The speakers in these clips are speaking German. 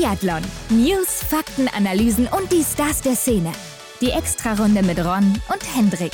Biathlon. News, Fakten, Analysen und die Stars der Szene. Die Extrarunde mit Ron und Hendrik.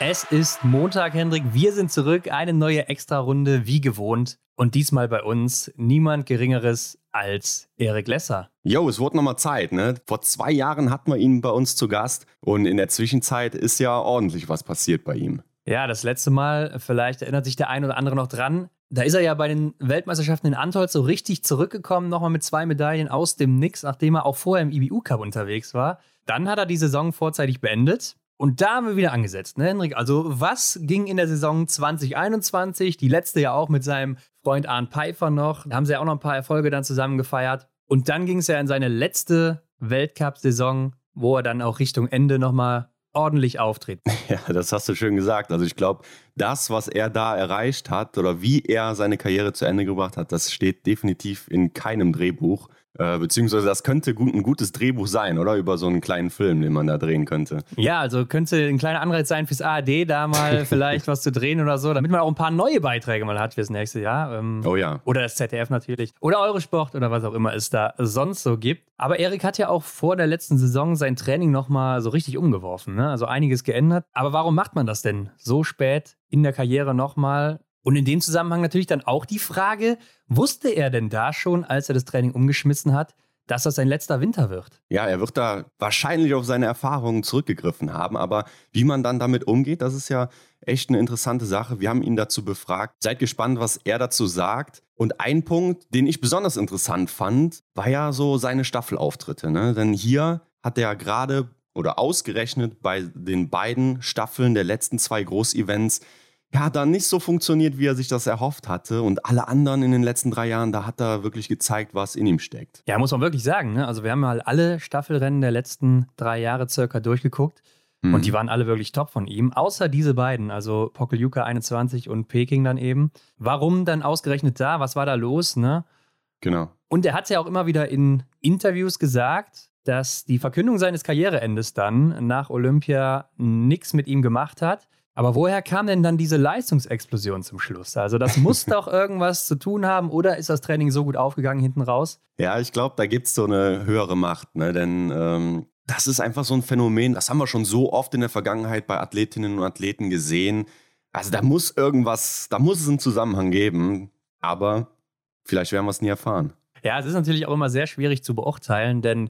Es ist Montag, Hendrik. Wir sind zurück. Eine neue Extrarunde, wie gewohnt. Und diesmal bei uns niemand Geringeres als Erik Lesser. Jo, es wurde nochmal Zeit, ne? Vor zwei Jahren hatten wir ihn bei uns zu Gast und in der Zwischenzeit ist ja ordentlich was passiert bei ihm. Ja, das letzte Mal, vielleicht erinnert sich der ein oder andere noch dran, da ist er ja bei den Weltmeisterschaften in Antolz so richtig zurückgekommen, nochmal mit zwei Medaillen aus dem Nix, nachdem er auch vorher im IBU-Cup unterwegs war. Dann hat er die Saison vorzeitig beendet. Und da haben wir wieder angesetzt, ne, Henrik? Also, was ging in der Saison 2021? Die letzte ja auch mit seinem Freund Arndt Pfeiffer noch. Da haben sie ja auch noch ein paar Erfolge dann zusammen gefeiert. Und dann ging es ja in seine letzte Weltcup-Saison, wo er dann auch Richtung Ende nochmal ordentlich auftritt. Ja, das hast du schön gesagt. Also ich glaube, das, was er da erreicht hat oder wie er seine Karriere zu Ende gebracht hat, das steht definitiv in keinem Drehbuch. Äh, beziehungsweise das könnte gut, ein gutes Drehbuch sein, oder? Über so einen kleinen Film, den man da drehen könnte. Ja, also könnte ein kleiner Anreiz sein fürs ARD, da mal vielleicht was zu drehen oder so, damit man auch ein paar neue Beiträge mal hat fürs nächste Jahr. Ähm, oh ja. Oder das ZDF natürlich. Oder Eurosport oder was auch immer es da sonst so gibt. Aber Erik hat ja auch vor der letzten Saison sein Training nochmal so richtig umgeworfen, ne? Also einiges geändert. Aber warum macht man das denn so spät in der Karriere nochmal? Und in dem Zusammenhang natürlich dann auch die Frage, wusste er denn da schon, als er das Training umgeschmissen hat, dass das sein letzter Winter wird? Ja, er wird da wahrscheinlich auf seine Erfahrungen zurückgegriffen haben, aber wie man dann damit umgeht, das ist ja echt eine interessante Sache. Wir haben ihn dazu befragt. Seid gespannt, was er dazu sagt. Und ein Punkt, den ich besonders interessant fand, war ja so seine Staffelauftritte. Ne? Denn hier hat er gerade oder ausgerechnet bei den beiden Staffeln der letzten zwei Großevents ja, dann nicht so funktioniert, wie er sich das erhofft hatte. Und alle anderen in den letzten drei Jahren, da hat er wirklich gezeigt, was in ihm steckt. Ja, muss man wirklich sagen. Ne? Also wir haben mal alle Staffelrennen der letzten drei Jahre circa durchgeguckt. Mhm. Und die waren alle wirklich top von ihm, außer diese beiden, also Pokeljuka 21 und Peking dann eben. Warum dann ausgerechnet da? Was war da los? Ne? Genau. Und er hat ja auch immer wieder in Interviews gesagt, dass die Verkündung seines Karriereendes dann nach Olympia nichts mit ihm gemacht hat. Aber woher kam denn dann diese Leistungsexplosion zum Schluss? Also das muss doch irgendwas zu tun haben oder ist das Training so gut aufgegangen hinten raus? Ja, ich glaube, da gibt es so eine höhere Macht, ne? denn ähm, das ist einfach so ein Phänomen, das haben wir schon so oft in der Vergangenheit bei Athletinnen und Athleten gesehen. Also da muss irgendwas, da muss es einen Zusammenhang geben, aber vielleicht werden wir es nie erfahren. Ja, es ist natürlich auch immer sehr schwierig zu beurteilen, denn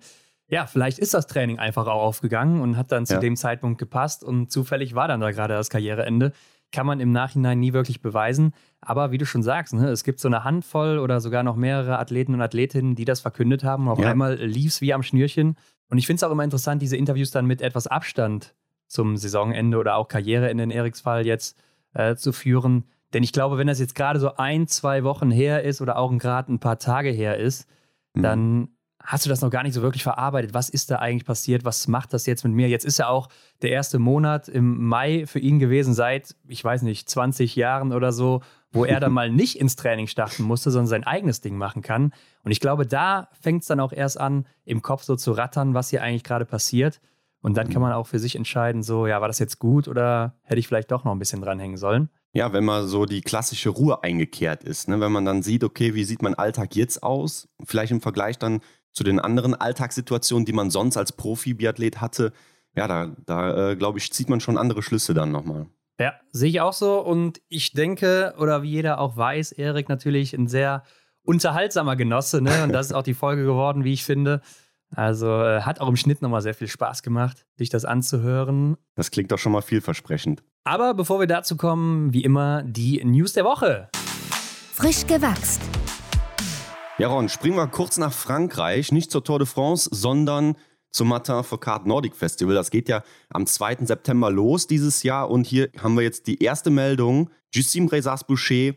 ja, vielleicht ist das Training einfach auch aufgegangen und hat dann zu ja. dem Zeitpunkt gepasst und zufällig war dann da gerade das Karriereende. Kann man im Nachhinein nie wirklich beweisen. Aber wie du schon sagst, ne, es gibt so eine Handvoll oder sogar noch mehrere Athleten und Athletinnen, die das verkündet haben. Und auf ja. einmal lief es wie am Schnürchen. Und ich finde es auch immer interessant, diese Interviews dann mit etwas Abstand zum Saisonende oder auch Karriereende in Eriks Fall jetzt äh, zu führen. Denn ich glaube, wenn das jetzt gerade so ein, zwei Wochen her ist oder auch gerade ein paar Tage her ist, mhm. dann hast du das noch gar nicht so wirklich verarbeitet. Was ist da eigentlich passiert? Was macht das jetzt mit mir? Jetzt ist ja auch der erste Monat im Mai für ihn gewesen seit, ich weiß nicht, 20 Jahren oder so, wo er dann mal nicht ins Training starten musste, sondern sein eigenes Ding machen kann. Und ich glaube, da fängt es dann auch erst an, im Kopf so zu rattern, was hier eigentlich gerade passiert. Und dann kann man auch für sich entscheiden, so, ja, war das jetzt gut oder hätte ich vielleicht doch noch ein bisschen dranhängen sollen? Ja, wenn mal so die klassische Ruhe eingekehrt ist, ne? wenn man dann sieht, okay, wie sieht mein Alltag jetzt aus? Vielleicht im Vergleich dann zu den anderen Alltagssituationen, die man sonst als Profi-Biathlet hatte, ja, da, da äh, glaube ich, zieht man schon andere Schlüsse dann nochmal. Ja, sehe ich auch so. Und ich denke, oder wie jeder auch weiß, Erik natürlich ein sehr unterhaltsamer Genosse. Ne? Und das ist auch die Folge geworden, wie ich finde. Also äh, hat auch im Schnitt nochmal sehr viel Spaß gemacht, sich das anzuhören. Das klingt doch schon mal vielversprechend. Aber bevor wir dazu kommen, wie immer die News der Woche. Frisch gewachst. Ja, Ron, springen wir kurz nach Frankreich, nicht zur Tour de France, sondern zum Matin Foucault Nordic Festival. Das geht ja am 2. September los dieses Jahr und hier haben wir jetzt die erste Meldung. Justine Brezas-Boucher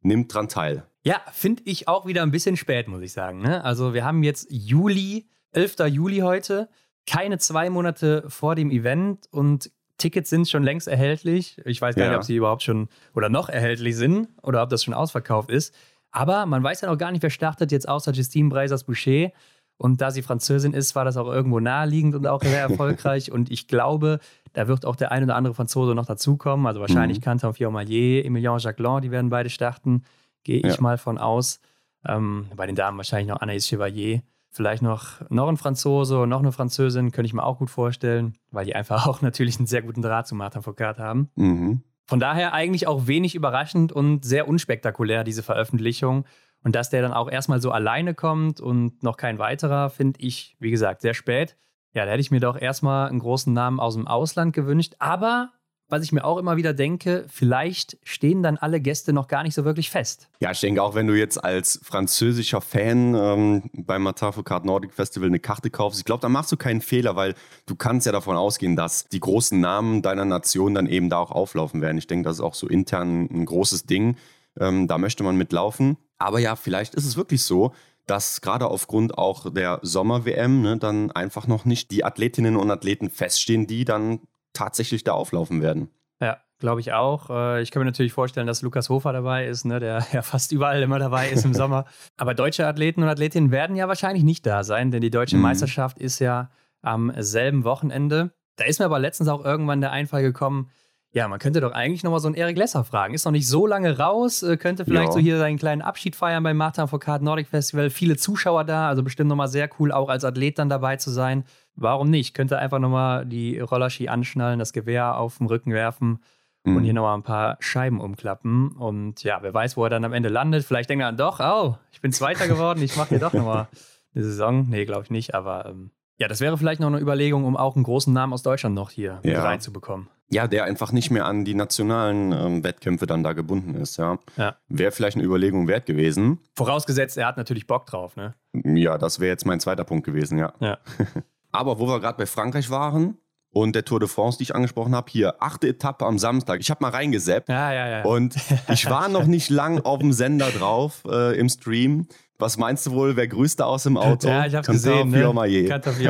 nimmt dran teil. Ja, finde ich auch wieder ein bisschen spät, muss ich sagen. Ne? Also wir haben jetzt Juli, 11. Juli heute, keine zwei Monate vor dem Event und Tickets sind schon längst erhältlich. Ich weiß gar ja. nicht, ob sie überhaupt schon oder noch erhältlich sind oder ob das schon ausverkauft ist. Aber man weiß ja noch gar nicht, wer startet jetzt außer Justine Breisers-Boucher. Und da sie Französin ist, war das auch irgendwo naheliegend und auch sehr erfolgreich. und ich glaube, da wird auch der ein oder andere Franzose noch dazukommen. Also wahrscheinlich mhm. Canton Fiormaillet, Emilien Jacquelin, die werden beide starten. gehe ich ja. mal von aus. Ähm, bei den Damen wahrscheinlich noch Anaïs Chevalier. Vielleicht noch, noch ein Franzose noch eine Französin, könnte ich mir auch gut vorstellen, weil die einfach auch natürlich einen sehr guten Draht zu Martin Foucault haben. Mhm. Von daher eigentlich auch wenig überraschend und sehr unspektakulär, diese Veröffentlichung. Und dass der dann auch erstmal so alleine kommt und noch kein weiterer, finde ich, wie gesagt, sehr spät. Ja, da hätte ich mir doch erstmal einen großen Namen aus dem Ausland gewünscht. Aber was ich mir auch immer wieder denke, vielleicht stehen dann alle Gäste noch gar nicht so wirklich fest. Ja, ich denke auch, wenn du jetzt als französischer Fan ähm, beim Matafo Card Nordic Festival eine Karte kaufst, ich glaube, da machst du keinen Fehler, weil du kannst ja davon ausgehen, dass die großen Namen deiner Nation dann eben da auch auflaufen werden. Ich denke, das ist auch so intern ein großes Ding. Ähm, da möchte man mitlaufen. Aber ja, vielleicht ist es wirklich so, dass gerade aufgrund auch der Sommer-WM ne, dann einfach noch nicht die Athletinnen und Athleten feststehen, die dann tatsächlich da auflaufen werden. Ja, glaube ich auch. Äh, ich kann mir natürlich vorstellen, dass Lukas Hofer dabei ist, ne, der ja fast überall immer dabei ist im Sommer. Aber deutsche Athleten und Athletinnen werden ja wahrscheinlich nicht da sein, denn die deutsche mhm. Meisterschaft ist ja am selben Wochenende. Da ist mir aber letztens auch irgendwann der Einfall gekommen, ja, man könnte doch eigentlich nochmal so einen Erik Lesser fragen. Ist noch nicht so lange raus, äh, könnte vielleicht ja. so hier seinen kleinen Abschied feiern beim Martin Foucault Nordic Festival. Viele Zuschauer da, also bestimmt nochmal sehr cool, auch als Athlet dann dabei zu sein. Warum nicht? Könnte einfach nochmal die Rollerski anschnallen, das Gewehr auf den Rücken werfen mhm. und hier nochmal ein paar Scheiben umklappen. Und ja, wer weiß, wo er dann am Ende landet. Vielleicht denkt er dann doch, oh, ich bin Zweiter geworden, ich mache hier doch nochmal eine Saison. Nee, glaube ich nicht, aber ähm, ja, das wäre vielleicht noch eine Überlegung, um auch einen großen Namen aus Deutschland noch hier ja. reinzubekommen. Ja, der einfach nicht mehr an die nationalen ähm, Wettkämpfe dann da gebunden ist, ja. ja. Wäre vielleicht eine Überlegung wert gewesen. Vorausgesetzt, er hat natürlich Bock drauf, ne? Ja, das wäre jetzt mein zweiter Punkt gewesen, ja. ja. Aber wo wir gerade bei Frankreich waren, und der Tour de France, die ich angesprochen habe, hier, achte Etappe am Samstag. Ich habe mal reingeseppt. Ja, ja, ja. Und ich war noch nicht lang auf dem Sender drauf äh, im Stream. Was meinst du wohl, wer grüßt da aus dem Auto? Ja, ich habe gesehen. Ne?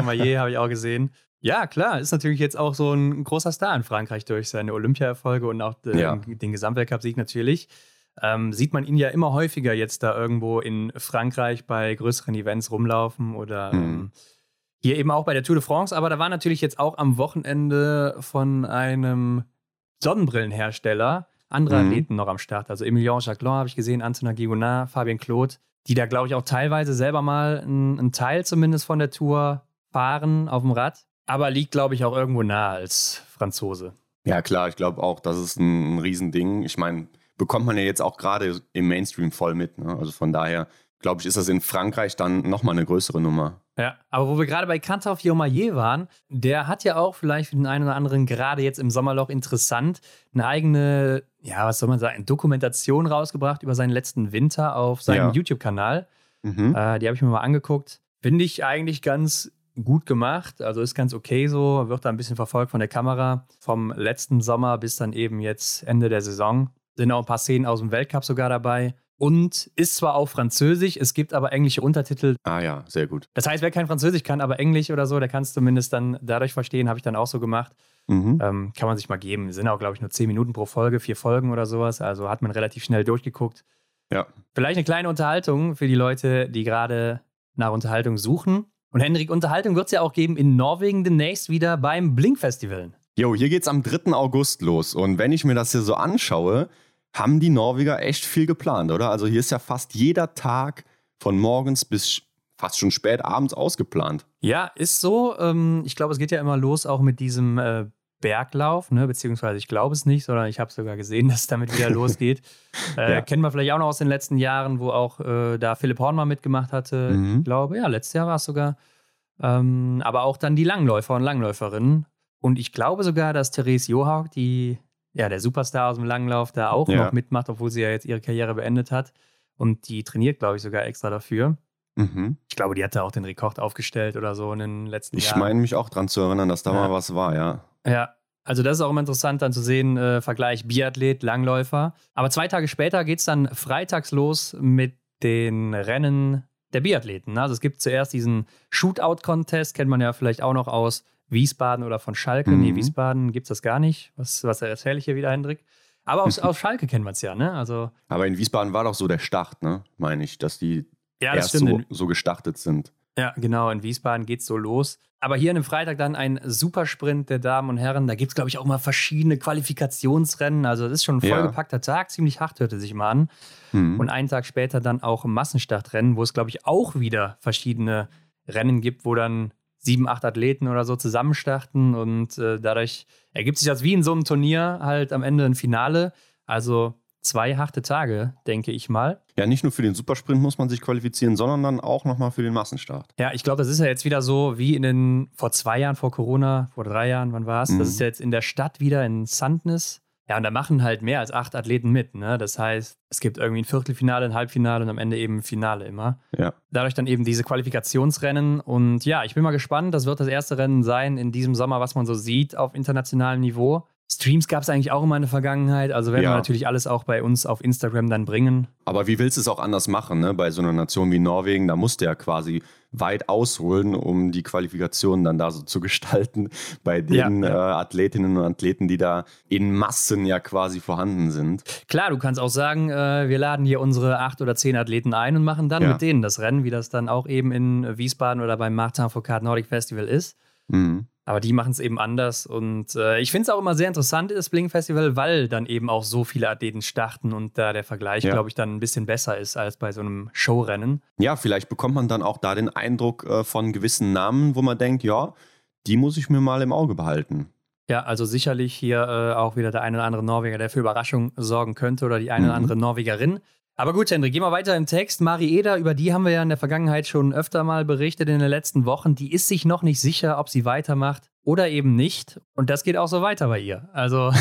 Maillet habe ich auch gesehen. Ja, klar, ist natürlich jetzt auch so ein großer Star in Frankreich durch seine Olympiaerfolge und auch den, ja. den Gesamtweltcup-Sieg natürlich. Ähm, sieht man ihn ja immer häufiger jetzt da irgendwo in Frankreich bei größeren Events rumlaufen oder mhm. ähm, hier eben auch bei der Tour de France. Aber da war natürlich jetzt auch am Wochenende von einem Sonnenbrillenhersteller andere mhm. Athleten noch am Start. Also Emilien Jacquelin habe ich gesehen, Antonin Guigonard, Fabien Claude die da, glaube ich, auch teilweise selber mal einen Teil zumindest von der Tour fahren auf dem Rad. Aber liegt, glaube ich, auch irgendwo nah als Franzose. Ja, klar, ich glaube auch, das ist ein, ein Riesending. Ich meine, bekommt man ja jetzt auch gerade im Mainstream voll mit. Ne? Also von daher, glaube ich, ist das in Frankreich dann nochmal eine größere Nummer. Ja, aber wo wir gerade bei Kantor Fiomaye waren, der hat ja auch vielleicht für den einen oder anderen gerade jetzt im Sommerloch interessant eine eigene, ja, was soll man sagen, Dokumentation rausgebracht über seinen letzten Winter auf seinem ja. YouTube-Kanal. Mhm. Äh, die habe ich mir mal angeguckt. Finde ich eigentlich ganz gut gemacht. Also ist ganz okay so, wird da ein bisschen verfolgt von der Kamera. Vom letzten Sommer bis dann eben jetzt Ende der Saison. Sind auch ein paar Szenen aus dem Weltcup sogar dabei und ist zwar auf Französisch, es gibt aber englische Untertitel. Ah ja, sehr gut. Das heißt, wer kein Französisch kann, aber Englisch oder so, der kann es zumindest dann dadurch verstehen, habe ich dann auch so gemacht. Mhm. Ähm, kann man sich mal geben. Sind auch, glaube ich, nur zehn Minuten pro Folge, vier Folgen oder sowas. Also hat man relativ schnell durchgeguckt. Ja. Vielleicht eine kleine Unterhaltung für die Leute, die gerade nach Unterhaltung suchen. Und Henrik, Unterhaltung wird es ja auch geben in Norwegen demnächst wieder beim Blink-Festival. Jo, hier geht's am 3. August los. Und wenn ich mir das hier so anschaue, haben die Norweger echt viel geplant, oder? Also hier ist ja fast jeder Tag von morgens bis fast schon spät abends ausgeplant. Ja, ist so. Ähm, ich glaube, es geht ja immer los auch mit diesem äh, Berglauf, ne? beziehungsweise ich glaube es nicht, sondern ich habe sogar gesehen, dass es damit wieder losgeht. Äh, ja. Kennen wir vielleicht auch noch aus den letzten Jahren, wo auch äh, da Philipp Horn mal mitgemacht hatte. Mhm. Ich glaube, ja, letztes Jahr war es sogar. Ähm, aber auch dann die Langläufer und Langläuferinnen. Und ich glaube sogar, dass Therese Johaug, die ja, der Superstar aus dem Langlauf da auch ja. noch mitmacht, obwohl sie ja jetzt ihre Karriere beendet hat. Und die trainiert, glaube ich, sogar extra dafür. Mhm. Ich glaube, die hat da auch den Rekord aufgestellt oder so in den letzten ich Jahren. Ich meine mich auch dran zu erinnern, dass da ja. mal was war, ja. Ja, also das ist auch immer interessant dann zu sehen, äh, Vergleich Biathlet, Langläufer. Aber zwei Tage später geht es dann freitags los mit den Rennen der Biathleten. Also es gibt zuerst diesen Shootout-Contest, kennt man ja vielleicht auch noch aus Wiesbaden oder von Schalke. Mhm. Nee, Wiesbaden gibt es das gar nicht. Was, was erzähle ich hier wieder, Hendrik? Aber aus, aus Schalke kennt man es ja, ne? Also, Aber in Wiesbaden war doch so der Start, ne? Meine ich, dass die ja, erst so, so gestartet sind. Ja, genau. In Wiesbaden geht es so los. Aber hier an dem Freitag dann ein Supersprint der Damen und Herren. Da gibt es, glaube ich, auch mal verschiedene Qualifikationsrennen. Also, das ist schon ein vollgepackter ja. Tag. Ziemlich hart hörte sich mal an. Mhm. Und einen Tag später dann auch Massenstartrennen, wo es, glaube ich, auch wieder verschiedene Rennen gibt, wo dann sieben, acht Athleten oder so zusammenstarten. Und äh, dadurch ergibt sich das wie in so einem Turnier halt am Ende ein Finale. Also zwei harte Tage, denke ich mal. Ja, nicht nur für den Supersprint muss man sich qualifizieren, sondern dann auch nochmal für den Massenstart. Ja, ich glaube, das ist ja jetzt wieder so wie in den vor zwei Jahren vor Corona, vor drei Jahren, wann war es? Mhm. Das ist ja jetzt in der Stadt wieder in Sandnes. Ja, und da machen halt mehr als acht Athleten mit. Ne? Das heißt, es gibt irgendwie ein Viertelfinale, ein Halbfinale und am Ende eben ein Finale immer. Ja. Dadurch dann eben diese Qualifikationsrennen. Und ja, ich bin mal gespannt. Das wird das erste Rennen sein in diesem Sommer, was man so sieht auf internationalem Niveau. Streams gab es eigentlich auch immer in der Vergangenheit, also werden ja. wir natürlich alles auch bei uns auf Instagram dann bringen. Aber wie willst du es auch anders machen, ne? Bei so einer Nation wie Norwegen, da musst du ja quasi weit ausholen, um die Qualifikation dann da so zu gestalten, bei den ja, ja. Äh, Athletinnen und Athleten, die da in Massen ja quasi vorhanden sind. Klar, du kannst auch sagen, äh, wir laden hier unsere acht oder zehn Athleten ein und machen dann mit denen das Rennen, wie das dann auch eben in Wiesbaden oder beim Martin Foucault Nordic Festival ist. Mhm. Aber die machen es eben anders. Und äh, ich finde es auch immer sehr interessant, das Bling Festival, weil dann eben auch so viele Athleten starten und da der Vergleich, ja. glaube ich, dann ein bisschen besser ist als bei so einem Showrennen. Ja, vielleicht bekommt man dann auch da den Eindruck äh, von gewissen Namen, wo man denkt, ja, die muss ich mir mal im Auge behalten. Ja, also sicherlich hier äh, auch wieder der eine oder andere Norweger, der für Überraschung sorgen könnte oder die eine mhm. oder andere Norwegerin. Aber gut, Hendrik, gehen wir weiter im Text. Mari Eder, über die haben wir ja in der Vergangenheit schon öfter mal berichtet in den letzten Wochen. Die ist sich noch nicht sicher, ob sie weitermacht oder eben nicht. Und das geht auch so weiter bei ihr. Also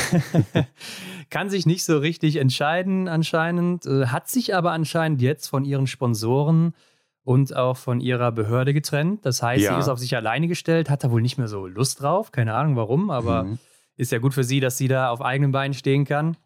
kann sich nicht so richtig entscheiden anscheinend, äh, hat sich aber anscheinend jetzt von ihren Sponsoren und auch von ihrer Behörde getrennt. Das heißt, ja. sie ist auf sich alleine gestellt, hat da wohl nicht mehr so Lust drauf. Keine Ahnung warum, aber mhm. ist ja gut für sie, dass sie da auf eigenen Beinen stehen kann.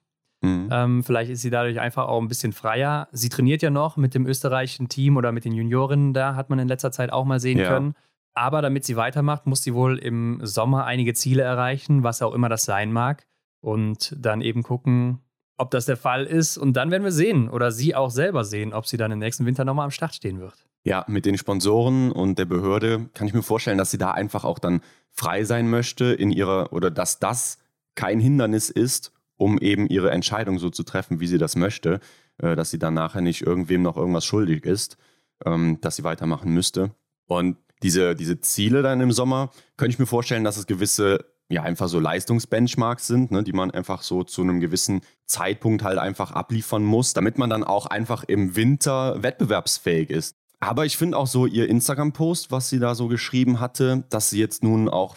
Mhm. Ähm, vielleicht ist sie dadurch einfach auch ein bisschen freier. Sie trainiert ja noch mit dem österreichischen Team oder mit den Juniorinnen da, hat man in letzter Zeit auch mal sehen ja. können. Aber damit sie weitermacht, muss sie wohl im Sommer einige Ziele erreichen, was auch immer das sein mag. Und dann eben gucken, ob das der Fall ist. Und dann werden wir sehen oder sie auch selber sehen, ob sie dann im nächsten Winter nochmal am Start stehen wird. Ja, mit den Sponsoren und der Behörde kann ich mir vorstellen, dass sie da einfach auch dann frei sein möchte in ihrer oder dass das kein Hindernis ist, um eben ihre Entscheidung so zu treffen, wie sie das möchte, äh, dass sie dann nachher nicht irgendwem noch irgendwas schuldig ist, ähm, dass sie weitermachen müsste. Und diese, diese Ziele dann im Sommer, könnte ich mir vorstellen, dass es gewisse, ja, einfach so Leistungsbenchmarks sind, ne, die man einfach so zu einem gewissen Zeitpunkt halt einfach abliefern muss, damit man dann auch einfach im Winter wettbewerbsfähig ist. Aber ich finde auch so ihr Instagram-Post, was sie da so geschrieben hatte, dass sie jetzt nun auch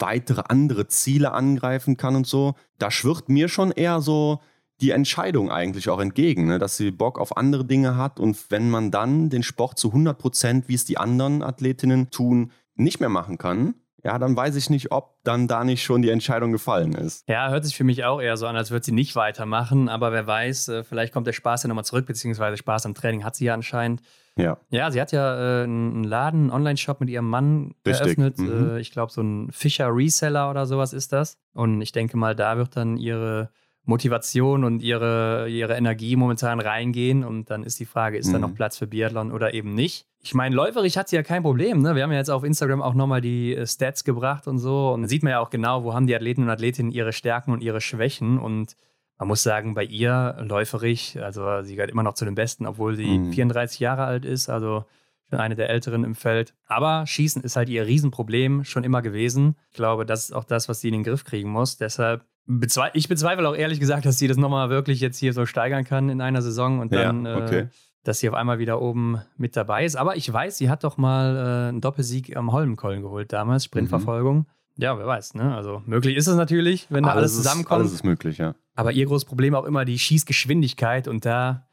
weitere andere Ziele angreifen kann und so. Da schwirrt mir schon eher so die Entscheidung eigentlich auch entgegen, ne? dass sie Bock auf andere Dinge hat und wenn man dann den Sport zu 100 Prozent, wie es die anderen Athletinnen tun, nicht mehr machen kann, ja, dann weiß ich nicht, ob dann da nicht schon die Entscheidung gefallen ist. Ja, hört sich für mich auch eher so an, als würde sie nicht weitermachen, aber wer weiß, äh, vielleicht kommt der Spaß ja nochmal zurück, beziehungsweise Spaß am Training hat sie ja anscheinend. Ja. Ja, sie hat ja äh, einen Laden, einen Online-Shop mit ihrem Mann Richtig. eröffnet. Mhm. Äh, ich glaube, so ein Fischer Reseller oder sowas ist das. Und ich denke mal, da wird dann ihre Motivation und ihre, ihre Energie momentan reingehen. Und dann ist die Frage, ist mhm. da noch Platz für Biathlon oder eben nicht? Ich meine, läuferig hat sie ja kein Problem. Ne? Wir haben ja jetzt auf Instagram auch nochmal die äh, Stats gebracht und so. Und da sieht man ja auch genau, wo haben die Athleten und Athletinnen ihre Stärken und ihre Schwächen. Und man muss sagen, bei ihr läuferig, also sie gehört immer noch zu den Besten, obwohl sie mhm. 34 Jahre alt ist, also schon eine der Älteren im Feld. Aber Schießen ist halt ihr Riesenproblem schon immer gewesen. Ich glaube, das ist auch das, was sie in den Griff kriegen muss. Deshalb bezweifle ich bezweifle auch ehrlich gesagt, dass sie das nochmal wirklich jetzt hier so steigern kann in einer Saison und dann, ja, okay. äh, dass sie auf einmal wieder oben mit dabei ist. Aber ich weiß, sie hat doch mal äh, einen Doppelsieg am Holmenkollen geholt damals, Sprintverfolgung. Mhm. Ja, wer weiß, ne? Also möglich ist es natürlich, wenn da alles, alles zusammenkommt. Alles ist möglich, ja. Aber ihr großes Problem auch immer die Schießgeschwindigkeit und da,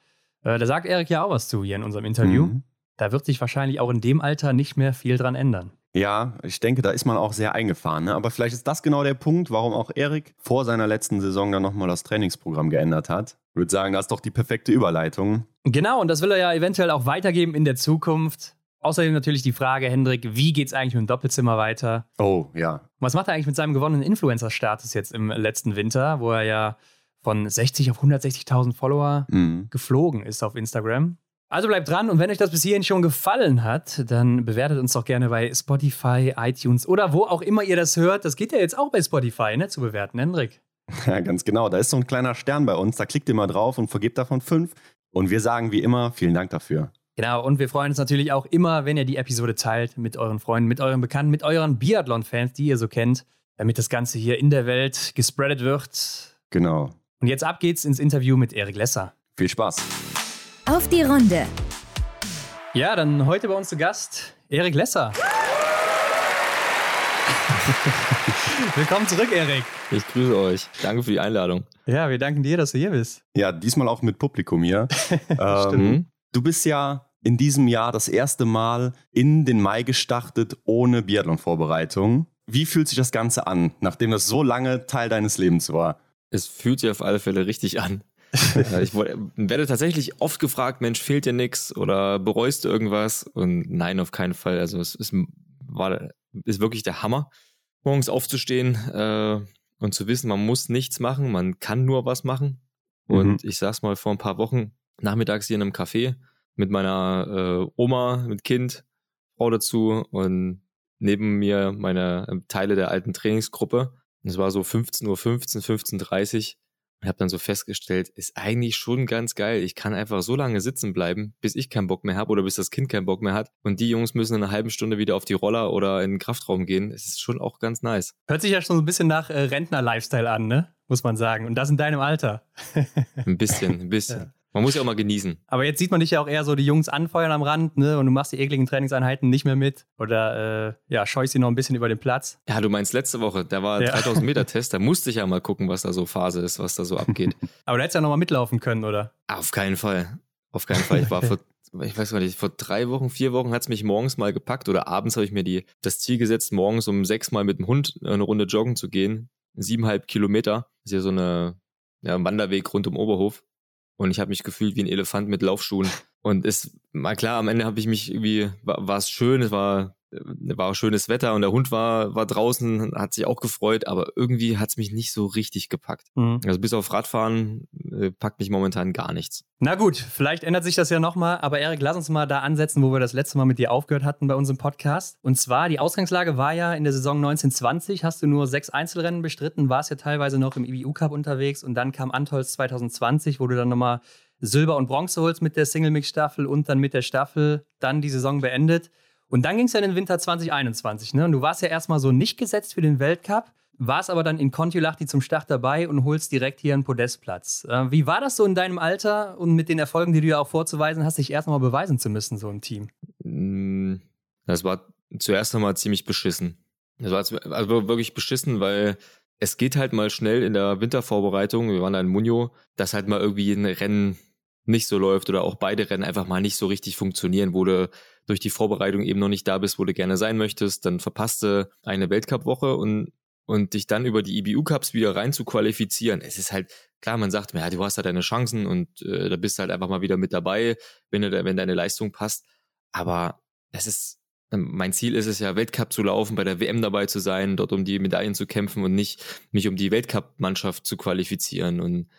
äh, da sagt Erik ja auch was zu hier in unserem Interview. Mhm. Da wird sich wahrscheinlich auch in dem Alter nicht mehr viel dran ändern. Ja, ich denke, da ist man auch sehr eingefahren. Ne? Aber vielleicht ist das genau der Punkt, warum auch Erik vor seiner letzten Saison dann nochmal das Trainingsprogramm geändert hat. Ich würde sagen, das ist doch die perfekte Überleitung. Genau, und das will er ja eventuell auch weitergeben in der Zukunft. Außerdem natürlich die Frage, Hendrik, wie geht es eigentlich mit dem Doppelzimmer weiter? Oh, ja. Was macht er eigentlich mit seinem gewonnenen Influencer-Status jetzt im letzten Winter, wo er ja von 60 auf 160.000 Follower mhm. geflogen ist auf Instagram? Also bleibt dran und wenn euch das bis hierhin schon gefallen hat, dann bewertet uns doch gerne bei Spotify, iTunes oder wo auch immer ihr das hört. Das geht ja jetzt auch bei Spotify, ne, zu bewerten, Hendrik. Ja, ganz genau. Da ist so ein kleiner Stern bei uns. Da klickt ihr mal drauf und vergebt davon fünf. Und wir sagen wie immer, vielen Dank dafür. Genau, und wir freuen uns natürlich auch immer, wenn ihr die Episode teilt mit euren Freunden, mit euren Bekannten, mit euren Biathlon-Fans, die ihr so kennt, damit das Ganze hier in der Welt gespreadet wird. Genau. Und jetzt ab geht's ins Interview mit Erik Lesser. Viel Spaß. Auf die Runde. Ja, dann heute bei uns zu Gast Erik Lesser. Willkommen zurück, Erik. Ich grüße euch. Danke für die Einladung. Ja, wir danken dir, dass du hier bist. Ja, diesmal auch mit Publikum hier. ähm, du bist ja in diesem Jahr das erste Mal in den Mai gestartet ohne Biathlon-Vorbereitung. Wie fühlt sich das Ganze an, nachdem das so lange Teil deines Lebens war? Es fühlt sich auf alle Fälle richtig an. Ich werde tatsächlich oft gefragt, Mensch, fehlt dir nichts oder bereust du irgendwas? Und nein, auf keinen Fall. Also es ist, war, ist wirklich der Hammer, morgens aufzustehen äh, und zu wissen, man muss nichts machen, man kann nur was machen. Und mhm. ich sag's mal vor ein paar Wochen, nachmittags hier in einem Café mit meiner äh, Oma, mit Kind, Frau dazu und neben mir meine äh, Teile der alten Trainingsgruppe. Es war so 15.15 Uhr, 15.30 Uhr und habe dann so festgestellt, ist eigentlich schon ganz geil. Ich kann einfach so lange sitzen bleiben, bis ich keinen Bock mehr habe oder bis das Kind keinen Bock mehr hat. Und die Jungs müssen in einer halben Stunde wieder auf die Roller oder in den Kraftraum gehen. Es ist schon auch ganz nice. Hört sich ja schon so ein bisschen nach äh, Rentner-Lifestyle an, ne? Muss man sagen. Und das in deinem Alter. ein bisschen, ein bisschen. Ja. Man muss ja auch mal genießen. Aber jetzt sieht man dich ja auch eher so die Jungs anfeuern am Rand, ne? Und du machst die ekligen Trainingseinheiten nicht mehr mit. Oder äh, ja, scheust sie noch ein bisschen über den Platz. Ja, du meinst letzte Woche, da war ja. 3000 Meter Test, da musste ich ja mal gucken, was da so Phase ist, was da so abgeht. Aber du hättest ja noch mal mitlaufen können, oder? Auf keinen Fall. Auf keinen Fall. Ich war vor, ich weiß gar nicht, vor drei Wochen, vier Wochen hat es mich morgens mal gepackt oder abends habe ich mir die, das Ziel gesetzt, morgens um sechs Mal mit dem Hund eine Runde joggen zu gehen. Siebeneinhalb Kilometer. Das ist ja so eine ja, Wanderweg rund um Oberhof und ich habe mich gefühlt wie ein Elefant mit Laufschuhen. Und es, mal klar, am Ende habe ich mich irgendwie, war es schön, es war war auch schönes Wetter und der Hund war, war draußen, hat sich auch gefreut, aber irgendwie hat es mich nicht so richtig gepackt. Mhm. Also bis auf Radfahren äh, packt mich momentan gar nichts. Na gut, vielleicht ändert sich das ja nochmal, aber Erik, lass uns mal da ansetzen, wo wir das letzte Mal mit dir aufgehört hatten bei unserem Podcast. Und zwar, die Ausgangslage war ja in der Saison 1920, hast du nur sechs Einzelrennen bestritten, warst ja teilweise noch im IBU Cup unterwegs und dann kam Antolz 2020, wo du dann nochmal Silber und Bronze holst mit der Single-Mix-Staffel und dann mit der Staffel dann die Saison beendet. Und dann ging es ja in den Winter 2021. Ne? Und du warst ja erstmal so nicht gesetzt für den Weltcup, warst aber dann in Kontiolahti zum Start dabei und holst direkt hier einen Podestplatz. Äh, wie war das so in deinem Alter und mit den Erfolgen, die du ja auch vorzuweisen hast, dich erstmal beweisen zu müssen, so im Team? Mm, das war zuerst einmal ziemlich beschissen. Das war also wirklich beschissen, weil es geht halt mal schnell in der Wintervorbereitung, wir waren da in Munio, dass halt mal irgendwie ein Rennen nicht so läuft oder auch beide Rennen einfach mal nicht so richtig funktionieren, wo du durch die Vorbereitung eben noch nicht da bist, wo du gerne sein möchtest, dann verpasste eine Weltcup-Woche und, und dich dann über die IBU-Cups wieder rein zu qualifizieren. Es ist halt, klar, man sagt, ja, du hast halt deine Chancen und äh, da bist du halt einfach mal wieder mit dabei, wenn, du, wenn deine Leistung passt. Aber es ist, mein Ziel ist es ja, Weltcup zu laufen, bei der WM dabei zu sein, dort um die Medaillen zu kämpfen und nicht mich um die Weltcup-Mannschaft zu qualifizieren. Und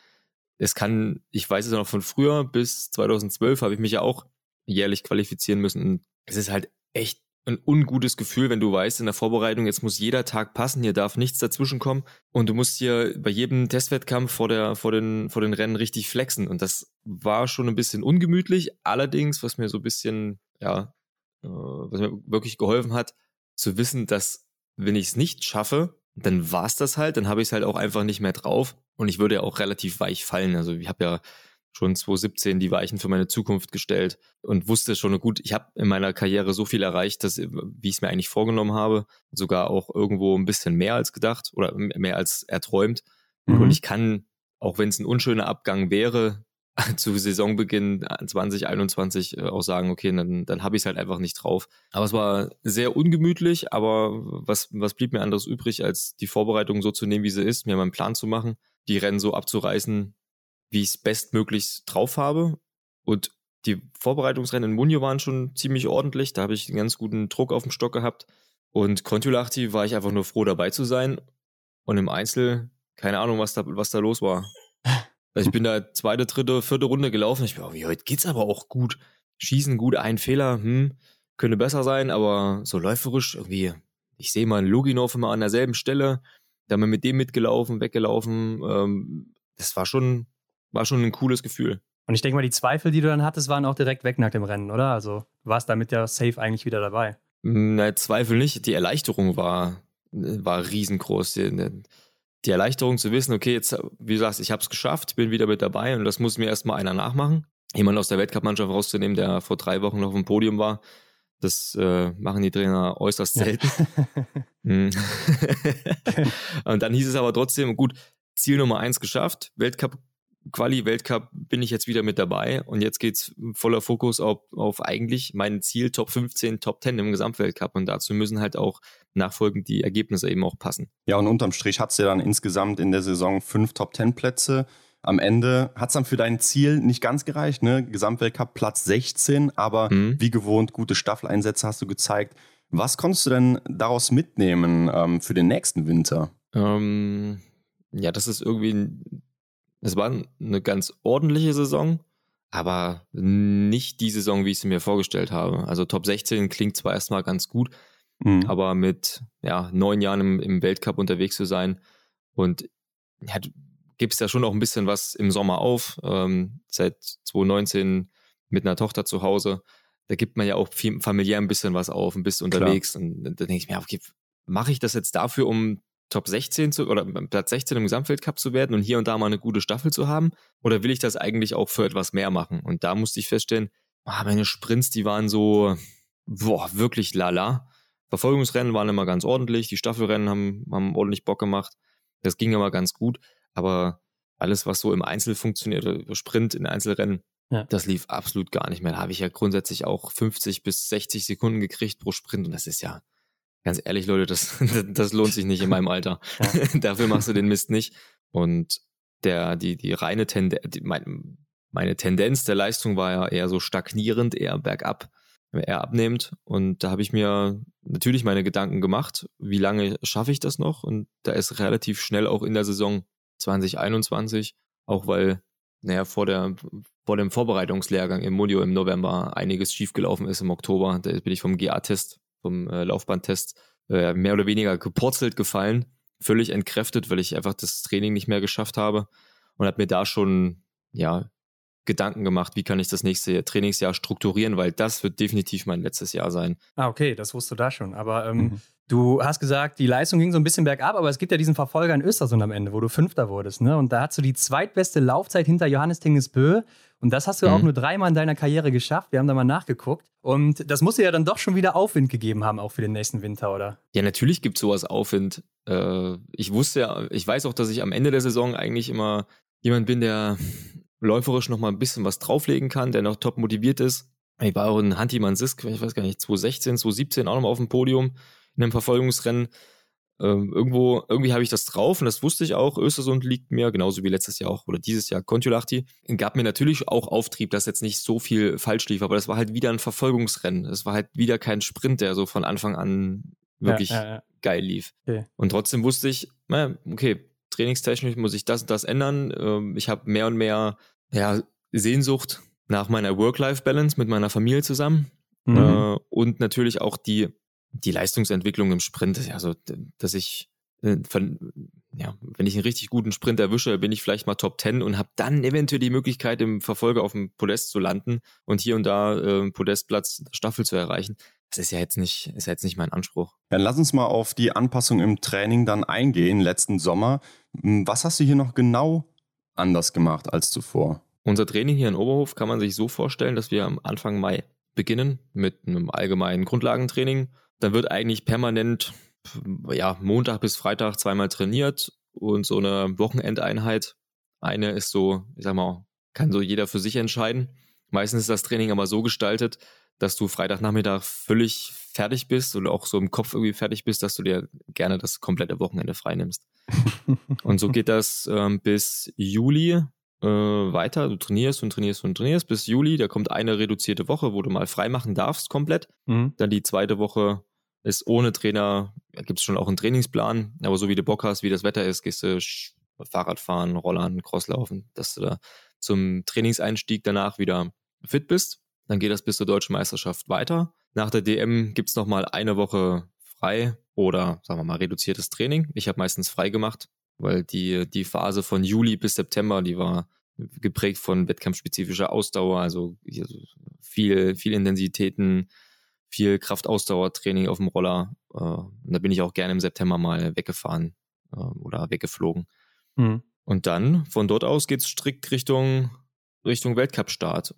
es kann, ich weiß es noch von früher, bis 2012 habe ich mich ja auch jährlich qualifizieren müssen. Und es ist halt echt ein ungutes Gefühl, wenn du weißt, in der Vorbereitung, jetzt muss jeder Tag passen, hier darf nichts dazwischenkommen und du musst hier bei jedem Testwettkampf vor, der, vor, den, vor den Rennen richtig flexen. Und das war schon ein bisschen ungemütlich. Allerdings, was mir so ein bisschen, ja, äh, was mir wirklich geholfen hat, zu wissen, dass wenn ich es nicht schaffe, dann war es das halt, dann habe ich es halt auch einfach nicht mehr drauf und ich würde ja auch relativ weich fallen. Also ich habe ja schon 2017 die Weichen für meine Zukunft gestellt und wusste schon gut, ich habe in meiner Karriere so viel erreicht, dass wie ich es mir eigentlich vorgenommen habe, sogar auch irgendwo ein bisschen mehr als gedacht oder mehr als erträumt. Mhm. Und ich kann, auch wenn es ein unschöner Abgang wäre, zu Saisonbeginn 2021 äh, auch sagen, okay, dann, dann habe ich es halt einfach nicht drauf. Aber es war sehr ungemütlich, aber was, was blieb mir anderes übrig, als die Vorbereitung so zu nehmen, wie sie ist, mir meinen Plan zu machen, die Rennen so abzureißen, wie ich es bestmöglichst drauf habe. Und die Vorbereitungsrennen in Munio waren schon ziemlich ordentlich. Da habe ich einen ganz guten Druck auf dem Stock gehabt. Und Kontiolahti war ich einfach nur froh dabei zu sein. Und im Einzel, keine Ahnung, was da, was da los war. Also ich bin da zweite, dritte, vierte Runde gelaufen. Ich bin, oh, wie heute geht's aber auch gut. schießen gut, ein Fehler, hm, könnte besser sein, aber so läuferisch irgendwie, ich sehe mal einen Luginov immer an derselben Stelle, da haben wir mit dem mitgelaufen, weggelaufen, ähm, das war schon, war schon ein cooles Gefühl. Und ich denke mal, die Zweifel, die du dann hattest, waren auch direkt weg nach dem Rennen, oder? Also du warst damit ja safe eigentlich wieder dabei. Na, Zweifel nicht. Die Erleichterung war, war riesengroß. Die, die Erleichterung zu wissen, okay, jetzt, wie du sagst, ich habe es geschafft, bin wieder mit dabei und das muss mir erstmal einer nachmachen. Jemand aus der Weltcup-Mannschaft rauszunehmen, der vor drei Wochen noch auf dem Podium war, das äh, machen die Trainer äußerst selten. Ja. und dann hieß es aber trotzdem, gut, Ziel Nummer eins geschafft, Weltcup Quali Weltcup bin ich jetzt wieder mit dabei und jetzt geht's voller Fokus auf, auf eigentlich mein Ziel Top 15, Top 10 im Gesamtweltcup und dazu müssen halt auch nachfolgend die Ergebnisse eben auch passen. Ja, und unterm Strich hat's ja dann insgesamt in der Saison fünf Top 10 Plätze. Am Ende hat's dann für dein Ziel nicht ganz gereicht, ne? Gesamtweltcup Platz 16, aber mhm. wie gewohnt gute Staffeleinsätze hast du gezeigt. Was konntest du denn daraus mitnehmen ähm, für den nächsten Winter? Ähm, ja, das ist irgendwie es war eine ganz ordentliche Saison, aber nicht die Saison, wie ich sie mir vorgestellt habe. Also Top 16 klingt zwar erstmal ganz gut, mhm. aber mit ja, neun Jahren im, im Weltcup unterwegs zu sein und ja, gibst ja schon auch ein bisschen was im Sommer auf. Ähm, seit 2019 mit einer Tochter zu Hause. Da gibt man ja auch viel, familiär ein bisschen was auf und bist unterwegs. Klar. Und da denke ich mir, okay, mache ich das jetzt dafür, um Top 16 zu, oder Platz 16 im Gesamtweltcup zu werden und hier und da mal eine gute Staffel zu haben? Oder will ich das eigentlich auch für etwas mehr machen? Und da musste ich feststellen, ah, meine Sprints, die waren so, boah, wirklich lala. Verfolgungsrennen waren immer ganz ordentlich, die Staffelrennen haben, haben ordentlich Bock gemacht. Das ging immer ganz gut, aber alles, was so im Einzel funktioniert, Sprint in Einzelrennen, ja. das lief absolut gar nicht mehr. Da habe ich ja grundsätzlich auch 50 bis 60 Sekunden gekriegt pro Sprint und das ist ja, ganz ehrlich, Leute, das, das lohnt sich nicht in meinem Alter. Ja. Dafür machst du den Mist nicht. Und der, die, die reine Tendenz, mein, meine Tendenz der Leistung war ja eher so stagnierend, eher bergab, eher abnehmend. Und da habe ich mir natürlich meine Gedanken gemacht, wie lange schaffe ich das noch? Und da ist relativ schnell auch in der Saison 2021, auch weil, naja, vor der, vor dem Vorbereitungslehrgang im Modio im November einiges schiefgelaufen ist im Oktober. Da bin ich vom GA-Test vom äh, Laufbahntest äh, mehr oder weniger gepurzelt gefallen, völlig entkräftet, weil ich einfach das Training nicht mehr geschafft habe und habe mir da schon ja Gedanken gemacht, wie kann ich das nächste Trainingsjahr strukturieren, weil das wird definitiv mein letztes Jahr sein. Ah, okay, das wusstest du da schon. Aber ähm, mhm. Du hast gesagt, die Leistung ging so ein bisschen bergab, aber es gibt ja diesen Verfolger in Östersund am Ende, wo du Fünfter wurdest. Ne? Und da hast du die zweitbeste Laufzeit hinter Johannes Tingesbö. Und das hast du mhm. auch nur dreimal in deiner Karriere geschafft. Wir haben da mal nachgeguckt. Und das muss dir ja dann doch schon wieder Aufwind gegeben haben, auch für den nächsten Winter, oder? Ja, natürlich gibt es sowas Aufwind. Äh, ich wusste ja, ich weiß auch, dass ich am Ende der Saison eigentlich immer jemand bin, der läuferisch noch mal ein bisschen was drauflegen kann, der noch top motiviert ist. Ich war auch in Hanti Mansisk, ich weiß gar nicht, 2016, 2017 auch noch mal auf dem Podium in einem Verfolgungsrennen. Ähm, irgendwo, irgendwie habe ich das drauf und das wusste ich auch. Östersund liegt mir, genauso wie letztes Jahr auch oder dieses Jahr Kontiolahti. Gab mir natürlich auch Auftrieb, dass jetzt nicht so viel falsch lief, aber das war halt wieder ein Verfolgungsrennen. Es war halt wieder kein Sprint, der so von Anfang an wirklich ja, ja, ja. geil lief. Okay. Und trotzdem wusste ich, okay, trainingstechnisch muss ich das und das ändern. Ähm, ich habe mehr und mehr ja, Sehnsucht nach meiner Work-Life-Balance mit meiner Familie zusammen. Mhm. Äh, und natürlich auch die die Leistungsentwicklung im Sprint, also dass ich äh, von, ja, wenn ich einen richtig guten Sprint erwische, bin ich vielleicht mal Top 10 und habe dann eventuell die Möglichkeit, im Verfolger auf dem Podest zu landen und hier und da äh, Podestplatz Staffel zu erreichen. Das ist ja jetzt nicht, ist ja jetzt nicht mein Anspruch. Dann lass uns mal auf die Anpassung im Training dann eingehen, letzten Sommer. Was hast du hier noch genau anders gemacht als zuvor? Unser Training hier in Oberhof kann man sich so vorstellen, dass wir am Anfang Mai beginnen mit einem allgemeinen Grundlagentraining dann wird eigentlich permanent, ja, Montag bis Freitag zweimal trainiert und so eine Wochenendeinheit. Eine ist so, ich sag mal, kann so jeder für sich entscheiden. Meistens ist das Training aber so gestaltet, dass du Freitagnachmittag völlig fertig bist oder auch so im Kopf irgendwie fertig bist, dass du dir gerne das komplette Wochenende freinimmst. und so geht das ähm, bis Juli äh, weiter. Du trainierst und trainierst und trainierst bis Juli. Da kommt eine reduzierte Woche, wo du mal frei machen darfst komplett. Mhm. Dann die zweite Woche ist ohne Trainer, gibt es schon auch einen Trainingsplan, aber so wie du Bock hast, wie das Wetter ist, gehst du Fahrrad fahren, Rollern, Crosslaufen, dass du da zum Trainingseinstieg danach wieder fit bist. Dann geht das bis zur deutschen Meisterschaft weiter. Nach der DM gibt es nochmal eine Woche frei oder sagen wir mal reduziertes Training. Ich habe meistens frei gemacht, weil die, die Phase von Juli bis September, die war geprägt von wettkampfspezifischer Ausdauer, also viel, viel Intensitäten, viel Kraftausdauertraining auf dem Roller. Äh, da bin ich auch gerne im September mal weggefahren äh, oder weggeflogen. Mhm. Und dann von dort aus geht es strikt Richtung, Richtung Weltcup-Start.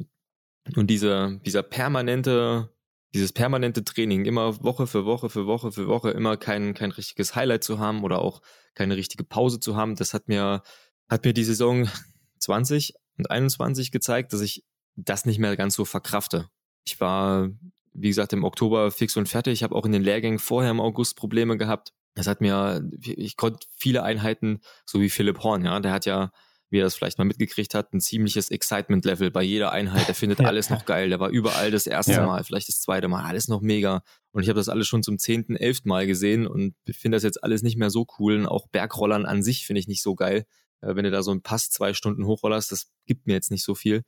Und diese, dieser permanente, dieses permanente Training, immer Woche für Woche für Woche für Woche, immer kein, kein richtiges Highlight zu haben oder auch keine richtige Pause zu haben, das hat mir, hat mir die Saison 20 und 21 gezeigt, dass ich das nicht mehr ganz so verkrafte. Ich war, wie gesagt, im Oktober fix und fertig. Ich habe auch in den Lehrgängen vorher im August Probleme gehabt. Das hat mir, ich konnte viele Einheiten, so wie Philipp Horn, ja, der hat ja, wie er das vielleicht mal mitgekriegt hat, ein ziemliches Excitement-Level bei jeder Einheit. Er findet alles noch geil. Der war überall das erste ja. Mal, vielleicht das zweite Mal, alles noch mega. Und ich habe das alles schon zum zehnten, elften Mal gesehen und finde das jetzt alles nicht mehr so cool. Und auch Bergrollern an sich finde ich nicht so geil. Äh, wenn du da so einen Pass zwei Stunden hochrollerst, das gibt mir jetzt nicht so viel.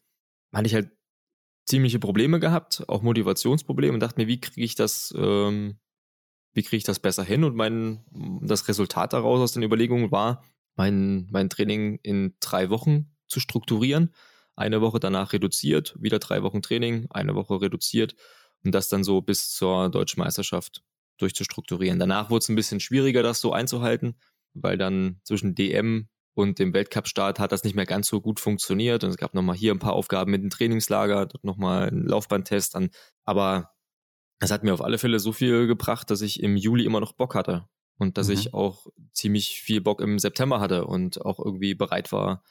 Hatte ich halt ziemliche Probleme gehabt, auch Motivationsprobleme und dachte mir, wie kriege ich das, ähm, wie kriege ich das besser hin? Und mein, das Resultat daraus aus den Überlegungen war, mein, mein Training in drei Wochen zu strukturieren. Eine Woche danach reduziert, wieder drei Wochen Training, eine Woche reduziert und das dann so bis zur deutschen Meisterschaft durchzustrukturieren. Danach wurde es ein bisschen schwieriger, das so einzuhalten, weil dann zwischen DM und dem Weltcup-Start hat das nicht mehr ganz so gut funktioniert. Und es gab nochmal hier ein paar Aufgaben mit dem Trainingslager, dort nochmal einen Laufbahntest an. Aber es hat mir auf alle Fälle so viel gebracht, dass ich im Juli immer noch Bock hatte. Und dass mhm. ich auch ziemlich viel Bock im September hatte und auch irgendwie bereit war,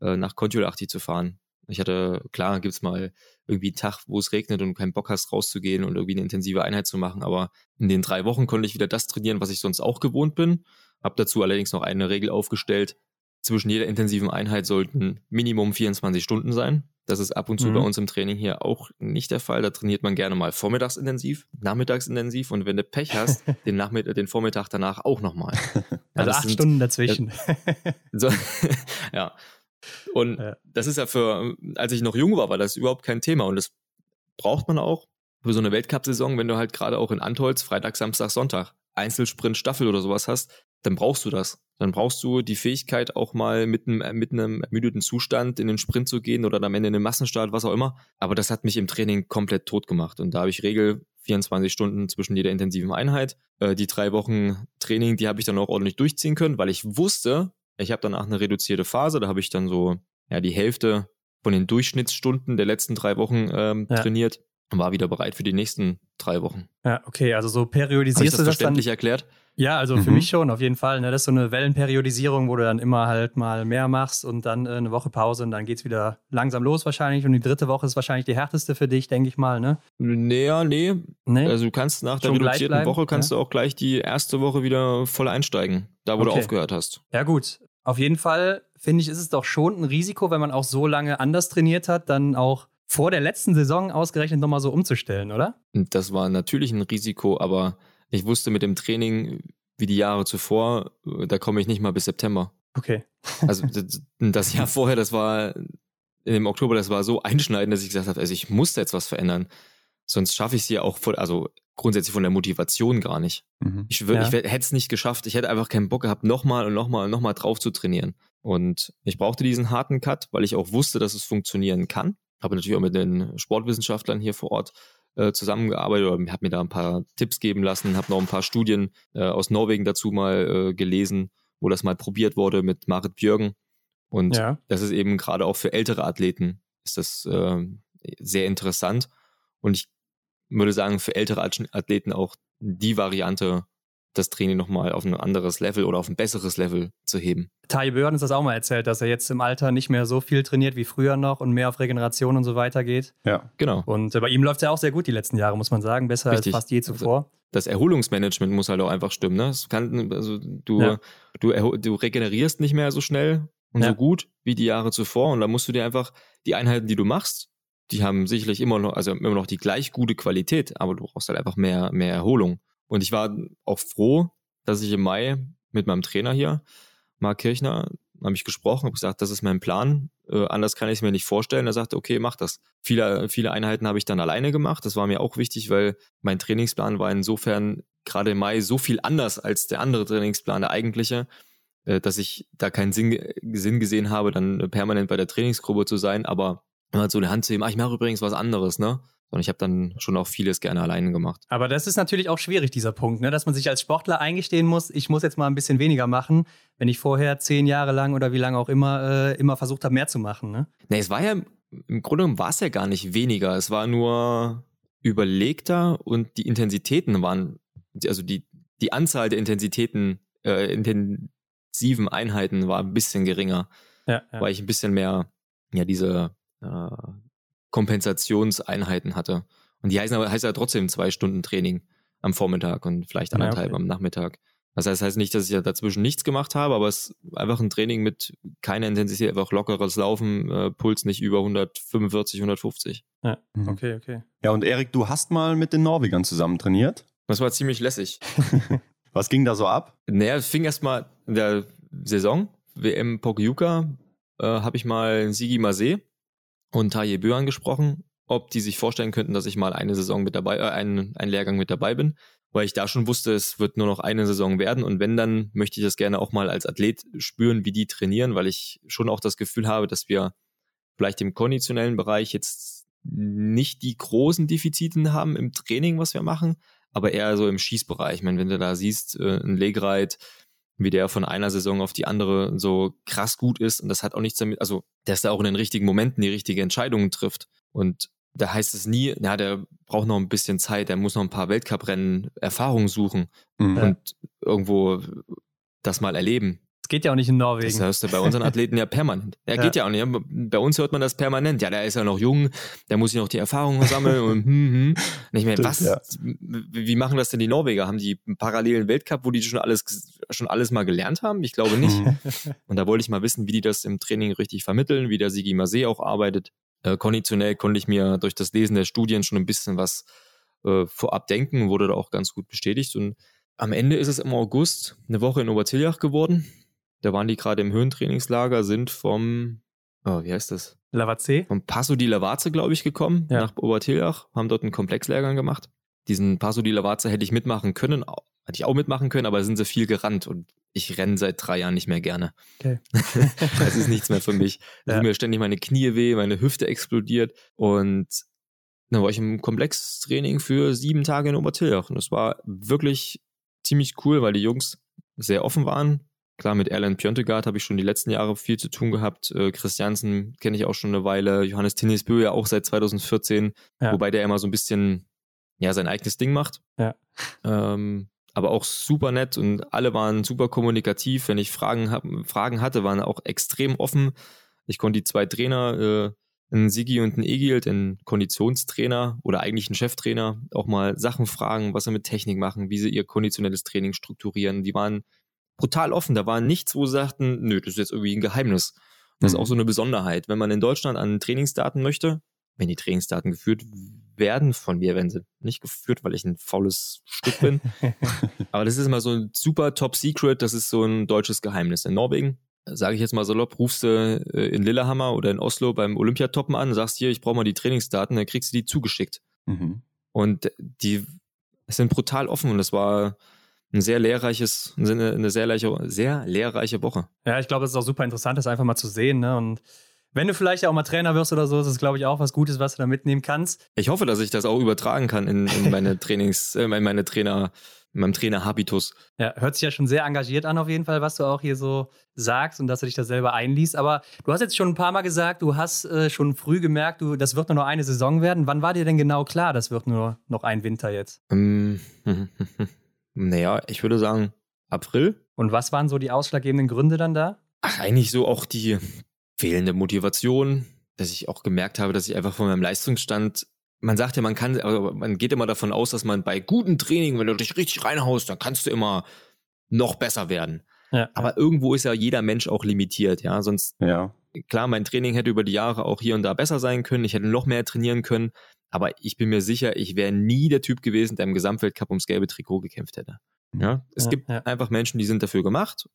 äh, nach Kontiolahti zu fahren. Ich hatte, klar, gibt's mal irgendwie einen Tag, wo es regnet und du keinen Bock hast, rauszugehen und irgendwie eine intensive Einheit zu machen. Aber in den drei Wochen konnte ich wieder das trainieren, was ich sonst auch gewohnt bin. Hab dazu allerdings noch eine Regel aufgestellt, zwischen jeder intensiven Einheit sollten Minimum 24 Stunden sein. Das ist ab und zu mhm. bei uns im Training hier auch nicht der Fall. Da trainiert man gerne mal vormittagsintensiv, nachmittagsintensiv und wenn du Pech hast, den, Nachmittag, den Vormittag danach auch nochmal. Also ja, acht sind, Stunden dazwischen. so, ja. Und ja. das ist ja für, als ich noch jung war, war das überhaupt kein Thema und das braucht man auch für so eine Weltcup-Saison, wenn du halt gerade auch in Antolz Freitag, Samstag, Sonntag Einzelsprint, Staffel oder sowas hast, dann brauchst du das. Dann brauchst du die Fähigkeit, auch mal mit einem, mit einem ermüdeten Zustand in den Sprint zu gehen oder am Ende in den Massenstart, was auch immer. Aber das hat mich im Training komplett tot gemacht. Und da habe ich Regel 24 Stunden zwischen jeder intensiven Einheit. Äh, die drei Wochen Training, die habe ich dann auch ordentlich durchziehen können, weil ich wusste, ich habe danach eine reduzierte Phase. Da habe ich dann so ja die Hälfte von den Durchschnittsstunden der letzten drei Wochen ähm, ja. trainiert war wieder bereit für die nächsten drei Wochen. Ja, okay, also so periodisierst Hab ich das du das verständlich dann, erklärt? Ja, also mhm. für mich schon, auf jeden Fall. Ne? Das ist so eine Wellenperiodisierung, wo du dann immer halt mal mehr machst und dann äh, eine Woche Pause und dann geht es wieder langsam los wahrscheinlich. Und die dritte Woche ist wahrscheinlich die härteste für dich, denke ich mal, ne? Naja, nee. nee. Also du kannst nach der reduzierten Woche kannst ja? du auch gleich die erste Woche wieder voll einsteigen, da wo okay. du aufgehört hast. Ja, gut. Auf jeden Fall, finde ich, ist es doch schon ein Risiko, wenn man auch so lange anders trainiert hat, dann auch vor der letzten Saison ausgerechnet nochmal so umzustellen, oder? Das war natürlich ein Risiko, aber ich wusste mit dem Training wie die Jahre zuvor, äh, da komme ich nicht mal bis September. Okay. also das Jahr vorher, das war im Oktober, das war so einschneidend, dass ich gesagt habe, also ich muss da jetzt was verändern. Sonst schaffe ich es ja auch von, also grundsätzlich von der Motivation gar nicht. Mhm. Ich, ja. ich hätte es nicht geschafft. Ich hätte einfach keinen Bock gehabt, nochmal und nochmal und nochmal drauf zu trainieren. Und ich brauchte diesen harten Cut, weil ich auch wusste, dass es funktionieren kann. Habe natürlich auch mit den Sportwissenschaftlern hier vor Ort äh, zusammengearbeitet oder habe mir da ein paar Tipps geben lassen, habe noch ein paar Studien äh, aus Norwegen dazu mal äh, gelesen, wo das mal probiert wurde mit Marit Björgen. Und ja. das ist eben gerade auch für ältere Athleten ist das äh, sehr interessant. Und ich würde sagen, für ältere Athleten auch die Variante, das Training nochmal auf ein anderes Level oder auf ein besseres Level zu heben. Tai Björn hat das auch mal erzählt, dass er jetzt im Alter nicht mehr so viel trainiert wie früher noch und mehr auf Regeneration und so weiter geht. Ja, genau. Und äh, bei ihm läuft es ja auch sehr gut die letzten Jahre, muss man sagen. Besser Richtig. als fast je zuvor. Also das Erholungsmanagement muss halt auch einfach stimmen. Ne? Es kann, also du, ja. du, du regenerierst nicht mehr so schnell und ja. so gut wie die Jahre zuvor. Und da musst du dir einfach die Einheiten, die du machst, die haben sicherlich immer noch, also immer noch die gleich gute Qualität, aber du brauchst halt einfach mehr, mehr Erholung. Und ich war auch froh, dass ich im Mai mit meinem Trainer hier, Marc Kirchner, habe ich gesprochen, habe gesagt, das ist mein Plan, äh, anders kann ich es mir nicht vorstellen. Er sagte, okay, mach das. Viele, viele Einheiten habe ich dann alleine gemacht. Das war mir auch wichtig, weil mein Trainingsplan war insofern gerade im Mai so viel anders als der andere Trainingsplan, der eigentliche, äh, dass ich da keinen Sinn, Sinn gesehen habe, dann permanent bei der Trainingsgruppe zu sein, aber immer so eine Hand zu ihm, ah, ich mache übrigens was anderes, ne? Und ich habe dann schon auch vieles gerne alleine gemacht. Aber das ist natürlich auch schwierig, dieser Punkt, ne? dass man sich als Sportler eingestehen muss, ich muss jetzt mal ein bisschen weniger machen, wenn ich vorher zehn Jahre lang oder wie lange auch immer äh, immer versucht habe, mehr zu machen. Ne? Nee, es war ja, im Grunde genommen war es ja gar nicht weniger. Es war nur überlegter und die Intensitäten waren, also die, die Anzahl der Intensitäten, äh, intensiven Einheiten war ein bisschen geringer. Ja, ja. Weil ich ein bisschen mehr, ja, diese äh, Kompensationseinheiten hatte. Und die heißen aber heißt ja trotzdem zwei Stunden Training am Vormittag und vielleicht anderthalb ja, okay. am Nachmittag. Das heißt, das heißt nicht, dass ich ja dazwischen nichts gemacht habe, aber es ist einfach ein Training mit keiner Intensität, einfach lockeres Laufen, äh, Puls nicht über 145, 150. Ja, mhm. okay, okay. Ja, und Erik, du hast mal mit den Norwegern zusammen trainiert? Das war ziemlich lässig. Was ging da so ab? Naja, es fing erst mal in der Saison, WM Pokljuka, äh, habe ich mal Sigi Masé und Taye Bö angesprochen, ob die sich vorstellen könnten, dass ich mal eine Saison mit dabei, äh, einen, einen Lehrgang mit dabei bin, weil ich da schon wusste, es wird nur noch eine Saison werden und wenn dann möchte ich das gerne auch mal als Athlet spüren, wie die trainieren, weil ich schon auch das Gefühl habe, dass wir vielleicht im konditionellen Bereich jetzt nicht die großen Defiziten haben im Training, was wir machen, aber eher so im Schießbereich. Ich meine, wenn du da siehst, äh, ein Legreit, wie der von einer Saison auf die andere so krass gut ist. Und das hat auch nichts damit, also dass er auch in den richtigen Momenten die richtigen Entscheidungen trifft. Und da heißt es nie, ja, der braucht noch ein bisschen Zeit, der muss noch ein paar Weltcuprennen Erfahrung suchen mhm. und irgendwo das mal erleben. Das geht ja auch nicht in Norwegen. Das hörst du bei unseren Athleten ja permanent. Er ja. geht ja auch nicht. Bei uns hört man das permanent. Ja, der ist ja noch jung, der muss ja noch die Erfahrungen sammeln und hm, hm. Und ich meine, was? Ja. Wie machen das denn die Norweger? Haben die einen parallelen Weltcup, wo die schon alles, schon alles mal gelernt haben? Ich glaube nicht. und da wollte ich mal wissen, wie die das im Training richtig vermitteln, wie der Sigi Masé auch arbeitet. Äh, konditionell konnte ich mir durch das Lesen der Studien schon ein bisschen was äh, vorab denken, wurde da auch ganz gut bestätigt. Und am Ende ist es im August eine Woche in Obertiljach geworden. Da waren die gerade im Höhentrainingslager, sind vom, oh, wie heißt das? Lavaze? Vom Passo di Lavaze, glaube ich, gekommen, ja. nach Obertiljach, haben dort einen Komplexlehrgang gemacht. Diesen Passo di Lavaze hätte ich mitmachen können, hätte ich auch mitmachen können, aber sind sie viel gerannt und ich renne seit drei Jahren nicht mehr gerne. Okay. das ist nichts mehr für mich. Da ja. tun mir ständig meine Knie weh, meine Hüfte explodiert und dann war ich im Komplextraining für sieben Tage in Obertiljach und das war wirklich ziemlich cool, weil die Jungs sehr offen waren, Klar, mit Erland Pjontegard habe ich schon die letzten Jahre viel zu tun gehabt. Äh, Christiansen kenne ich auch schon eine Weile. Johannes Tinnisbö ja auch seit 2014, ja. wobei der immer so ein bisschen ja sein eigenes Ding macht. Ja. Ähm, aber auch super nett und alle waren super kommunikativ. Wenn ich Fragen, hab, Fragen hatte, waren auch extrem offen. Ich konnte die zwei Trainer, äh, einen Sigi und einen Egil, den Konditionstrainer oder eigentlich einen Cheftrainer, auch mal Sachen fragen, was sie mit Technik machen, wie sie ihr konditionelles Training strukturieren. Die waren brutal offen. Da war nichts, wo sie sagten, nö, das ist jetzt irgendwie ein Geheimnis. Das mhm. ist auch so eine Besonderheit. Wenn man in Deutschland an Trainingsdaten möchte, wenn die Trainingsdaten geführt werden von mir, werden sie nicht geführt, weil ich ein faules Stück bin. Aber das ist immer so ein super Top Secret, das ist so ein deutsches Geheimnis. In Norwegen, sage ich jetzt mal salopp, rufst du äh, in Lillehammer oder in Oslo beim Olympiatoppen an, sagst hier, ich brauche mal die Trainingsdaten, dann kriegst du die zugeschickt. Mhm. Und die sind brutal offen und das war ein sehr lehrreiches, eine, sehr, lehrreiche, sehr lehrreiche Woche. Ja, ich glaube, es ist auch super interessant, das einfach mal zu sehen. Ne? Und wenn du vielleicht auch mal Trainer wirst oder so, ist es, glaube ich, auch was Gutes, was du da mitnehmen kannst. Ich hoffe, dass ich das auch übertragen kann in, in meine Trainings, äh, in meine Trainer, in meinem Trainer-Habitus. Ja, hört sich ja schon sehr engagiert an, auf jeden Fall, was du auch hier so sagst und dass du dich da selber einliest. Aber du hast jetzt schon ein paar Mal gesagt, du hast äh, schon früh gemerkt, du, das wird nur noch eine Saison werden. Wann war dir denn genau klar, das wird nur noch ein Winter jetzt? Naja, ich würde sagen April. Und was waren so die ausschlaggebenden Gründe dann da? Ach, eigentlich so auch die fehlende Motivation, dass ich auch gemerkt habe, dass ich einfach von meinem Leistungsstand man sagt ja, man kann, also man geht immer davon aus, dass man bei gutem Training, wenn du dich richtig reinhaust, dann kannst du immer noch besser werden. Ja. Aber irgendwo ist ja jeder Mensch auch limitiert, ja. Sonst, ja. klar, mein Training hätte über die Jahre auch hier und da besser sein können. Ich hätte noch mehr trainieren können. Aber ich bin mir sicher, ich wäre nie der Typ gewesen, der im Gesamtweltcup ums gelbe Trikot gekämpft hätte. Ja, es ja, gibt ja. einfach Menschen, die sind dafür gemacht.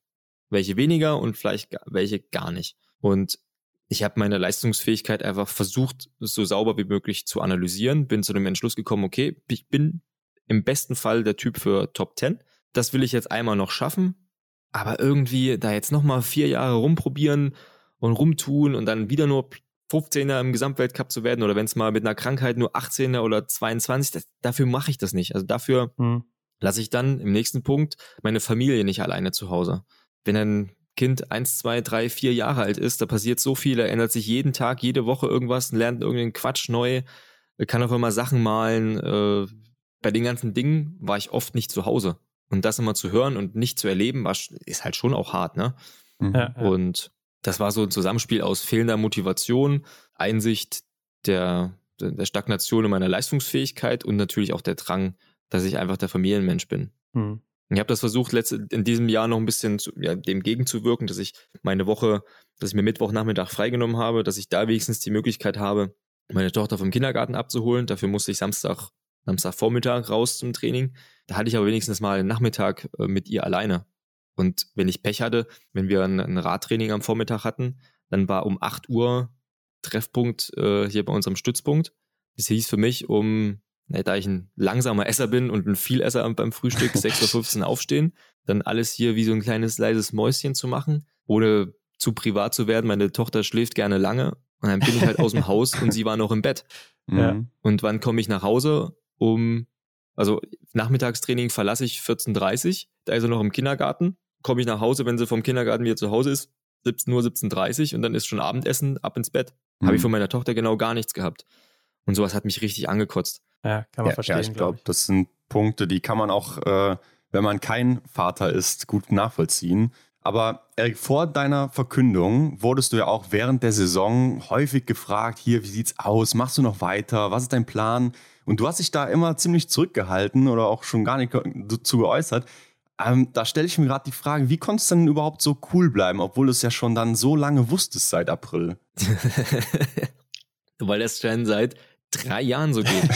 welche weniger und vielleicht welche gar nicht. Und ich habe meine Leistungsfähigkeit einfach versucht, so sauber wie möglich zu analysieren, bin zu dem Entschluss gekommen, okay, ich bin im besten Fall der Typ für Top 10. Das will ich jetzt einmal noch schaffen, aber irgendwie da jetzt nochmal vier Jahre rumprobieren und rumtun und dann wieder nur 15er im Gesamtweltcup zu werden oder wenn es mal mit einer Krankheit nur 18er oder 22, das, dafür mache ich das nicht. Also dafür hm. lasse ich dann im nächsten Punkt meine Familie nicht alleine zu Hause. Wenn ein Kind eins, zwei, drei, vier Jahre alt ist, da passiert so viel, da ändert sich jeden Tag, jede Woche irgendwas, lernt irgendeinen Quatsch neu, kann auf einmal Sachen malen. Äh, bei den ganzen Dingen war ich oft nicht zu Hause. Und das immer zu hören und nicht zu erleben, war, ist halt schon auch hart, ne? Mhm. Ja, ja. Und das war so ein Zusammenspiel aus fehlender Motivation, Einsicht der, der Stagnation in meiner Leistungsfähigkeit und natürlich auch der Drang, dass ich einfach der Familienmensch bin. Mhm. Ich habe das versucht, letzte, in diesem Jahr noch ein bisschen zu, ja, dem gegenzuwirken, dass ich meine Woche, dass ich mir Mittwochnachmittag freigenommen habe, dass ich da wenigstens die Möglichkeit habe, meine Tochter vom Kindergarten abzuholen. Dafür musste ich Samstag, Samstagvormittag raus zum Training. Da hatte ich aber wenigstens mal einen Nachmittag äh, mit ihr alleine. Und wenn ich Pech hatte, wenn wir ein, ein Radtraining am Vormittag hatten, dann war um 8 Uhr Treffpunkt äh, hier bei unserem Stützpunkt. Das hieß für mich um Ne, da ich ein langsamer Esser bin und ein Vielesser beim Frühstück, 6.15 Uhr aufstehen, dann alles hier wie so ein kleines leises Mäuschen zu machen, ohne zu privat zu werden. Meine Tochter schläft gerne lange und dann bin ich halt aus dem Haus und sie war noch im Bett. Ja. Und wann komme ich nach Hause? Um, also Nachmittagstraining verlasse ich 14.30 Uhr, da ist sie noch im Kindergarten. Komme ich nach Hause, wenn sie vom Kindergarten wieder zu Hause ist, 17 Uhr, 17.30 Uhr und dann ist schon Abendessen, ab ins Bett. Mhm. Habe ich von meiner Tochter genau gar nichts gehabt. Und sowas hat mich richtig angekotzt. Ja, kann man ja, verstehen. Ja, ich glaube, glaub, das sind Punkte, die kann man auch, äh, wenn man kein Vater ist, gut nachvollziehen. Aber Erik, vor deiner Verkündung wurdest du ja auch während der Saison häufig gefragt, hier, wie sieht's aus? Machst du noch weiter? Was ist dein Plan? Und du hast dich da immer ziemlich zurückgehalten oder auch schon gar nicht dazu geäußert. Ähm, da stelle ich mir gerade die Frage, wie konntest du denn überhaupt so cool bleiben, obwohl du es ja schon dann so lange wusstest seit April? Weil das schon seit drei Jahren so geht.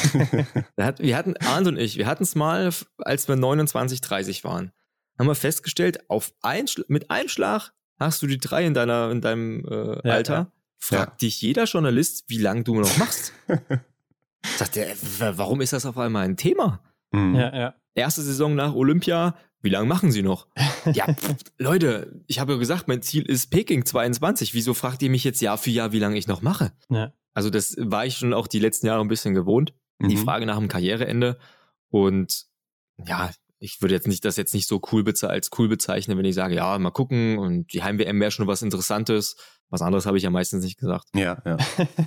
wir hatten, Arndt und ich, wir hatten es mal, als wir 29, 30 waren, haben wir festgestellt, auf ein, mit einem Schlag hast du die drei in deiner, in deinem äh, ja, Alter. Ja. Fragt ja. dich jeder Journalist, wie lange du noch machst. Sagt der, warum ist das auf einmal ein Thema? Mhm. Ja, ja. Erste Saison nach Olympia, wie lange machen Sie noch? ja, pff, Leute, ich habe ja gesagt, mein Ziel ist Peking 22. Wieso fragt ihr mich jetzt Jahr für Jahr, wie lange ich noch mache? Ja. Also das war ich schon auch die letzten Jahre ein bisschen gewohnt. Mhm. Die Frage nach dem Karriereende. Und ja, ich würde jetzt nicht das jetzt nicht so cool als cool bezeichnen, wenn ich sage, ja, mal gucken und die Heim-WM wäre schon was Interessantes. Was anderes habe ich ja meistens nicht gesagt. Ja, ja.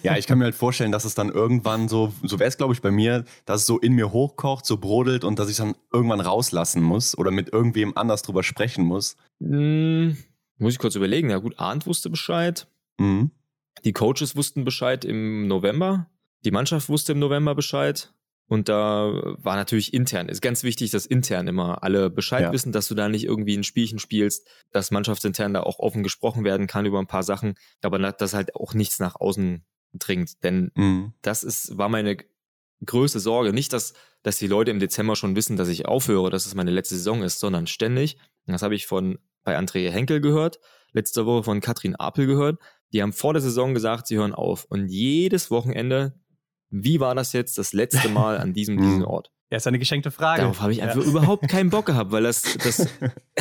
ja, ich kann mir halt vorstellen, dass es dann irgendwann so, so wäre es glaube ich bei mir, dass es so in mir hochkocht, so brodelt und dass ich dann irgendwann rauslassen muss oder mit irgendwem anders drüber sprechen muss. Hm, muss ich kurz überlegen. Ja gut, Arndt wusste Bescheid. Mhm. Die Coaches wussten Bescheid im November. Die Mannschaft wusste im November Bescheid. Und da war natürlich intern, ist ganz wichtig, dass intern immer alle Bescheid ja. wissen, dass du da nicht irgendwie ein Spielchen spielst, dass mannschaftsintern da auch offen gesprochen werden kann über ein paar Sachen, aber dass halt auch nichts nach außen dringt. Denn mhm. das ist, war meine größte Sorge. Nicht, dass, dass die Leute im Dezember schon wissen, dass ich aufhöre, dass es meine letzte Saison ist, sondern ständig. Das habe ich von bei André Henkel gehört, letzte Woche von Katrin Apel gehört, die haben vor der Saison gesagt, sie hören auf. Und jedes Wochenende, wie war das jetzt das letzte Mal an diesem, diesem Ort? Ja, ist eine geschenkte Frage. Darauf habe ich einfach ja. überhaupt keinen Bock gehabt, weil das, das,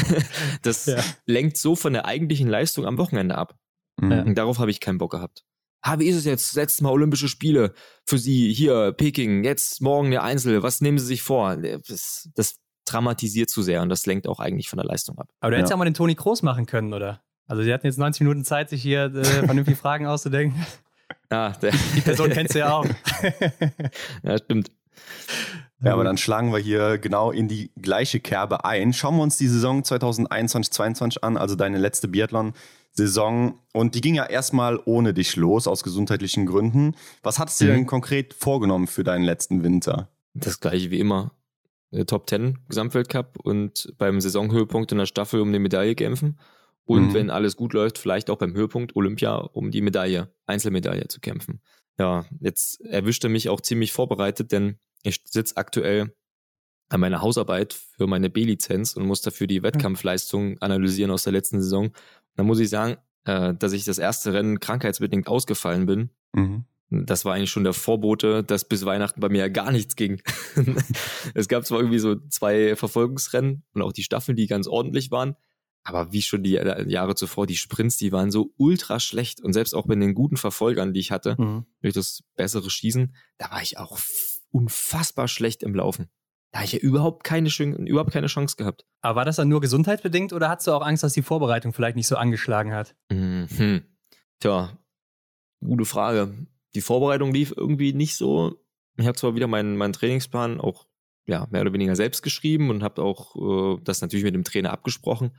das ja. lenkt so von der eigentlichen Leistung am Wochenende ab. Ja. Und darauf habe ich keinen Bock gehabt. Ah, wie ist es jetzt? Letztes Mal Olympische Spiele für Sie hier, Peking, jetzt morgen der Einzel. Was nehmen Sie sich vor? Das, das dramatisiert zu sehr und das lenkt auch eigentlich von der Leistung ab. Aber du hättest ja mal den Toni Kroos machen können, oder? Also sie hatten jetzt 90 Minuten Zeit, sich hier äh, vernünftige Fragen auszudenken. Ah, die Person kennst du ja auch. ja, stimmt. Ja, aber dann schlagen wir hier genau in die gleiche Kerbe ein. Schauen wir uns die Saison 2021-22 an, also deine letzte Biathlon-Saison. Und die ging ja erstmal ohne dich los, aus gesundheitlichen Gründen. Was hattest du mhm. denn konkret vorgenommen für deinen letzten Winter? Das gleiche wie immer. Top 10 Gesamtweltcup und beim Saisonhöhepunkt in der Staffel um die Medaille kämpfen. Und mhm. wenn alles gut läuft, vielleicht auch beim Höhepunkt Olympia um die Medaille, Einzelmedaille zu kämpfen. Ja, jetzt erwischte mich auch ziemlich vorbereitet, denn ich sitze aktuell an meiner Hausarbeit für meine B-Lizenz und muss dafür die Wettkampfleistung analysieren aus der letzten Saison. Da muss ich sagen, äh, dass ich das erste Rennen krankheitsbedingt ausgefallen bin. Mhm. Das war eigentlich schon der Vorbote, dass bis Weihnachten bei mir ja gar nichts ging. es gab zwar irgendwie so zwei Verfolgungsrennen und auch die Staffeln, die ganz ordentlich waren, aber wie schon die Jahre zuvor, die Sprints, die waren so ultra schlecht und selbst auch bei den guten Verfolgern, die ich hatte, mhm. durch das bessere Schießen, da war ich auch unfassbar schlecht im Laufen. Da habe ich ja überhaupt keine, überhaupt keine Chance gehabt. Aber war das dann nur gesundheitsbedingt oder hast du auch Angst, dass die Vorbereitung vielleicht nicht so angeschlagen hat? Mhm. Tja, gute Frage. Die Vorbereitung lief irgendwie nicht so. Ich habe zwar wieder meinen, meinen Trainingsplan auch ja, mehr oder weniger selbst geschrieben und habe auch äh, das natürlich mit dem Trainer abgesprochen.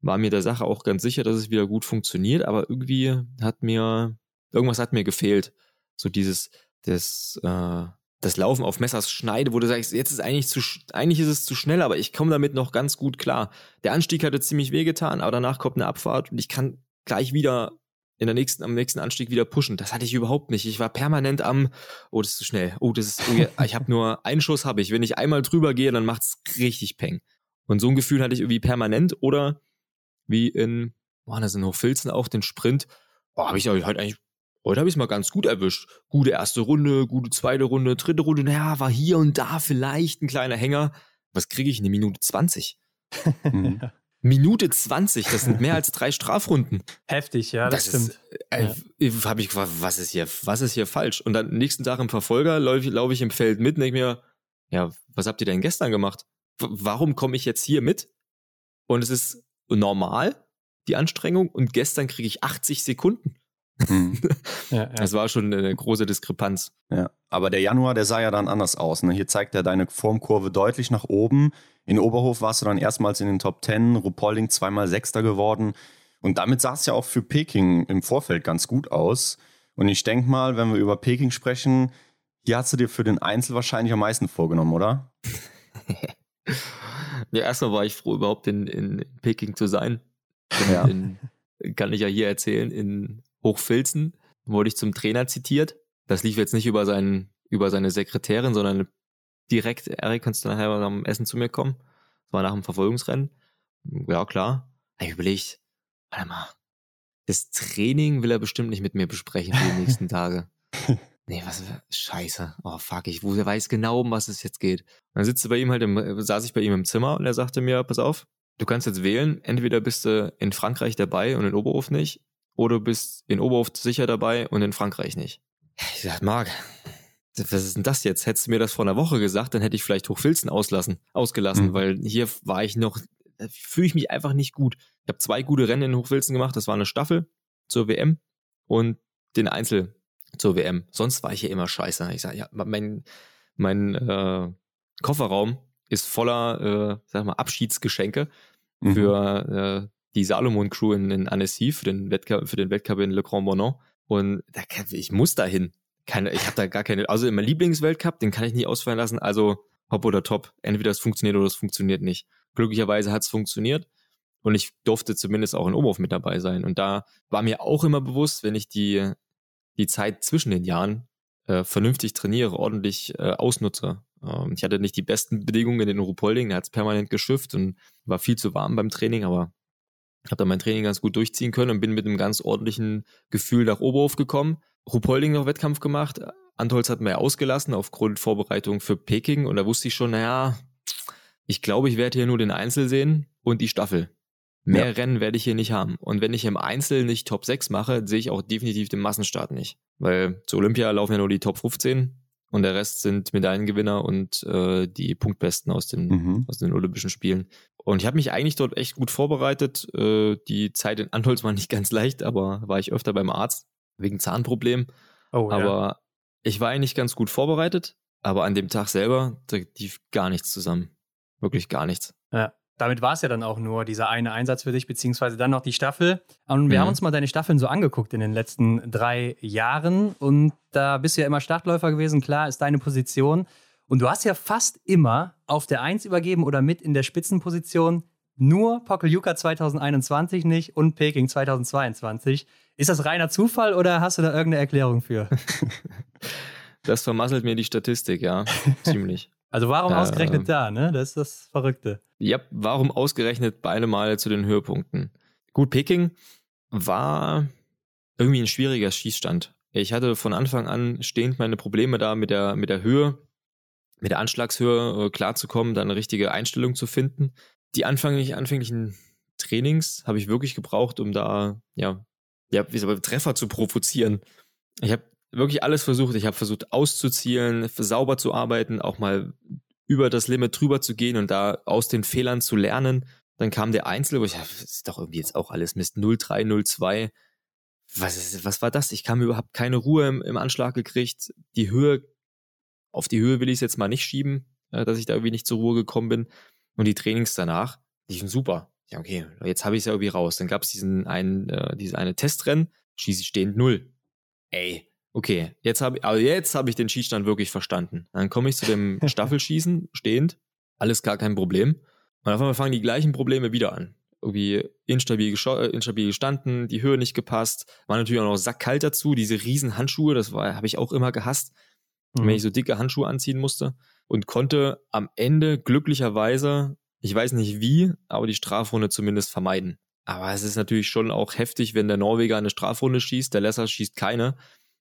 War mir der Sache auch ganz sicher, dass es wieder gut funktioniert, aber irgendwie hat mir, irgendwas hat mir gefehlt. So dieses, das, äh, das Laufen auf Messers Schneide, wo du sagst, jetzt ist eigentlich zu, eigentlich ist es zu schnell, aber ich komme damit noch ganz gut klar. Der Anstieg hatte ziemlich wehgetan, aber danach kommt eine Abfahrt und ich kann gleich wieder in der nächsten, am nächsten Anstieg wieder pushen. Das hatte ich überhaupt nicht. Ich war permanent am, oh, das ist zu schnell. Oh, das ist, oh, ich habe nur einen Schuss habe ich. Wenn ich einmal drüber gehe, dann macht's richtig Peng. Und so ein Gefühl hatte ich irgendwie permanent oder wie in, boah, das sind Hochfilzen auch, den Sprint. Boah, habe ich heute eigentlich Heute habe ich es mal ganz gut erwischt. Gute erste Runde, gute zweite Runde, dritte Runde. Naja, war hier und da vielleicht ein kleiner Hänger. Was kriege ich in eine Minute 20? Mhm. Minute 20, das sind mehr als drei Strafrunden. Heftig, ja, das, das stimmt. Ist, äh, ja. Habe ich gefragt, was ist hier, was ist hier falsch? Und dann nächsten Tag im Verfolger laufe lauf ich im Feld mit und denke mir, ja, was habt ihr denn gestern gemacht? W warum komme ich jetzt hier mit? Und es ist normal, die Anstrengung, und gestern kriege ich 80 Sekunden. Ja, ja. Das war schon eine große Diskrepanz. Ja, aber der Januar, der sah ja dann anders aus. Ne? Hier zeigt er deine Formkurve deutlich nach oben. In Oberhof warst du dann erstmals in den Top 10, Rupolding zweimal Sechster geworden. Und damit sah es ja auch für Peking im Vorfeld ganz gut aus. Und ich denke mal, wenn wir über Peking sprechen, hier hast du dir für den Einzel wahrscheinlich am meisten vorgenommen, oder? ja, erstmal war ich froh, überhaupt in, in Peking zu sein. Ja. In, kann ich ja hier erzählen, in Hochfilzen wurde ich zum Trainer zitiert. Das lief jetzt nicht über, seinen, über seine Sekretärin, sondern direkt, Erik, kannst du nachher am Essen zu mir kommen? Das war nach dem Verfolgungsrennen. Ja, klar. Ich überlegt, warte mal, das Training will er bestimmt nicht mit mir besprechen für die nächsten Tage. Nee, was, scheiße. Oh, fuck, ich weiß genau, um was es jetzt geht. dann sitzt du bei ihm halt im, saß ich bei ihm im Zimmer und er sagte mir, pass auf, du kannst jetzt wählen, entweder bist du in Frankreich dabei und in Oberhof nicht, oder du bist in Oberhof sicher dabei und in Frankreich nicht. Ich sag, Marc, was ist denn das jetzt? Hättest du mir das vor einer Woche gesagt, dann hätte ich vielleicht Hochfilzen auslassen, ausgelassen, mhm. weil hier war ich noch, fühle ich mich einfach nicht gut. Ich habe zwei gute Rennen in Hochfilzen gemacht, das war eine Staffel zur WM und den Einzel zur WM. Sonst war ich hier immer scheiße. Ich sage, ja, mein, mein äh, Kofferraum ist voller, äh, sag mal, Abschiedsgeschenke mhm. für äh, die Salomon Crew in, in Annecy für den Wettkampf, für den Wettkampf in Le Grand Bonon. Und da, ich muss dahin. Keine, ich habe da gar keine, also mein Lieblingsweltcup, den kann ich nie ausfallen lassen. Also hopp oder top. Entweder es funktioniert oder es funktioniert nicht. Glücklicherweise hat es funktioniert. Und ich durfte zumindest auch in Oberhof mit dabei sein. Und da war mir auch immer bewusst, wenn ich die, die Zeit zwischen den Jahren äh, vernünftig trainiere, ordentlich äh, ausnutze. Ähm, ich hatte nicht die besten Bedingungen in den Rupolding, da hat es permanent geschifft und war viel zu warm beim Training, aber habe dann mein Training ganz gut durchziehen können und bin mit einem ganz ordentlichen Gefühl nach Oberhof gekommen. Rupolding noch Wettkampf gemacht. Antolz hat mir ausgelassen aufgrund Vorbereitung für Peking und da wusste ich schon, naja, ich glaube, ich werde hier nur den Einzel sehen und die Staffel. Mehr ja. Rennen werde ich hier nicht haben. Und wenn ich im Einzel nicht Top 6 mache, sehe ich auch definitiv den Massenstart nicht. Weil zu Olympia laufen ja nur die Top 15 und der Rest sind Medaillengewinner und äh, die Punktbesten aus den, mhm. aus den Olympischen Spielen. Und ich habe mich eigentlich dort echt gut vorbereitet. Äh, die Zeit in Antolz war nicht ganz leicht, aber war ich öfter beim Arzt wegen Zahnproblem. Oh, aber ja. ich war eigentlich ganz gut vorbereitet, aber an dem Tag selber, da lief gar nichts zusammen. Wirklich gar nichts. Ja damit war es ja dann auch nur dieser eine Einsatz für dich, beziehungsweise dann noch die Staffel. Und wir mhm. haben uns mal deine Staffeln so angeguckt in den letzten drei Jahren. Und da bist du ja immer Startläufer gewesen, klar, ist deine Position. Und du hast ja fast immer auf der Eins übergeben oder mit in der Spitzenposition. Nur Pokeljuka 2021 nicht und Peking 2022. Ist das reiner Zufall oder hast du da irgendeine Erklärung für? Das vermasselt mir die Statistik, ja. Ziemlich. Also warum äh, ausgerechnet da, ne? Das ist das Verrückte. Ja, warum ausgerechnet beide Male zu den Höhepunkten? Gut, Peking war irgendwie ein schwieriger Schießstand. Ich hatte von Anfang an stehend meine Probleme da mit der, mit der Höhe, mit der Anschlagshöhe äh, klarzukommen, da eine richtige Einstellung zu finden. Die anfänglich, anfänglichen Trainings habe ich wirklich gebraucht, um da, ja, ja, wie soll Treffer zu provozieren. Ich habe wirklich alles versucht. Ich habe versucht auszuzielen, sauber zu arbeiten, auch mal über das Limit drüber zu gehen und da aus den Fehlern zu lernen. Dann kam der Einzel, wo ich dachte, das ist doch irgendwie jetzt auch alles Mist. 03, 02. Was, was war das? Ich kam überhaupt keine Ruhe im, im Anschlag gekriegt. Die Höhe, auf die Höhe will ich es jetzt mal nicht schieben, äh, dass ich da irgendwie nicht zur Ruhe gekommen bin. Und die Trainings danach, die sind super. Ja, okay, jetzt habe ich es ja irgendwie raus. Dann gab es diesen einen, äh, diese eine Testrennen, schieße ich stehend null. Ey, okay, jetzt habe also jetzt habe ich den Schießstand wirklich verstanden. Dann komme ich zu dem Staffelschießen stehend, alles gar kein Problem. Und auf einmal fangen die gleichen Probleme wieder an. Irgendwie instabil, äh, instabil gestanden, die Höhe nicht gepasst, war natürlich auch noch sackkalt dazu, diese riesen Handschuhe, das war habe ich auch immer gehasst, mhm. wenn ich so dicke Handschuhe anziehen musste und konnte am Ende glücklicherweise, ich weiß nicht wie, aber die Strafrunde zumindest vermeiden. Aber es ist natürlich schon auch heftig, wenn der Norweger eine Strafrunde schießt, der Lesser schießt keine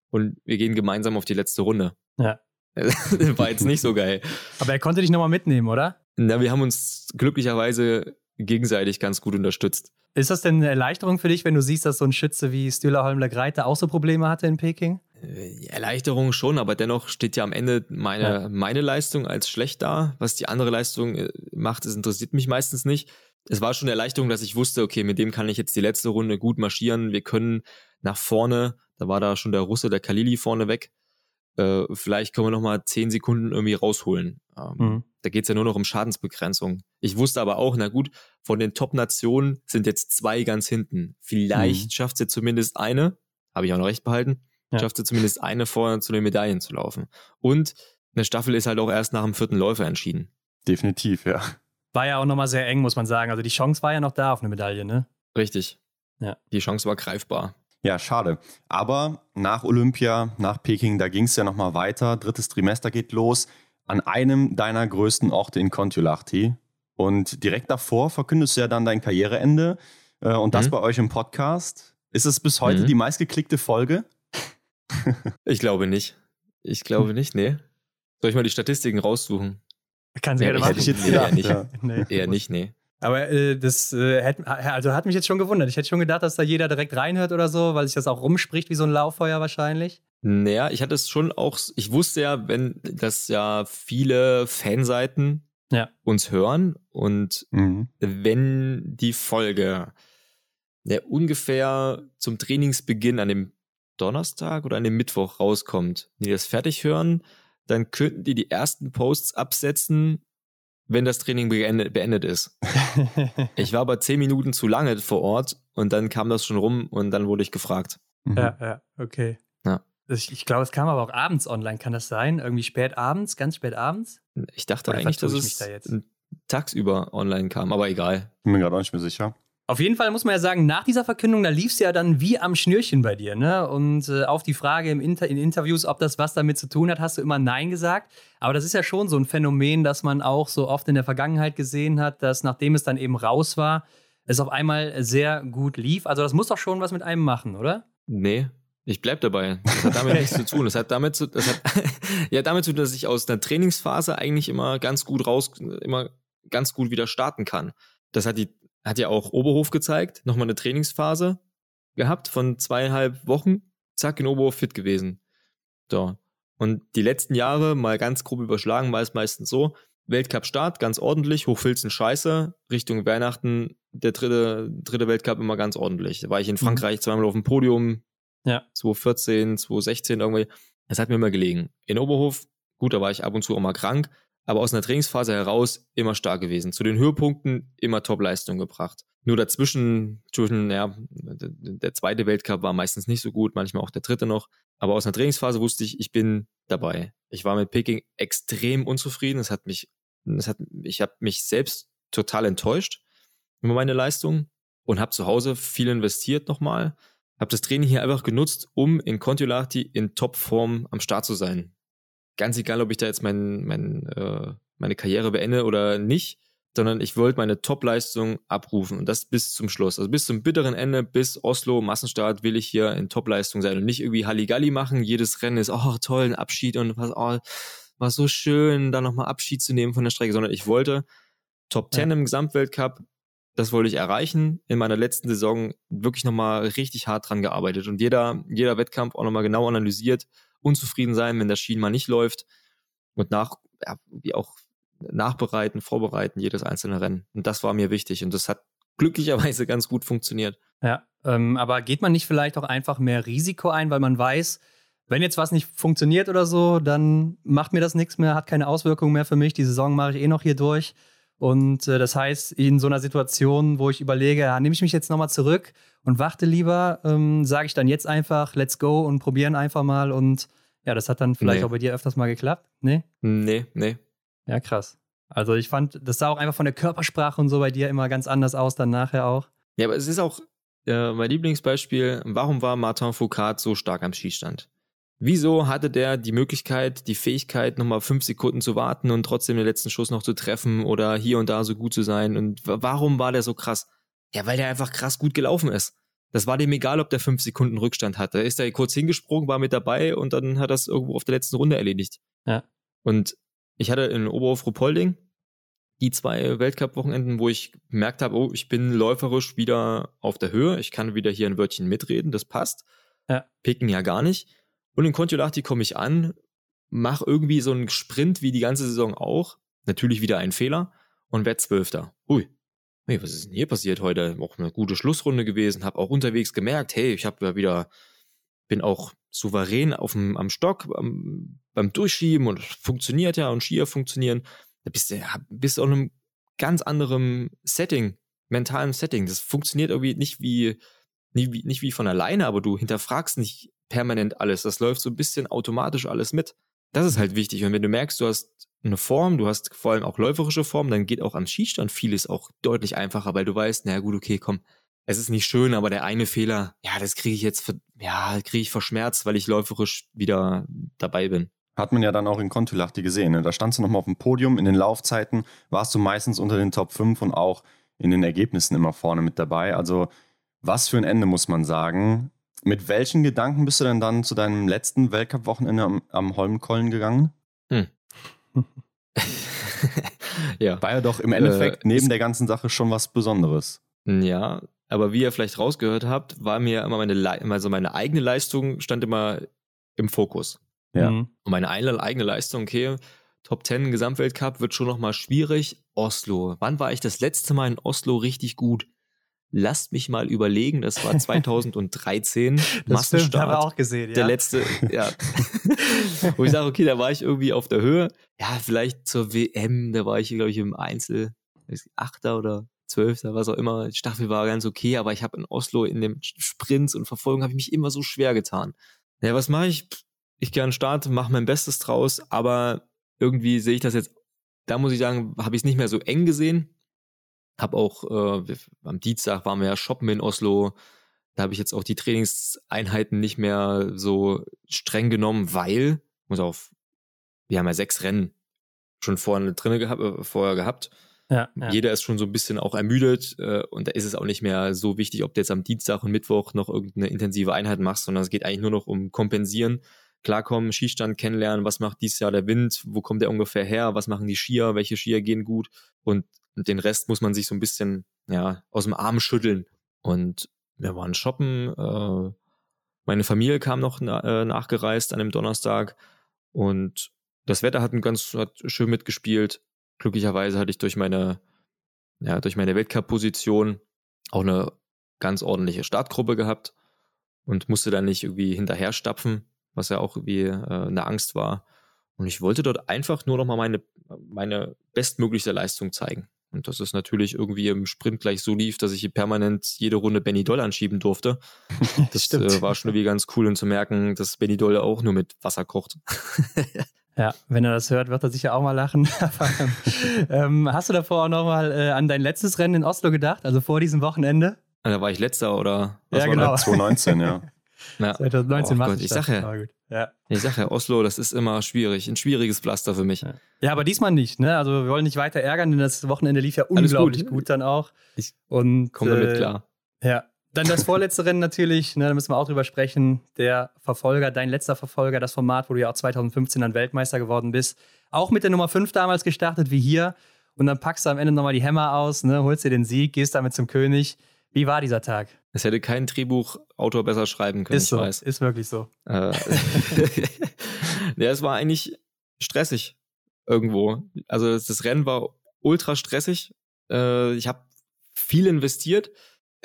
und wir gehen gemeinsam auf die letzte Runde. Ja. War jetzt nicht so geil. Aber er konnte dich nochmal mitnehmen, oder? Na, wir haben uns glücklicherweise gegenseitig ganz gut unterstützt. Ist das denn eine Erleichterung für dich, wenn du siehst, dass so ein Schütze wie Stühler Holmler Greite auch so Probleme hatte in Peking? Äh, Erleichterung schon, aber dennoch steht ja am Ende meine, ja. meine Leistung als schlecht da. Was die andere Leistung äh, macht, das interessiert mich meistens nicht. Es war schon eine Erleichterung, dass ich wusste, okay, mit dem kann ich jetzt die letzte Runde gut marschieren. Wir können nach vorne da war da schon der Russe, der Kalili vorne weg. Äh, vielleicht können wir noch mal zehn Sekunden irgendwie rausholen. Ähm, mhm. Da geht's ja nur noch um Schadensbegrenzung. Ich wusste aber auch, na gut, von den Top-Nationen sind jetzt zwei ganz hinten. Vielleicht mhm. schafft sie zumindest eine, habe ich auch noch recht behalten, ja. schafft sie zumindest eine vorher zu den Medaillen zu laufen. Und eine Staffel ist halt auch erst nach dem vierten Läufer entschieden. Definitiv, ja. War ja auch nochmal sehr eng, muss man sagen. Also die Chance war ja noch da auf eine Medaille, ne? Richtig. Ja. Die Chance war greifbar. Ja, schade. Aber nach Olympia, nach Peking, da ging es ja nochmal weiter. Drittes Trimester geht los an einem deiner größten Orte in Kontiolahti. Und direkt davor verkündest du ja dann dein Karriereende. Äh, und das mhm. bei euch im Podcast. Ist es bis heute mhm. die meistgeklickte Folge? ich glaube nicht. Ich glaube nicht, nee. Soll ich mal die Statistiken raussuchen? Kann sie ja, gerne machen. Hätte ich jetzt eher nicht. Ja. Nee. Eher nicht, nee. Aber äh, das äh, hätte, also hat mich jetzt schon gewundert. Ich hätte schon gedacht, dass da jeder direkt reinhört oder so, weil sich das auch rumspricht wie so ein Lauffeuer wahrscheinlich. Naja, ich hatte es schon auch, ich wusste ja, wenn das ja viele Fanseiten ja. uns hören und mhm. wenn die Folge ja, ungefähr zum Trainingsbeginn an dem Donnerstag oder an dem Mittwoch rauskommt, die das fertig hören, dann könnten die die ersten Posts absetzen wenn das Training beendet, beendet ist. ich war aber zehn Minuten zu lange vor Ort und dann kam das schon rum und dann wurde ich gefragt. Mhm. Ja, ja, okay. Ja. Ich, ich glaube, es kam aber auch abends online. Kann das sein? Irgendwie spät abends, ganz spät abends? Ich dachte Oder eigentlich, dass es da tagsüber online kam, aber egal. Bin mir gerade auch nicht mehr sicher. Auf jeden Fall muss man ja sagen, nach dieser Verkündung, da lief es ja dann wie am Schnürchen bei dir. Ne? Und äh, auf die Frage im Inter in Interviews, ob das was damit zu tun hat, hast du immer Nein gesagt. Aber das ist ja schon so ein Phänomen, das man auch so oft in der Vergangenheit gesehen hat, dass nachdem es dann eben raus war, es auf einmal sehr gut lief. Also das muss doch schon was mit einem machen, oder? Nee, ich bleib dabei. Das hat damit nichts zu tun. Das hat damit zu, das hat, ja, damit zu tun, dass ich aus einer Trainingsphase eigentlich immer ganz gut raus, immer ganz gut wieder starten kann. Das hat die hat ja auch Oberhof gezeigt, nochmal eine Trainingsphase gehabt von zweieinhalb Wochen, zack, in Oberhof fit gewesen. So. Und die letzten Jahre, mal ganz grob überschlagen, war es meistens so, Weltcup-Start, ganz ordentlich, Hochfilzen scheiße, Richtung Weihnachten, der dritte, dritte Weltcup immer ganz ordentlich. Da war ich in mhm. Frankreich zweimal auf dem Podium, ja. 2014, 2016 irgendwie. Das hat mir immer gelegen. In Oberhof, gut, da war ich ab und zu auch mal krank, aber aus einer Trainingsphase heraus immer stark gewesen. Zu den Höhepunkten immer Top-Leistung gebracht. Nur dazwischen, zwischen, ja, der zweite Weltcup war meistens nicht so gut, manchmal auch der dritte noch. Aber aus einer Trainingsphase wusste ich, ich bin dabei. Ich war mit Peking extrem unzufrieden. Es hat mich, es hat, ich habe mich selbst total enttäuscht über meine Leistung und habe zu Hause viel investiert nochmal. Habe das Training hier einfach genutzt, um in Kontiolahti in Topform am Start zu sein ganz egal, ob ich da jetzt mein, mein, äh, meine Karriere beende oder nicht, sondern ich wollte meine Top-Leistung abrufen und das bis zum Schluss. Also bis zum bitteren Ende, bis Oslo, Massenstart, will ich hier in Top-Leistung sein und nicht irgendwie Halligalli machen. Jedes Rennen ist, oh toll, ein Abschied und was, oh, war so schön, da nochmal Abschied zu nehmen von der Strecke, sondern ich wollte Top 10 ja. im Gesamtweltcup, das wollte ich erreichen. In meiner letzten Saison wirklich nochmal richtig hart dran gearbeitet und jeder, jeder Wettkampf auch nochmal genau analysiert, unzufrieden sein, wenn der Schienen mal nicht läuft und nach, ja, wie auch nachbereiten, vorbereiten, jedes einzelne Rennen. Und das war mir wichtig und das hat glücklicherweise ganz gut funktioniert. Ja, ähm, aber geht man nicht vielleicht auch einfach mehr Risiko ein, weil man weiß, wenn jetzt was nicht funktioniert oder so, dann macht mir das nichts mehr, hat keine Auswirkungen mehr für mich. Die Saison mache ich eh noch hier durch. Und äh, das heißt, in so einer Situation, wo ich überlege, ja, nehme ich mich jetzt nochmal zurück und warte lieber, ähm, sage ich dann jetzt einfach, let's go und probieren einfach mal. Und ja, das hat dann vielleicht nee. auch bei dir öfters mal geklappt. Nee? Nee, nee. Ja, krass. Also ich fand, das sah auch einfach von der Körpersprache und so bei dir immer ganz anders aus, dann nachher auch. Ja, aber es ist auch äh, mein Lieblingsbeispiel, warum war Martin Foucault so stark am Schießstand? Wieso hatte der die Möglichkeit, die Fähigkeit, nochmal fünf Sekunden zu warten und trotzdem den letzten Schuss noch zu treffen oder hier und da so gut zu sein? Und warum war der so krass? Ja, weil der einfach krass gut gelaufen ist. Das war dem egal, ob der fünf Sekunden Rückstand hatte. Ist er kurz hingesprungen, war mit dabei und dann hat er es irgendwo auf der letzten Runde erledigt. Ja. Und ich hatte in Oberhof-Ruhpolding die zwei Weltcup-Wochenenden, wo ich gemerkt habe, oh, ich bin läuferisch wieder auf der Höhe. Ich kann wieder hier ein Wörtchen mitreden, das passt. Ja. Picken ja gar nicht. Und in Kontiolahti komme ich an, mache irgendwie so einen Sprint wie die ganze Saison auch. Natürlich wieder ein Fehler und werde Zwölfter. Ui, hey, was ist denn hier passiert heute? Auch eine gute Schlussrunde gewesen, habe auch unterwegs gemerkt, hey, ich habe ja wieder, bin auch souverän auf dem, am Stock am, beim Durchschieben und funktioniert ja und Skier funktionieren. Da bist du bist auch in einem ganz anderen Setting, mentalen Setting. Das funktioniert irgendwie nicht wie, nicht wie, nicht wie von alleine, aber du hinterfragst nicht permanent alles. Das läuft so ein bisschen automatisch alles mit. Das ist halt wichtig. Und wenn du merkst, du hast eine Form, du hast vor allem auch läuferische Form, dann geht auch am Schießstand vieles auch deutlich einfacher, weil du weißt, naja gut, okay, komm, es ist nicht schön, aber der eine Fehler, ja, das kriege ich jetzt, ja, kriege ich verschmerzt, weil ich läuferisch wieder dabei bin. Hat man ja dann auch in Kontulachti gesehen. Ne? Da standst du nochmal auf dem Podium. In den Laufzeiten warst du meistens unter den Top 5 und auch in den Ergebnissen immer vorne mit dabei. Also, was für ein Ende muss man sagen. Mit welchen Gedanken bist du denn dann zu deinem letzten Weltcup-Wochenende am, am Holmenkollen gegangen? Hm. ja. War ja doch im Endeffekt äh, neben der ganzen Sache schon was Besonderes. Ja, aber wie ihr vielleicht rausgehört habt, war mir immer meine, also meine eigene Leistung stand immer im Fokus. Ja. Mhm. Und meine eigene Leistung, okay, Top 10 Gesamtweltcup wird schon nochmal schwierig. Oslo. Wann war ich das letzte Mal in Oslo richtig gut? Lasst mich mal überlegen, das war 2013, das Massenstart. Haben wir auch gesehen, ja. Der letzte, ja. Wo ich sage, okay, da war ich irgendwie auf der Höhe. Ja, vielleicht zur WM, da war ich, glaube ich, im Einzel, Achter oder Zwölfter, was auch immer. Die Staffel war ganz okay, aber ich habe in Oslo in dem Sprints und Verfolgung habe ich mich immer so schwer getan. Ja, was mache ich? Ich gehe an den Start, mache mein Bestes draus, aber irgendwie sehe ich das jetzt, da muss ich sagen, habe ich es nicht mehr so eng gesehen hab auch äh, am Dienstag waren wir ja shoppen in Oslo. Da habe ich jetzt auch die Trainingseinheiten nicht mehr so streng genommen, weil, muss auf, wir haben ja sechs Rennen schon vorne drin gehabt, äh, vorher gehabt. Ja, ja. Jeder ist schon so ein bisschen auch ermüdet äh, und da ist es auch nicht mehr so wichtig, ob du jetzt am Dienstag und Mittwoch noch irgendeine intensive Einheit machst, sondern es geht eigentlich nur noch um Kompensieren, klarkommen, Skistand kennenlernen, was macht dieses Jahr der Wind, wo kommt der ungefähr her, was machen die Skier, welche Skier gehen gut und den Rest muss man sich so ein bisschen ja, aus dem Arm schütteln. Und wir waren shoppen. Äh, meine Familie kam noch äh, nachgereist an dem Donnerstag. Und das Wetter hat, ganz, hat schön mitgespielt. Glücklicherweise hatte ich durch meine, ja, durch meine Weltcup-Position auch eine ganz ordentliche Startgruppe gehabt und musste dann nicht irgendwie hinterher stapfen, was ja auch irgendwie äh, eine Angst war. Und ich wollte dort einfach nur noch mal meine, meine bestmöglichste Leistung zeigen. Und das ist natürlich irgendwie im Sprint gleich so lief, dass ich permanent jede Runde Benny Doll anschieben durfte. Das äh, war schon irgendwie ganz cool und zu merken, dass Benny Doll auch nur mit Wasser kocht. ja, wenn er das hört, wird er sicher auch mal lachen. ähm, hast du davor auch nochmal äh, an dein letztes Rennen in Oslo gedacht, also vor diesem Wochenende? Da war ich letzter oder was ja, war genau. Das? 2019, ja. Ja. 2019 oh Gott, ich sag ja, ja. Ich sag ja, Oslo, das ist immer schwierig, ein schwieriges Pflaster für mich. Ja, aber diesmal nicht, ne? Also wir wollen nicht weiter ärgern, denn das Wochenende lief ja unglaublich gut. gut. dann auch. Ich komme damit äh, klar. Ja, dann das vorletzte Rennen natürlich, ne, da müssen wir auch drüber sprechen. Der Verfolger, dein letzter Verfolger, das Format, wo du ja auch 2015 dann Weltmeister geworden bist. Auch mit der Nummer 5 damals gestartet, wie hier. Und dann packst du am Ende nochmal die Hämmer aus, ne, holst dir den Sieg, gehst damit zum König. Wie war dieser Tag? Es hätte kein Drehbuchautor besser schreiben können, ist so, weiß. Ist wirklich so. Äh, ja, es war eigentlich stressig irgendwo. Also das Rennen war ultra stressig. Äh, ich habe viel investiert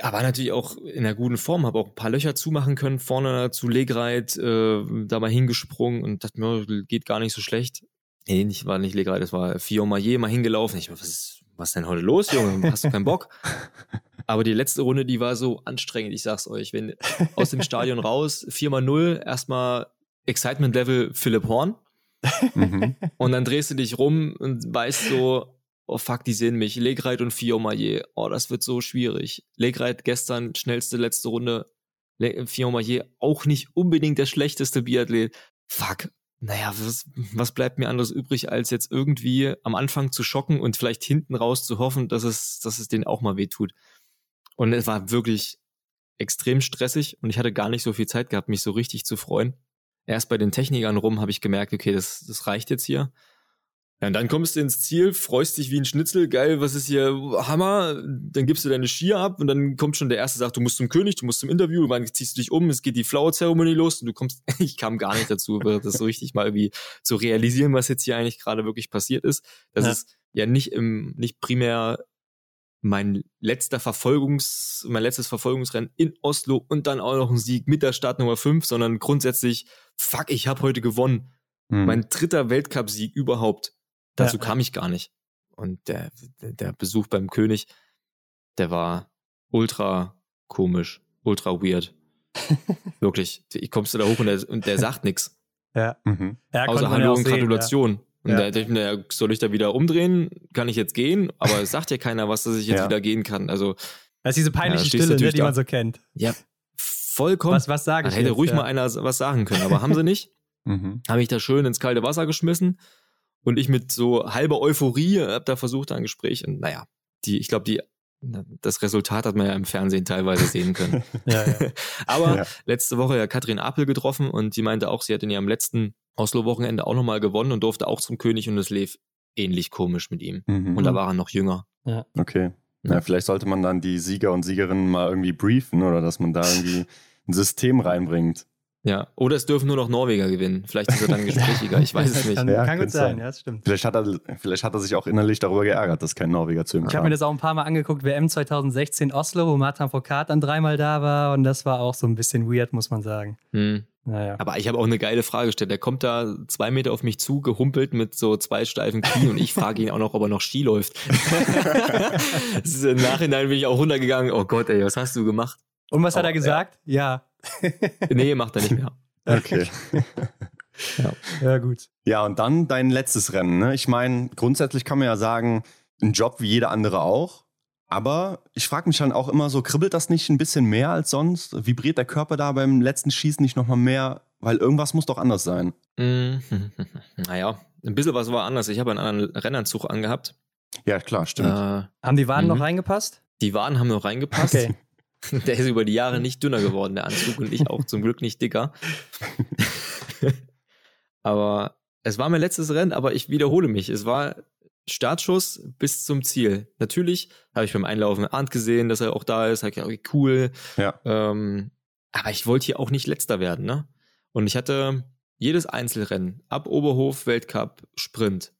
aber natürlich auch in einer guten Form, habe auch ein paar Löcher zumachen können, vorne zu Legreit, äh, da mal hingesprungen und dachte mir, geht gar nicht so schlecht. Nee, nicht, war nicht Legreit, das war Maillet mal hingelaufen. Ich was ist, was ist denn heute los, Junge? Hast du keinen Bock? Aber die letzte Runde, die war so anstrengend, ich sag's euch. Wenn aus dem Stadion raus, 4x0, erstmal Excitement Level Philipp Horn. Mhm. Und dann drehst du dich rum und weißt so, oh fuck, die sehen mich. Legreit und Fio Maillet, oh, das wird so schwierig. Legreit gestern, schnellste letzte Runde. Le Fio Maillet auch nicht unbedingt der schlechteste Biathlet. Fuck, naja, was, was bleibt mir anderes übrig, als jetzt irgendwie am Anfang zu schocken und vielleicht hinten raus zu hoffen, dass es, dass es denen auch mal wehtut. Und es war wirklich extrem stressig und ich hatte gar nicht so viel Zeit gehabt, mich so richtig zu freuen. Erst bei den Technikern rum habe ich gemerkt, okay, das, das reicht jetzt hier. Ja, und dann kommst du ins Ziel, freust dich wie ein Schnitzel, geil, was ist hier, Hammer, dann gibst du deine Skier ab und dann kommt schon der Erste, sagt, du musst zum König, du musst zum Interview, dann ziehst du dich um, es geht die Flower-Zeremonie los und du kommst, ich kam gar nicht dazu, das so richtig mal irgendwie zu realisieren, was jetzt hier eigentlich gerade wirklich passiert ist. Das ja. ist ja nicht im, nicht primär mein letzter Verfolgungs, mein letztes Verfolgungsrennen in Oslo und dann auch noch ein Sieg mit der Startnummer 5, sondern grundsätzlich, fuck, ich habe heute gewonnen. Mhm. Mein dritter Weltcup-Sieg überhaupt. Dazu ja. kam ich gar nicht. Und der, der Besuch beim König, der war ultra komisch, ultra weird. Wirklich. Ich kommst du da hoch und der, und der sagt nichts. Ja. Mhm. ja Außer Hallo und Gratulation. Ja. Und ja. da dachte ich mir, soll ich da wieder umdrehen? Kann ich jetzt gehen? Aber es sagt ja keiner was, dass ich jetzt ja. wieder gehen kann. Also. Das ist diese peinliche Stille, ne, die man so kennt. Ja, vollkommen. Was, was sage ich? Hätte jetzt, ruhig mal einer was sagen können, aber haben sie nicht. Mhm. Habe ich da schön ins kalte Wasser geschmissen und ich mit so halber Euphorie habe da versucht ein Gespräch und naja, die, ich glaube, die das Resultat hat man ja im Fernsehen teilweise sehen können. ja, ja. Aber ja. letzte Woche ja Katrin Apel getroffen und die meinte auch, sie hat in ihrem letzten Oslo-Wochenende auch nochmal gewonnen und durfte auch zum König und es lief ähnlich komisch mit ihm. Mhm. Und da war er noch jünger. Ja. Okay. Ja, vielleicht sollte man dann die Sieger und Siegerinnen mal irgendwie briefen oder dass man da irgendwie ein System reinbringt. Ja, oder es dürfen nur noch Norweger gewinnen. Vielleicht ist er dann gesprächiger, ich weiß es nicht. Kann, ja, kann gut sein, sein, ja, das stimmt. Vielleicht hat, er, vielleicht hat er sich auch innerlich darüber geärgert, dass kein Norweger zu ihm kam. Ich habe mir das auch ein paar Mal angeguckt, WM 2016 Oslo, wo Martin Foucault dann dreimal da war und das war auch so ein bisschen weird, muss man sagen. Hm. Naja. Aber ich habe auch eine geile Frage gestellt. Der kommt da zwei Meter auf mich zu, gehumpelt mit so zwei steifen Knien und ich frage ihn auch noch, ob er noch Ski läuft. Im Nachhinein bin ich auch runtergegangen. Oh Gott, ey, was hast du gemacht? Und was oh, hat er gesagt? ja. nee, macht er nicht mehr. Okay. ja. ja, gut. Ja, und dann dein letztes Rennen. Ne? Ich meine, grundsätzlich kann man ja sagen, ein Job wie jeder andere auch. Aber ich frage mich dann auch immer so, kribbelt das nicht ein bisschen mehr als sonst? Vibriert der Körper da beim letzten Schießen nicht nochmal mehr? Weil irgendwas muss doch anders sein. Mm, naja, ein bisschen was war anders. Ich habe einen anderen Rennanzug angehabt. Ja, klar, stimmt. Äh, haben die Waden noch mhm. reingepasst? Die Waden haben noch reingepasst. Okay. Der ist über die Jahre nicht dünner geworden, der Anzug, und ich auch zum Glück nicht dicker. aber es war mein letztes Rennen, aber ich wiederhole mich. Es war Startschuss bis zum Ziel. Natürlich habe ich beim Einlaufen Arndt gesehen, dass er auch da ist. Habe ich okay, cool. Ja. Ähm, aber ich wollte hier auch nicht letzter werden, ne? Und ich hatte jedes Einzelrennen ab Oberhof Weltcup Sprint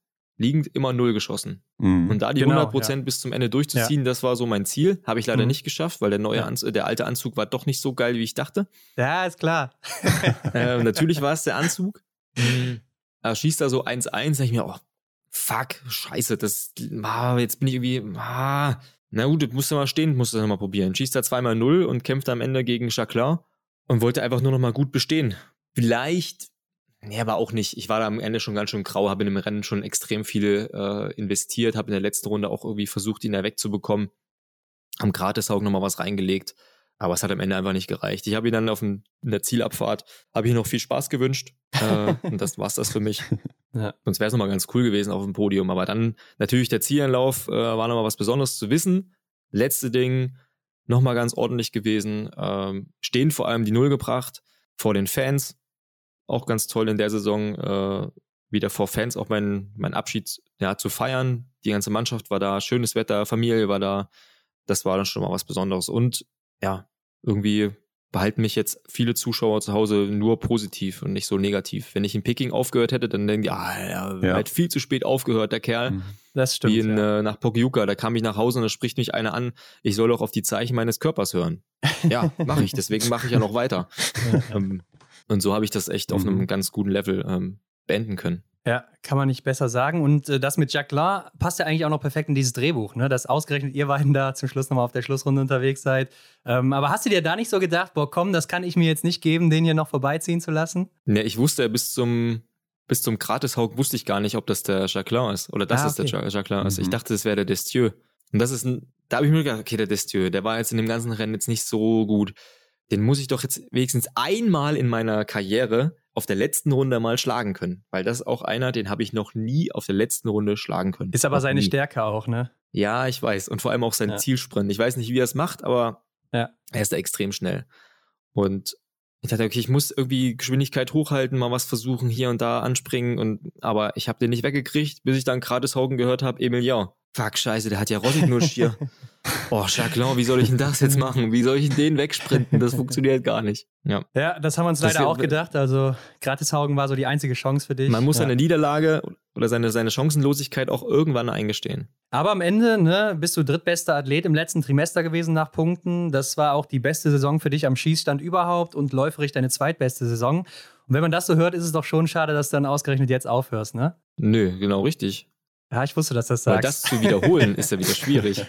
liegend immer null geschossen. Mhm. Und da die genau, 100% ja. bis zum Ende durchzuziehen, ja. das war so mein Ziel. Habe ich leider mhm. nicht geschafft, weil der neue ja. Anzug, der alte Anzug war doch nicht so geil, wie ich dachte. Ja, ist klar. äh, natürlich war es der Anzug. Mhm. Er schießt da so 1-1, sag ich mir, oh, fuck, scheiße, das, ah, jetzt bin ich irgendwie, ah, na gut, musst du mal stehen, musst du das mal probieren. Schießt da zweimal 0 und kämpft am Ende gegen Chaclin und wollte einfach nur noch mal gut bestehen. Vielleicht Nee, aber auch nicht. Ich war da am Ende schon ganz schön grau, habe in dem Rennen schon extrem viele äh, investiert, habe in der letzten Runde auch irgendwie versucht, ihn da wegzubekommen. Am Gratis auch nochmal was reingelegt. Aber es hat am Ende einfach nicht gereicht. Ich habe ihn dann auf dem, in der Zielabfahrt, habe ich noch viel Spaß gewünscht. Äh, und das war's das für mich. Ja. Sonst wäre es nochmal ganz cool gewesen auf dem Podium. Aber dann natürlich der Zielanlauf äh, war nochmal was Besonderes zu wissen. Letzte Ding, nochmal ganz ordentlich gewesen. Ähm, stehen vor allem die Null gebracht vor den Fans. Auch ganz toll in der Saison, äh, wieder vor Fans auch meinen mein Abschied ja, zu feiern. Die ganze Mannschaft war da, schönes Wetter, Familie war da. Das war dann schon mal was Besonderes. Und ja, irgendwie behalten mich jetzt viele Zuschauer zu Hause nur positiv und nicht so negativ. Wenn ich in Peking aufgehört hätte, dann denken die, ah, er ja. hat viel zu spät aufgehört, der Kerl. Mhm. Das stimmt. Wie in, ja. äh, nach Pokyuka, da kam ich nach Hause und da spricht mich einer an, ich soll doch auf die Zeichen meines Körpers hören. Ja, mache ich, deswegen mache ich ja noch weiter. ähm, und so habe ich das echt mhm. auf einem ganz guten Level ähm, beenden können. Ja, kann man nicht besser sagen. Und äh, das mit Jacqueline passt ja eigentlich auch noch perfekt in dieses Drehbuch, ne? dass ausgerechnet ihr beiden da zum Schluss nochmal auf der Schlussrunde unterwegs seid. Ähm, aber hast du dir da nicht so gedacht, boah, komm, das kann ich mir jetzt nicht geben, den hier noch vorbeiziehen zu lassen? Ne, ich wusste bis zum, bis zum Gratishaug wusste ich gar nicht, ob das der Jacqueline ist oder das ah, okay. ist der Jacqueline ist. Ich mhm. dachte, das wäre der Destieu. Und das ist ein, da habe ich mir gedacht, okay, der Destieu, der war jetzt in dem ganzen Rennen jetzt nicht so gut. Den muss ich doch jetzt wenigstens einmal in meiner Karriere auf der letzten Runde mal schlagen können. Weil das ist auch einer, den habe ich noch nie auf der letzten Runde schlagen können. Ist aber noch seine nie. Stärke auch, ne? Ja, ich weiß. Und vor allem auch sein ja. Zielsprint. Ich weiß nicht, wie er es macht, aber ja. er ist da extrem schnell. Und ich dachte, okay, ich muss irgendwie Geschwindigkeit hochhalten, mal was versuchen, hier und da anspringen. Und aber ich habe den nicht weggekriegt, bis ich dann gerade Haugen gehört habe, Emil, ja, fuck, scheiße, der hat ja Rossignusch hier. Oh, Jacqueline, wie soll ich denn das jetzt machen? Wie soll ich den wegsprinten? Das funktioniert gar nicht. Ja, ja das haben wir uns leider das auch gedacht. Also, Gratishaugen war so die einzige Chance für dich. Man muss ja. seine Niederlage oder seine, seine Chancenlosigkeit auch irgendwann eingestehen. Aber am Ende ne, bist du drittbester Athlet im letzten Trimester gewesen nach Punkten. Das war auch die beste Saison für dich am Schießstand überhaupt und läuferig deine zweitbeste Saison. Und wenn man das so hört, ist es doch schon schade, dass du dann ausgerechnet jetzt aufhörst, ne? Nö, genau richtig. Ja, ich wusste, dass das sagst. Weil das zu wiederholen ist ja wieder schwierig.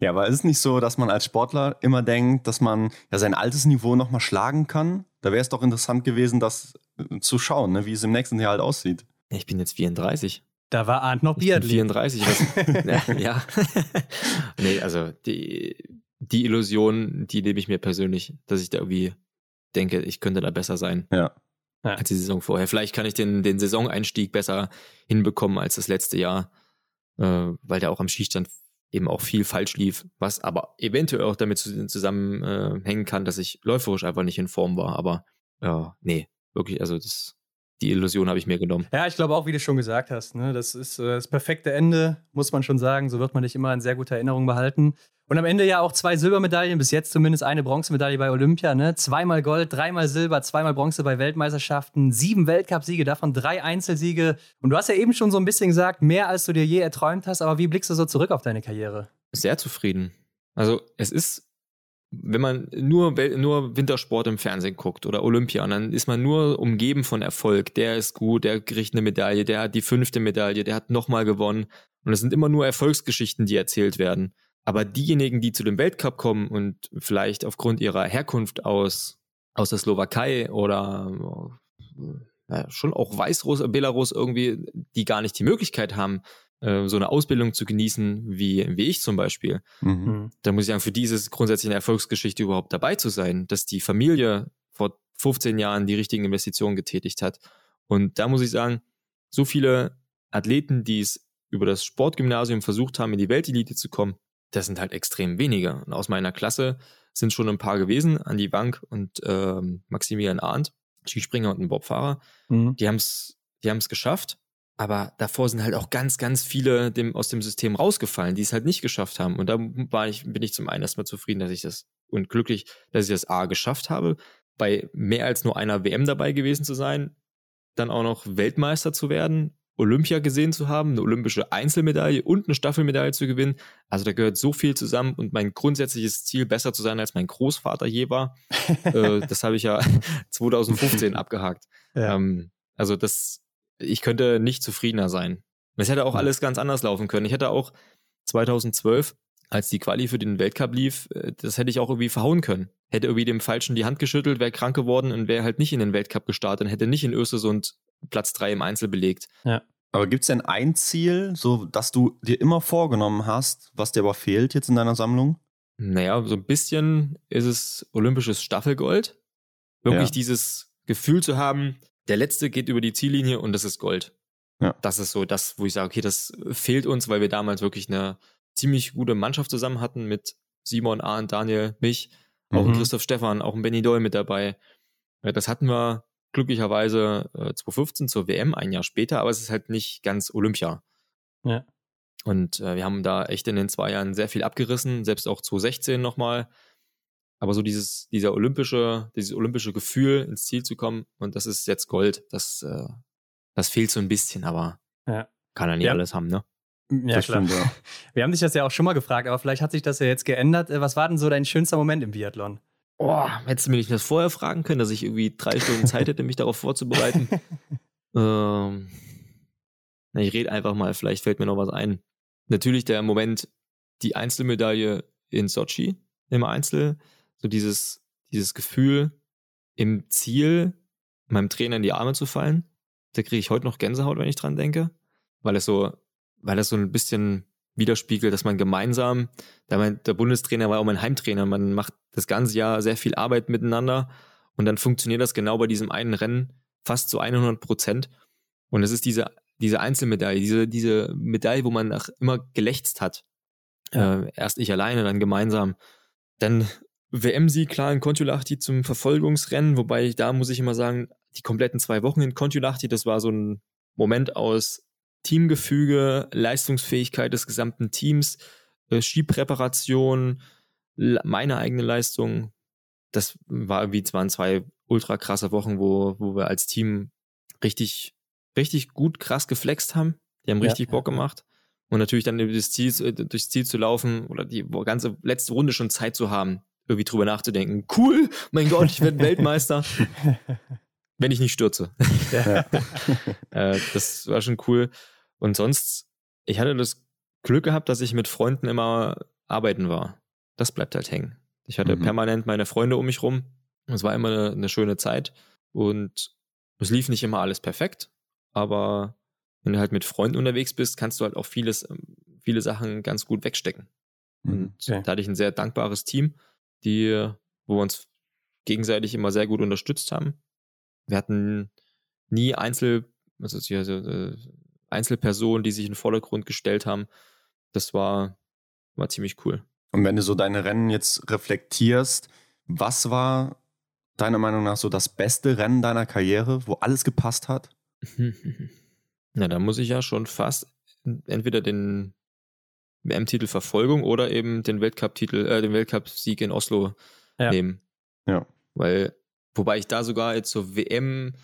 ja, aber ist es nicht so, dass man als Sportler immer denkt, dass man ja sein altes Niveau nochmal schlagen kann? Da wäre es doch interessant gewesen, das äh, zu schauen, ne, wie es im nächsten Jahr halt aussieht. Ich bin jetzt 34. Da war Arndt noch Biathlet. 34. Was, ja. ja. nee, also die, die Illusion, die nehme ich mir persönlich, dass ich da irgendwie denke, ich könnte da besser sein. Ja ja. als die Saison vorher. Vielleicht kann ich den, den Saisoneinstieg besser hinbekommen als das letzte Jahr, äh, weil der auch am Schießstand eben auch viel falsch lief, was aber eventuell auch damit zusammenhängen äh, kann, dass ich läuferisch einfach nicht in Form war. Aber ja, nee, wirklich, also das, die Illusion habe ich mir genommen. Ja, ich glaube auch, wie du schon gesagt hast, ne, das ist äh, das perfekte Ende, muss man schon sagen. So wird man dich immer in sehr guter Erinnerung behalten. Und am Ende ja auch zwei Silbermedaillen, bis jetzt zumindest eine Bronzemedaille bei Olympia. Ne? Zweimal Gold, dreimal Silber, zweimal Bronze bei Weltmeisterschaften, sieben Weltcupsiege, davon drei Einzelsiege. Und du hast ja eben schon so ein bisschen gesagt, mehr als du dir je erträumt hast. Aber wie blickst du so zurück auf deine Karriere? Sehr zufrieden. Also es ist, wenn man nur, nur Wintersport im Fernsehen guckt oder Olympia, dann ist man nur umgeben von Erfolg. Der ist gut, der kriegt eine Medaille, der hat die fünfte Medaille, der hat nochmal gewonnen. Und es sind immer nur Erfolgsgeschichten, die erzählt werden. Aber diejenigen, die zu dem Weltcup kommen und vielleicht aufgrund ihrer Herkunft aus, aus der Slowakei oder ja, schon auch Weißruss, Belarus irgendwie, die gar nicht die Möglichkeit haben, äh, so eine Ausbildung zu genießen, wie, wie ich zum Beispiel. Mhm. mhm. Da muss ich sagen, für dieses grundsätzlich eine Erfolgsgeschichte überhaupt dabei zu sein, dass die Familie vor 15 Jahren die richtigen Investitionen getätigt hat. Und da muss ich sagen, so viele Athleten, die es über das Sportgymnasium versucht haben, in die Weltelite zu kommen, das sind halt extrem wenige. Und aus meiner Klasse sind schon ein paar gewesen, Andi Bank und ähm, Maximilian Arndt, Skispringer und ein Bobfahrer. Mhm. Die haben es die haben's geschafft, aber davor sind halt auch ganz, ganz viele dem, aus dem System rausgefallen, die es halt nicht geschafft haben. Und da war ich, bin ich zum einen erstmal zufrieden, dass ich das und glücklich, dass ich das A geschafft habe, bei mehr als nur einer WM dabei gewesen zu sein, dann auch noch Weltmeister zu werden Olympia gesehen zu haben, eine olympische Einzelmedaille und eine Staffelmedaille zu gewinnen. Also da gehört so viel zusammen und mein grundsätzliches Ziel, besser zu sein, als mein Großvater je war, äh, das habe ich ja 2015 abgehakt. Ja. Ähm, also das, ich könnte nicht zufriedener sein. Es hätte auch alles ganz anders laufen können. Ich hätte auch 2012, als die Quali für den Weltcup lief, äh, das hätte ich auch irgendwie verhauen können. Hätte irgendwie dem Falschen die Hand geschüttelt, wäre krank geworden und wäre halt nicht in den Weltcup gestartet und hätte nicht in Östersund Platz 3 im Einzel belegt. Ja. Aber gibt es denn ein Ziel, so dass du dir immer vorgenommen hast, was dir aber fehlt jetzt in deiner Sammlung? Naja, so ein bisschen ist es olympisches Staffelgold. Wirklich ja. dieses Gefühl zu haben, der letzte geht über die Ziellinie und das ist Gold. Ja. Das ist so das, wo ich sage, okay, das fehlt uns, weil wir damals wirklich eine ziemlich gute Mannschaft zusammen hatten mit Simon, Arndt, Daniel, mich, auch mhm. Christoph Stefan, auch ein Benny Doll mit dabei. Das hatten wir glücklicherweise 2015 zur WM, ein Jahr später, aber es ist halt nicht ganz Olympia. Ja. Und äh, wir haben da echt in den zwei Jahren sehr viel abgerissen, selbst auch 2016 nochmal. Aber so dieses, dieser olympische, dieses olympische Gefühl, ins Ziel zu kommen, und das ist jetzt Gold, das, äh, das fehlt so ein bisschen, aber ja. kann er nicht ja. alles haben, ne? Ja, das klar. Stimmt, ja. Wir haben dich das ja auch schon mal gefragt, aber vielleicht hat sich das ja jetzt geändert. Äh, was war denn so dein schönster Moment im Biathlon? Oh, hättest du mir nicht das vorher fragen können, dass ich irgendwie drei Stunden Zeit hätte, mich darauf vorzubereiten? ähm, na, ich rede einfach mal, vielleicht fällt mir noch was ein. Natürlich der Moment, die Einzelmedaille in Sochi im Einzel, so dieses, dieses Gefühl, im Ziel meinem Trainer in die Arme zu fallen. Da kriege ich heute noch Gänsehaut, wenn ich dran denke, weil es so, weil es so ein bisschen widerspiegelt, dass man gemeinsam, der, der Bundestrainer war auch mein Heimtrainer, man macht das ganze Jahr sehr viel Arbeit miteinander und dann funktioniert das genau bei diesem einen Rennen fast zu 100 Prozent. Und es ist diese, diese Einzelmedaille, diese, diese Medaille, wo man nach immer gelächzt hat. Äh, erst ich alleine, dann gemeinsam. Dann WM-Sieg klar in Kontiolahti zum Verfolgungsrennen, wobei da muss ich immer sagen, die kompletten zwei Wochen in Kontiolahti, das war so ein Moment aus Teamgefüge, Leistungsfähigkeit des gesamten Teams, äh, Skipräparation, meine eigene Leistung. Das war wie waren zwei ultra krasse Wochen, wo, wo wir als Team richtig, richtig gut krass geflext haben. Die haben richtig ja, Bock gemacht. Und natürlich dann durchs Ziel, durchs Ziel zu laufen oder die ganze letzte Runde schon Zeit zu haben, irgendwie drüber nachzudenken. Cool, mein Gott, ich werde Weltmeister. wenn ich nicht stürze. Ja. äh, das war schon cool. Und sonst, ich hatte das Glück gehabt, dass ich mit Freunden immer arbeiten war. Das bleibt halt hängen. Ich hatte mhm. permanent meine Freunde um mich rum. Es war immer eine, eine schöne Zeit. Und es lief nicht immer alles perfekt, aber wenn du halt mit Freunden unterwegs bist, kannst du halt auch vieles, ähm, viele Sachen ganz gut wegstecken. Mhm. Und okay. da hatte ich ein sehr dankbares Team, die, wo wir uns gegenseitig immer sehr gut unterstützt haben. Wir hatten nie Einzel, also, also Einzelpersonen, die sich in den Vordergrund gestellt haben. Das war, war ziemlich cool. Und wenn du so deine Rennen jetzt reflektierst, was war deiner Meinung nach so das beste Rennen deiner Karriere, wo alles gepasst hat? Na, da muss ich ja schon fast entweder den WM-Titel Verfolgung oder eben den Weltcup-Titel, äh, den Weltcup-Sieg in Oslo ja. nehmen. Ja. Weil, wobei ich da sogar jetzt zur WM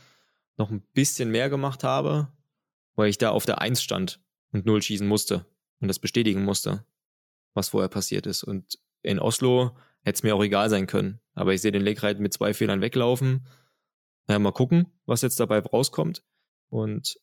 noch ein bisschen mehr gemacht habe, weil ich da auf der Eins stand und Null schießen musste und das bestätigen musste, was vorher passiert ist. Und in Oslo hätte es mir auch egal sein können. Aber ich sehe den Legreit mit zwei Fehlern weglaufen. Naja, mal gucken, was jetzt dabei rauskommt. Und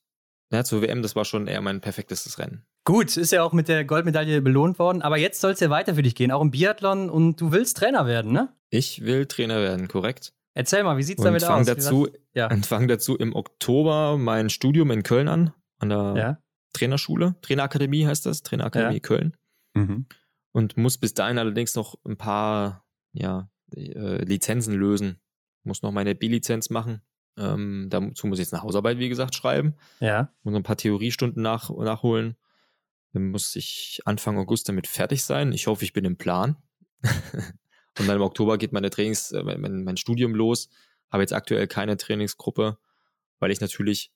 ja, zur WM, das war schon eher mein perfektestes Rennen. Gut, ist ja auch mit der Goldmedaille belohnt worden, aber jetzt soll es ja weiter für dich gehen, auch im Biathlon und du willst Trainer werden, ne? Ich will Trainer werden, korrekt. Erzähl mal, wie sieht's und damit fang aus? Dazu, ja. Und fange dazu im Oktober mein Studium in Köln an an der ja. Trainerschule, Trainerakademie heißt das, Trainerakademie ja. Köln. Mhm. Und muss bis dahin allerdings noch ein paar ja, äh, Lizenzen lösen. Muss noch meine B-Lizenz machen. Ähm, dazu muss ich jetzt eine Hausarbeit, wie gesagt, schreiben. Ja. Muss noch ein paar Theoriestunden nach, nachholen. Dann muss ich Anfang August damit fertig sein. Ich hoffe, ich bin im Plan. Und dann im Oktober geht meine Trainings, äh, mein, mein Studium los. Habe jetzt aktuell keine Trainingsgruppe, weil ich natürlich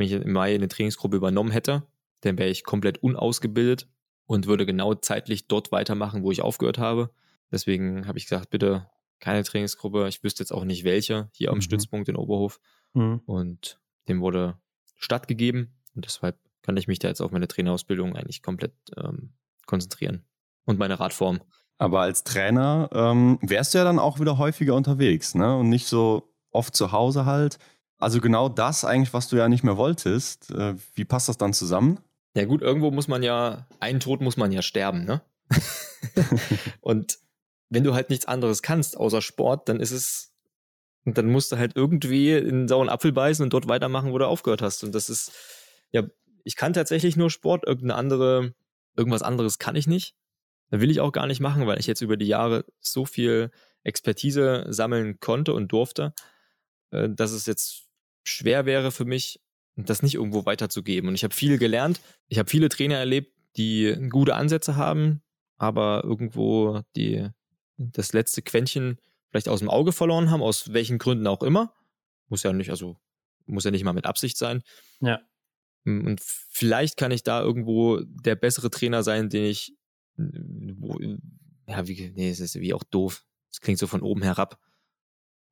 wenn ich im Mai eine Trainingsgruppe übernommen hätte, dann wäre ich komplett unausgebildet und würde genau zeitlich dort weitermachen, wo ich aufgehört habe. Deswegen habe ich gesagt, bitte keine Trainingsgruppe. Ich wüsste jetzt auch nicht welche hier am mhm. Stützpunkt in Oberhof. Mhm. Und dem wurde stattgegeben. Und deshalb kann ich mich da jetzt auf meine Trainerausbildung eigentlich komplett ähm, konzentrieren. Und meine Radform. Aber als Trainer ähm, wärst du ja dann auch wieder häufiger unterwegs, ne? Und nicht so oft zu Hause halt. Also genau das eigentlich, was du ja nicht mehr wolltest. Äh, wie passt das dann zusammen? Ja gut, irgendwo muss man ja, einen Tod muss man ja sterben, ne? und wenn du halt nichts anderes kannst außer Sport, dann ist es, dann musst du halt irgendwie in einen sauren Apfel beißen und dort weitermachen, wo du aufgehört hast. Und das ist, ja, ich kann tatsächlich nur Sport, irgendeine andere, irgendwas anderes kann ich nicht. Will ich auch gar nicht machen, weil ich jetzt über die Jahre so viel Expertise sammeln konnte und durfte, äh, dass es jetzt schwer wäre für mich, das nicht irgendwo weiterzugeben. Und ich habe viel gelernt. Ich habe viele Trainer erlebt, die gute Ansätze haben, aber irgendwo die, das letzte Quäntchen vielleicht aus dem Auge verloren haben, aus welchen Gründen auch immer. Muss ja nicht, also muss ja nicht mal mit Absicht sein. Ja. Und vielleicht kann ich da irgendwo der bessere Trainer sein, den ich, wo, ja, wie, nee, es ist wie auch doof. Es klingt so von oben herab.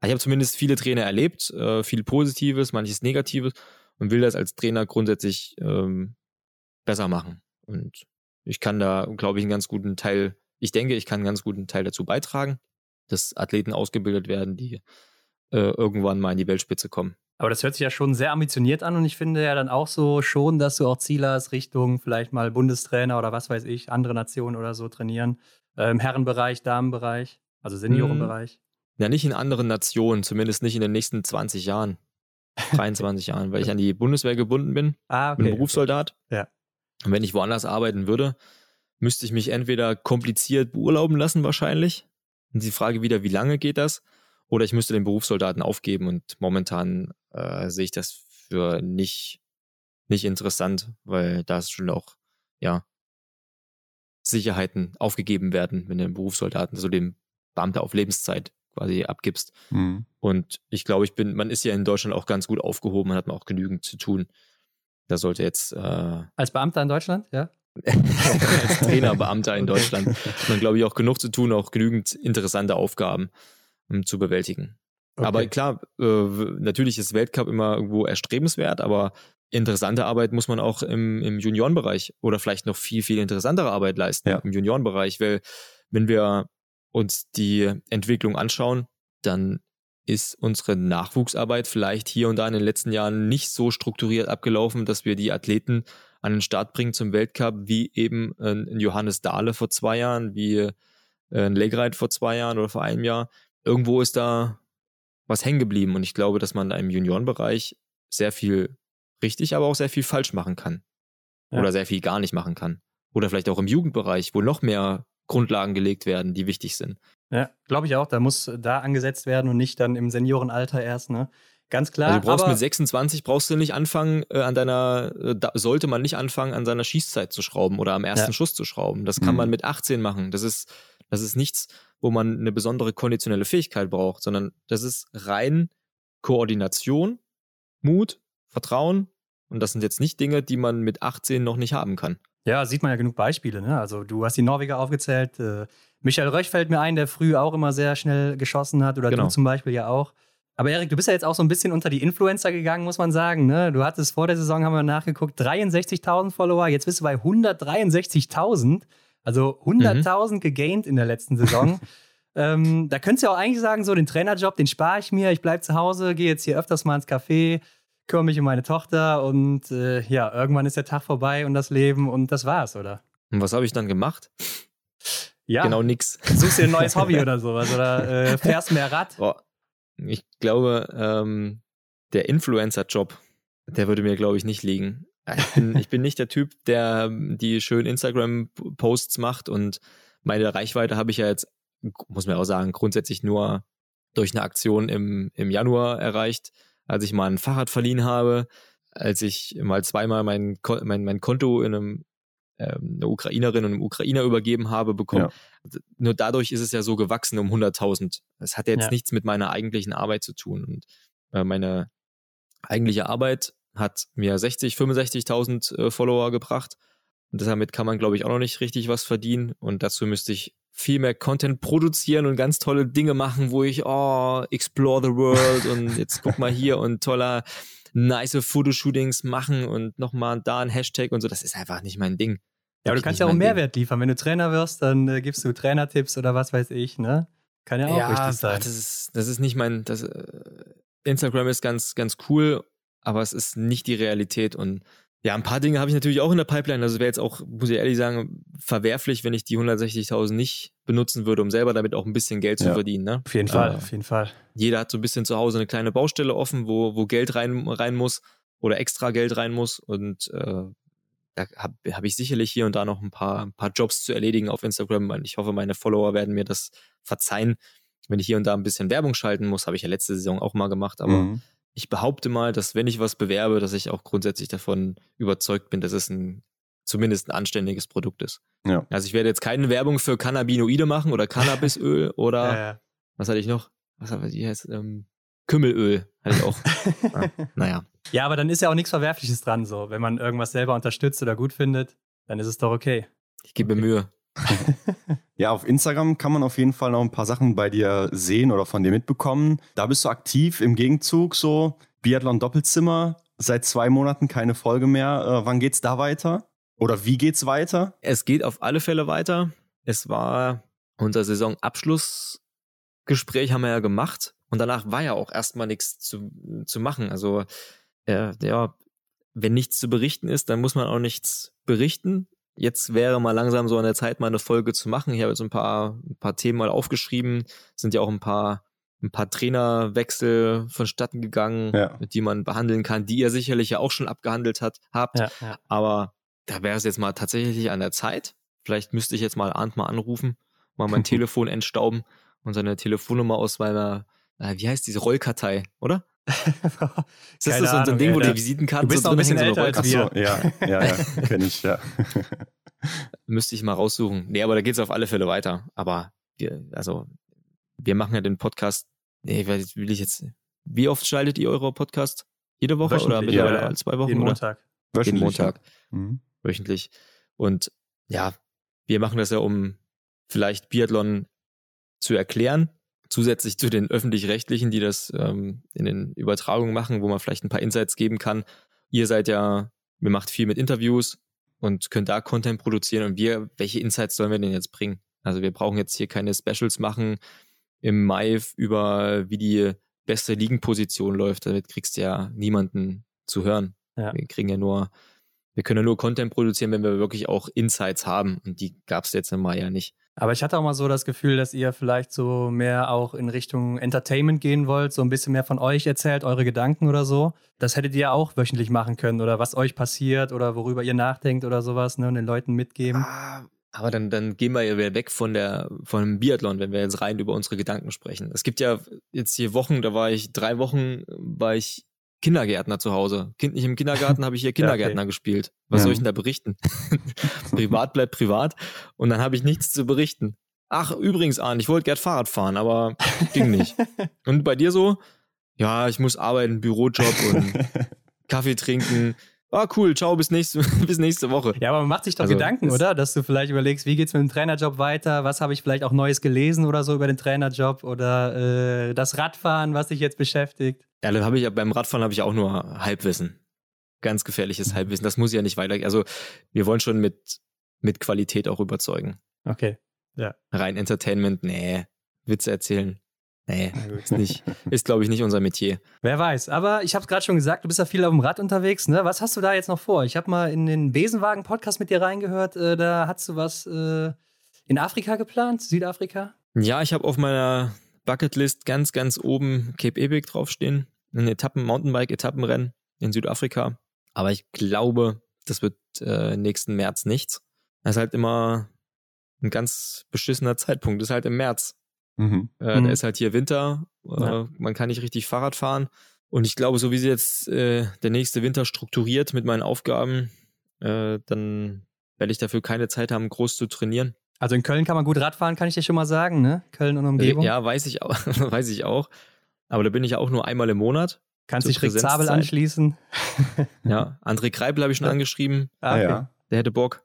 Ich habe zumindest viele Trainer erlebt, äh, viel Positives, manches Negatives und will das als Trainer grundsätzlich ähm, besser machen. Und ich kann da, glaube ich, einen ganz guten Teil, ich denke, ich kann einen ganz guten Teil dazu beitragen, dass Athleten ausgebildet werden, die äh, irgendwann mal in die Weltspitze kommen. Aber das hört sich ja schon sehr ambitioniert an und ich finde ja dann auch so schon, dass du auch Ziele hast, Richtung vielleicht mal Bundestrainer oder was weiß ich, andere Nationen oder so trainieren. Äh, Im Herrenbereich, Damenbereich, also Seniorenbereich. Hm. Ja, nicht in anderen Nationen, zumindest nicht in den nächsten 20 Jahren, 23 Jahren, weil ich an die Bundeswehr gebunden bin. Ah, okay. Bin Berufssoldat. Ja. Und wenn ich woanders arbeiten würde, müsste ich mich entweder kompliziert beurlauben lassen wahrscheinlich. Und die Frage wieder, wie lange geht das? Oder ich müsste den Berufssoldaten aufgeben und momentan äh, sehe ich das für nicht, nicht interessant, weil da ist schon auch, ja, Sicherheiten aufgegeben werden, wenn du den Berufssoldaten, also dem Beamter auf Lebenszeit quasi abgibst. Mhm. Und ich glaube, ich bin, man ist ja in Deutschland auch ganz gut aufgehoben, man hat auch genügend zu tun. Da sollte jetzt. Äh, Als Beamter in Deutschland, ja? als Trainerbeamter in Deutschland hat man, glaube ich, auch genug zu tun, auch genügend interessante Aufgaben um, zu bewältigen. Okay. Aber klar, äh, natürlich ist Weltcup immer irgendwo erstrebenswert, aber interessante Arbeit muss man auch im, im Juniorenbereich oder vielleicht noch viel, viel interessantere Arbeit leisten ja. im Juniorenbereich, weil wenn wir uns die Entwicklung anschauen, dann ist unsere Nachwuchsarbeit vielleicht hier und da in den letzten Jahren nicht so strukturiert abgelaufen, dass wir die Athleten an den Start bringen zum Weltcup, wie eben ein Johannes Dahle vor zwei Jahren, wie ein Legreit vor zwei Jahren oder vor einem Jahr. Irgendwo ist da was hängen geblieben. Und ich glaube, dass man im Juniorenbereich sehr viel richtig, aber auch sehr viel falsch machen kann. Ja. Oder sehr viel gar nicht machen kann. Oder vielleicht auch im Jugendbereich, wo noch mehr Grundlagen gelegt werden, die wichtig sind. Ja, glaube ich auch. Da muss da angesetzt werden und nicht dann im Seniorenalter erst, ne? Ganz klar. Also du brauchst mit 26 brauchst du nicht anfangen, äh, an deiner, äh, da sollte man nicht anfangen, an seiner Schießzeit zu schrauben oder am ersten ja. Schuss zu schrauben. Das kann mhm. man mit 18 machen. Das ist, das ist nichts, wo man eine besondere konditionelle Fähigkeit braucht, sondern das ist rein Koordination, Mut, Vertrauen. Und das sind jetzt nicht Dinge, die man mit 18 noch nicht haben kann. Ja, sieht man ja genug Beispiele. Ne? Also du hast die Norweger aufgezählt. Äh, Michael Röch fällt mir ein, der früh auch immer sehr schnell geschossen hat. Oder genau. du zum Beispiel ja auch. Aber Erik, du bist ja jetzt auch so ein bisschen unter die Influencer gegangen, muss man sagen. Ne? Du hattest vor der Saison, haben wir nachgeguckt, 63.000 Follower. Jetzt bist du bei 163.000. Also 100.000 mhm. gegaint in der letzten Saison. ähm, da könntest du ja auch eigentlich sagen, so den Trainerjob, den spare ich mir. Ich bleibe zu Hause, gehe jetzt hier öfters mal ins Café, kümmere mich um meine Tochter und äh, ja, irgendwann ist der Tag vorbei und das Leben und das war's, oder? Und was habe ich dann gemacht? Ja. Genau nix. Suchst dir ein neues Hobby oder sowas oder äh, fährst mehr Rad? Boah. Ich glaube, ähm, der Influencer-Job, der würde mir, glaube ich, nicht liegen. Ich bin, ich bin nicht der Typ, der die schönen Instagram-Posts macht und meine Reichweite habe ich ja jetzt, muss man auch sagen, grundsätzlich nur durch eine Aktion im, im Januar erreicht, als ich mal ein Fahrrad verliehen habe, als ich mal zweimal mein, mein, mein Konto in einem ähm, eine Ukrainerin und einem Ukrainer übergeben habe, bekommen. Ja. Nur dadurch ist es ja so gewachsen um 100.000. Das hat jetzt ja. nichts mit meiner eigentlichen Arbeit zu tun. Und äh, meine eigentliche Arbeit hat mir 60, 65.000 äh, Follower gebracht. Und damit kann man, glaube ich, auch noch nicht richtig was verdienen. Und dazu müsste ich viel mehr Content produzieren und ganz tolle Dinge machen, wo ich, oh, explore the world und jetzt guck mal hier und toller, nice Fotoshootings machen und nochmal da ein Hashtag und so. Das ist einfach nicht mein Ding. Ja, aber du kannst ja auch Mehrwert Ding. liefern. Wenn du Trainer wirst, dann äh, gibst du Trainertipps oder was weiß ich, ne? Kann ja auch ja, richtig sein. Das ist, das ist nicht mein, das, äh, Instagram ist ganz, ganz cool aber es ist nicht die Realität und ja, ein paar Dinge habe ich natürlich auch in der Pipeline. Also wäre jetzt auch, muss ich ehrlich sagen, verwerflich, wenn ich die 160.000 nicht benutzen würde, um selber damit auch ein bisschen Geld ja. zu verdienen. Ne? Auf jeden Fall, äh, auf jeden Fall. Jeder hat so ein bisschen zu Hause eine kleine Baustelle offen, wo, wo Geld rein, rein muss oder extra Geld rein muss. Und äh, da habe hab ich sicherlich hier und da noch ein paar, ein paar Jobs zu erledigen auf Instagram. Ich hoffe, meine Follower werden mir das verzeihen. Wenn ich hier und da ein bisschen Werbung schalten muss, habe ich ja letzte Saison auch mal gemacht, aber mhm. Ich behaupte mal, dass wenn ich was bewerbe, dass ich auch grundsätzlich davon überzeugt bin, dass es ein zumindest ein anständiges Produkt ist. Ja. Also ich werde jetzt keine Werbung für Cannabinoide machen oder Cannabisöl oder ja, ja. was hatte ich noch? Was habe ich jetzt? Ähm, Kümmelöl hatte ich auch. ja, naja. Ja, aber dann ist ja auch nichts Verwerfliches dran, so. Wenn man irgendwas selber unterstützt oder gut findet, dann ist es doch okay. Ich gebe okay. Mühe. Ja, auf Instagram kann man auf jeden Fall noch ein paar Sachen bei dir sehen oder von dir mitbekommen. Da bist du aktiv im Gegenzug so. Biathlon Doppelzimmer, seit zwei Monaten keine Folge mehr. Äh, wann geht's da weiter? Oder wie geht's weiter? Es geht auf alle Fälle weiter. Es war unser Saisonabschlussgespräch haben wir ja gemacht und danach war ja auch erstmal nichts zu, zu machen. Also äh, ja, wenn nichts zu berichten ist, dann muss man auch nichts berichten. Jetzt wäre mal langsam so an der Zeit, mal eine Folge zu machen. Ich habe jetzt ein paar, ein paar Themen mal aufgeschrieben. Sind ja auch ein paar, ein paar Trainerwechsel vonstatten gegangen, ja. die man behandeln kann, die ihr sicherlich ja auch schon abgehandelt hat, habt. Ja, ja. Aber da wäre es jetzt mal tatsächlich an der Zeit. Vielleicht müsste ich jetzt mal Arndt mal anrufen, mal mein Telefon entstauben und seine Telefonnummer aus meiner, äh, wie heißt diese Rollkartei, oder? ist das so, ein Ding, wo die Visitenkarten du bist so noch ein bisschen älter als wir. So, ja, ja, ja, kenne ich, ja. Müsste ich mal raussuchen. Nee, aber da geht es auf alle Fälle weiter. Aber wir, also, wir machen ja den Podcast, nee, will ich jetzt, wie oft schaltet ihr eure Podcast? Jede Woche oder mittlerweile ja, zwei Wochen? Jeden Montag. Jeden Montag. Ja. Mhm wöchentlich. Und ja, wir machen das ja, um vielleicht Biathlon zu erklären, zusätzlich zu den öffentlich-rechtlichen, die das ähm, in den Übertragungen machen, wo man vielleicht ein paar Insights geben kann. Ihr seid ja, ihr macht viel mit Interviews und könnt da Content produzieren und wir, welche Insights sollen wir denn jetzt bringen? Also wir brauchen jetzt hier keine Specials machen im Mai über wie die beste Ligenposition läuft. Damit kriegst du ja niemanden zu hören. Ja. Wir kriegen ja nur wir können ja nur Content produzieren, wenn wir wirklich auch Insights haben. Und die gab es jetzt mal ja nicht. Aber ich hatte auch mal so das Gefühl, dass ihr vielleicht so mehr auch in Richtung Entertainment gehen wollt, so ein bisschen mehr von euch erzählt, eure Gedanken oder so. Das hättet ihr auch wöchentlich machen können oder was euch passiert oder worüber ihr nachdenkt oder sowas, ne, und den Leuten mitgeben. Ah, aber dann, dann gehen wir ja wieder weg von der, von dem Biathlon, wenn wir jetzt rein über unsere Gedanken sprechen. Es gibt ja jetzt hier Wochen, da war ich drei Wochen, war ich Kindergärtner zu Hause. Kind nicht im Kindergarten, habe ich hier Kindergärtner ja, okay. gespielt. Was ja. soll ich denn da berichten? privat bleibt privat und dann habe ich nichts zu berichten. Ach, übrigens, Arne, ich wollte gern Fahrrad fahren, aber ging nicht. Und bei dir so? Ja, ich muss arbeiten, Bürojob und Kaffee trinken, Ah, cool, ciao, bis nächste, bis nächste Woche. Ja, aber man macht sich doch also, Gedanken, oder? Dass du vielleicht überlegst, wie geht's mit dem Trainerjob weiter? Was habe ich vielleicht auch Neues gelesen oder so über den Trainerjob? Oder äh, das Radfahren, was dich jetzt beschäftigt? Ja, dann habe ich beim Radfahren habe ich auch nur Halbwissen. Ganz gefährliches Halbwissen. Das muss ja nicht weiter. Also wir wollen schon mit, mit Qualität auch überzeugen. Okay. Ja. Rein Entertainment, nee. Witze erzählen. Nee, ist nicht. Ist, glaube ich, nicht unser Metier. Wer weiß. Aber ich habe es gerade schon gesagt, du bist ja viel auf dem Rad unterwegs. Ne? Was hast du da jetzt noch vor? Ich habe mal in den Besenwagen-Podcast mit dir reingehört. Äh, da hast du was äh, in Afrika geplant, Südafrika? Ja, ich habe auf meiner Bucketlist ganz, ganz oben Cape Epic draufstehen. Ein Etappen, Mountainbike-Etappenrennen in Südafrika. Aber ich glaube, das wird äh, nächsten März nichts. Das ist halt immer ein ganz beschissener Zeitpunkt. Das ist halt im März. Mhm. Äh, mhm. Da ist halt hier Winter, äh, ja. man kann nicht richtig Fahrrad fahren. Und ich glaube, so wie sie jetzt äh, der nächste Winter strukturiert mit meinen Aufgaben, äh, dann werde ich dafür keine Zeit haben, groß zu trainieren. Also in Köln kann man gut Radfahren, kann ich dir schon mal sagen, ne? Köln und Umgebung. Ja, weiß ich auch, weiß ich auch. Aber da bin ich ja auch nur einmal im Monat. Kannst dich Rick Zabel anschließen. ja, André Kreipel habe ich schon ja. angeschrieben. Ah, okay. ja. Der hätte Bock.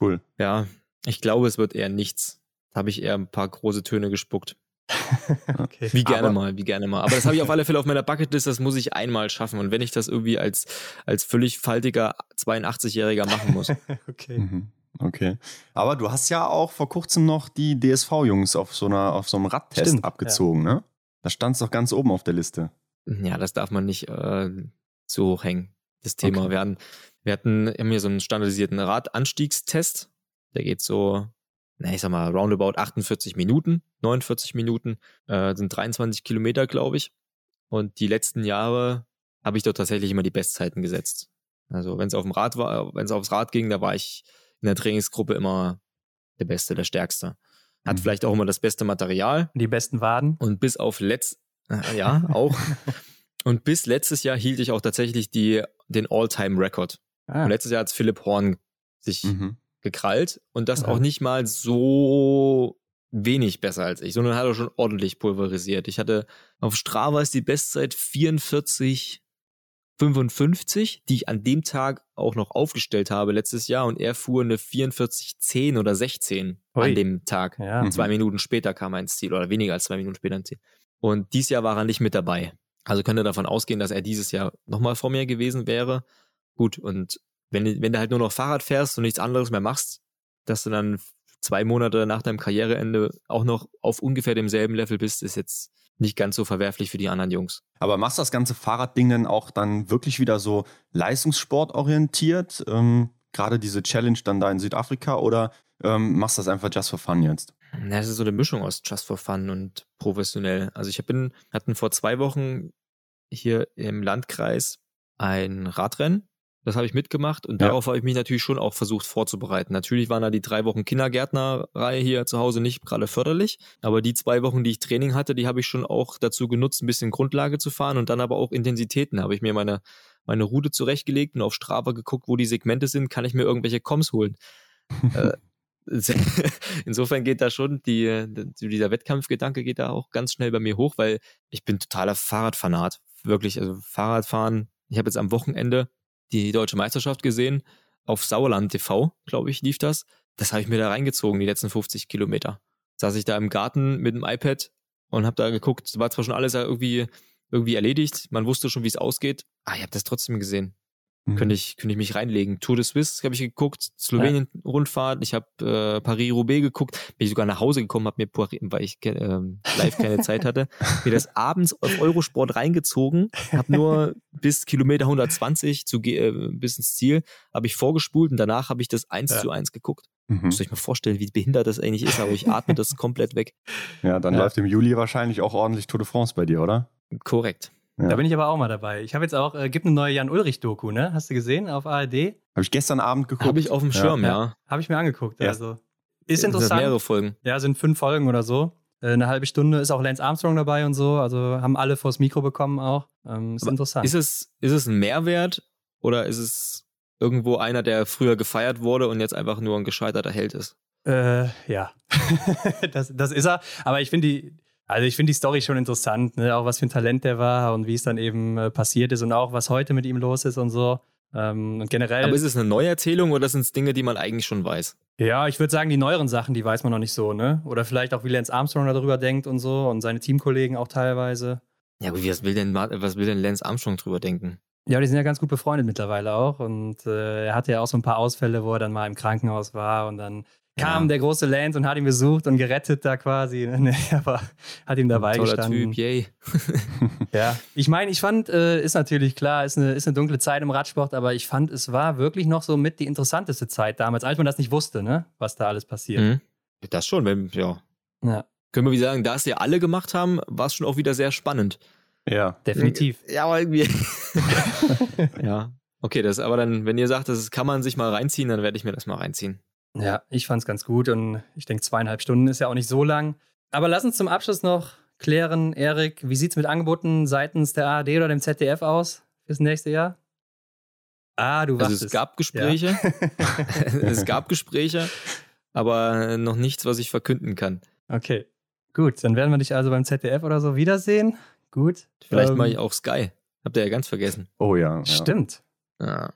Cool. Ja, ich glaube, es wird eher nichts habe ich eher ein paar große Töne gespuckt. okay. Wie gerne aber, mal, wie gerne mal. Aber das habe ich auf alle Fälle auf meiner Bucketlist, das muss ich einmal schaffen. Und wenn ich das irgendwie als, als völlig faltiger 82-Jähriger machen muss. okay. Mhm. Okay. Aber du hast ja auch vor kurzem noch die DSV-Jungs auf so einer, auf so einem Radtest Stimmt, abgezogen, ja. ne? Da stand es doch ganz oben auf der Liste. Ja, das darf man nicht äh, so hoch hängen, das Thema. Okay. Wir, hatten, wir hatten haben hier so einen standardisierten Radanstiegstest. Der geht so na, ich sag mal, roundabout 48 Minuten, 49 Minuten, äh, sind 23 Kilometer, glaube ich. Und die letzten Jahre habe ich dort tatsächlich immer die Bestzeiten gesetzt. Also wenn es auf dem Rad war, wenn es aufs Rad ging, da war ich in der Trainingsgruppe immer der Beste, der Stärkste. Hat mhm. vielleicht auch immer das beste Material. Die besten Waden. Und bis auf letzt, äh, ja, auch. Und bis letztes Jahr hielt ich auch tatsächlich die, den All-Time-Record. Ah. Und letztes Jahr hat Philipp Horn sich mhm. Gekrallt und das okay. auch nicht mal so wenig besser als ich, sondern hat er schon ordentlich pulverisiert. Ich hatte auf Strava ist die Bestzeit 44 55, die ich an dem Tag auch noch aufgestellt habe letztes Jahr und er fuhr eine 4410 oder 16 Ui. an dem Tag. Ja. Zwei mhm. Minuten später kam er ins Ziel oder weniger als zwei Minuten später ins Ziel. Und dieses Jahr war er nicht mit dabei. Also könnte davon ausgehen, dass er dieses Jahr nochmal vor mir gewesen wäre. Gut, und wenn, wenn du halt nur noch Fahrrad fährst und nichts anderes mehr machst, dass du dann zwei Monate nach deinem Karriereende auch noch auf ungefähr demselben Level bist, ist jetzt nicht ganz so verwerflich für die anderen Jungs. Aber machst du das ganze Fahrradding denn auch dann wirklich wieder so leistungssportorientiert? Ähm, Gerade diese Challenge dann da in Südafrika oder ähm, machst du das einfach just for fun jetzt? Na, es ist so eine Mischung aus just for fun und professionell. Also ich bin, hatten vor zwei Wochen hier im Landkreis ein Radrennen das habe ich mitgemacht und ja. darauf habe ich mich natürlich schon auch versucht vorzubereiten. Natürlich waren da die drei Wochen Kindergärtnerei hier zu Hause nicht gerade förderlich, aber die zwei Wochen, die ich Training hatte, die habe ich schon auch dazu genutzt, ein bisschen Grundlage zu fahren und dann aber auch Intensitäten. Habe ich mir meine, meine Route zurechtgelegt und auf Strava geguckt, wo die Segmente sind, kann ich mir irgendwelche Koms holen. äh, insofern geht da schon die, dieser Wettkampfgedanke geht da auch ganz schnell bei mir hoch, weil ich bin totaler Fahrradfanat. Wirklich, also Fahrradfahren. Ich habe jetzt am Wochenende die deutsche Meisterschaft gesehen. Auf Sauerland TV, glaube ich, lief das. Das habe ich mir da reingezogen, die letzten 50 Kilometer. Saß ich da im Garten mit dem iPad und habe da geguckt. War zwar schon alles irgendwie, irgendwie erledigt, man wusste schon, wie es ausgeht. Ah, ich habe das trotzdem gesehen. Mhm. Könnte, ich, könnte ich mich reinlegen. Tour de Suisse habe ich geguckt, Slowenien-Rundfahrt, ich habe äh, Paris-Roubaix geguckt, bin ich sogar nach Hause gekommen, habe mir, weil ich äh, live keine Zeit hatte, mir das abends auf Eurosport reingezogen, habe nur bis Kilometer 120 zu, äh, bis ins Ziel, habe ich vorgespult und danach habe ich das 1 ja. zu 1 geguckt. Mhm. Muss euch mal vorstellen, wie behindert das eigentlich ist, aber ich atme das komplett weg. Ja, dann ja. läuft im Juli wahrscheinlich auch ordentlich Tour de France bei dir, oder? Korrekt. Ja. Da bin ich aber auch mal dabei. Ich habe jetzt auch, äh, gibt eine neue Jan-Ulrich-Doku, ne? Hast du gesehen auf ARD? Habe ich gestern Abend geguckt. Habe ich auf dem Schirm, ja. ja. Habe ich mir angeguckt. Also ist interessant. Sind mehrere Folgen. Ja, sind fünf Folgen oder so. Äh, eine halbe Stunde ist auch Lance Armstrong dabei und so. Also haben alle vors Mikro bekommen auch. Ähm, ist aber interessant. Ist es, ist es ein Mehrwert oder ist es irgendwo einer, der früher gefeiert wurde und jetzt einfach nur ein gescheiterter Held ist? Äh, ja. das, das ist er. Aber ich finde die also ich finde die Story schon interessant, ne? auch was für ein Talent der war und wie es dann eben äh, passiert ist und auch was heute mit ihm los ist und so. Ähm, und generell. Aber ist es eine Neuerzählung oder sind es Dinge, die man eigentlich schon weiß? Ja, ich würde sagen, die neueren Sachen, die weiß man noch nicht so, ne? Oder vielleicht auch, wie Lance Armstrong darüber denkt und so und seine Teamkollegen auch teilweise. Ja, aber was will denn, was will denn Lance Armstrong drüber denken? Ja, die sind ja ganz gut befreundet mittlerweile auch. Und äh, er hatte ja auch so ein paar Ausfälle, wo er dann mal im Krankenhaus war und dann kam ja. der große Lance und hat ihn besucht und gerettet da quasi. Ne, aber hat ihm dabei Toller gestanden. Typ, yay. ja, ich meine, ich fand, äh, ist natürlich klar, ist eine, ist eine dunkle Zeit im Radsport, aber ich fand, es war wirklich noch so mit die interessanteste Zeit damals, als man das nicht wusste, ne, was da alles passiert. Mhm. Das schon, wenn, ja. ja. Können wir wie sagen, da es ja alle gemacht haben, war es schon auch wieder sehr spannend. Ja. Definitiv. Ja, aber irgendwie. ja. Okay, das aber dann, wenn ihr sagt, das kann man sich mal reinziehen, dann werde ich mir das mal reinziehen. Ja, ich fand es ganz gut und ich denke, zweieinhalb Stunden ist ja auch nicht so lang. Aber lass uns zum Abschluss noch klären, Erik, wie sieht es mit Angeboten seitens der ARD oder dem ZDF aus fürs nächste Jahr? Ah, du warst Also es gab Gespräche. Ja. es gab Gespräche, aber noch nichts, was ich verkünden kann. Okay. Gut, dann werden wir dich also beim ZDF oder so wiedersehen. Gut. Vielleicht ähm, mache ich auch Sky. Habt ihr ja ganz vergessen. Oh ja. ja. Stimmt. Ja.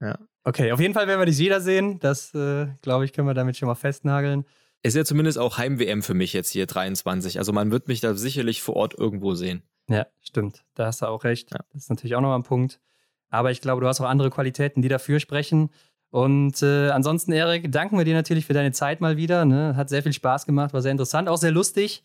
ja. Okay, auf jeden Fall werden wir dich wiedersehen. Das, äh, glaube ich, können wir damit schon mal festnageln. Ist ja zumindest auch Heim-WM für mich jetzt hier 23. Also man wird mich da sicherlich vor Ort irgendwo sehen. Ja, stimmt. Da hast du auch recht. Ja. Das ist natürlich auch nochmal ein Punkt. Aber ich glaube, du hast auch andere Qualitäten, die dafür sprechen. Und äh, ansonsten, Erik, danken wir dir natürlich für deine Zeit mal wieder. Ne? Hat sehr viel Spaß gemacht, war sehr interessant, auch sehr lustig.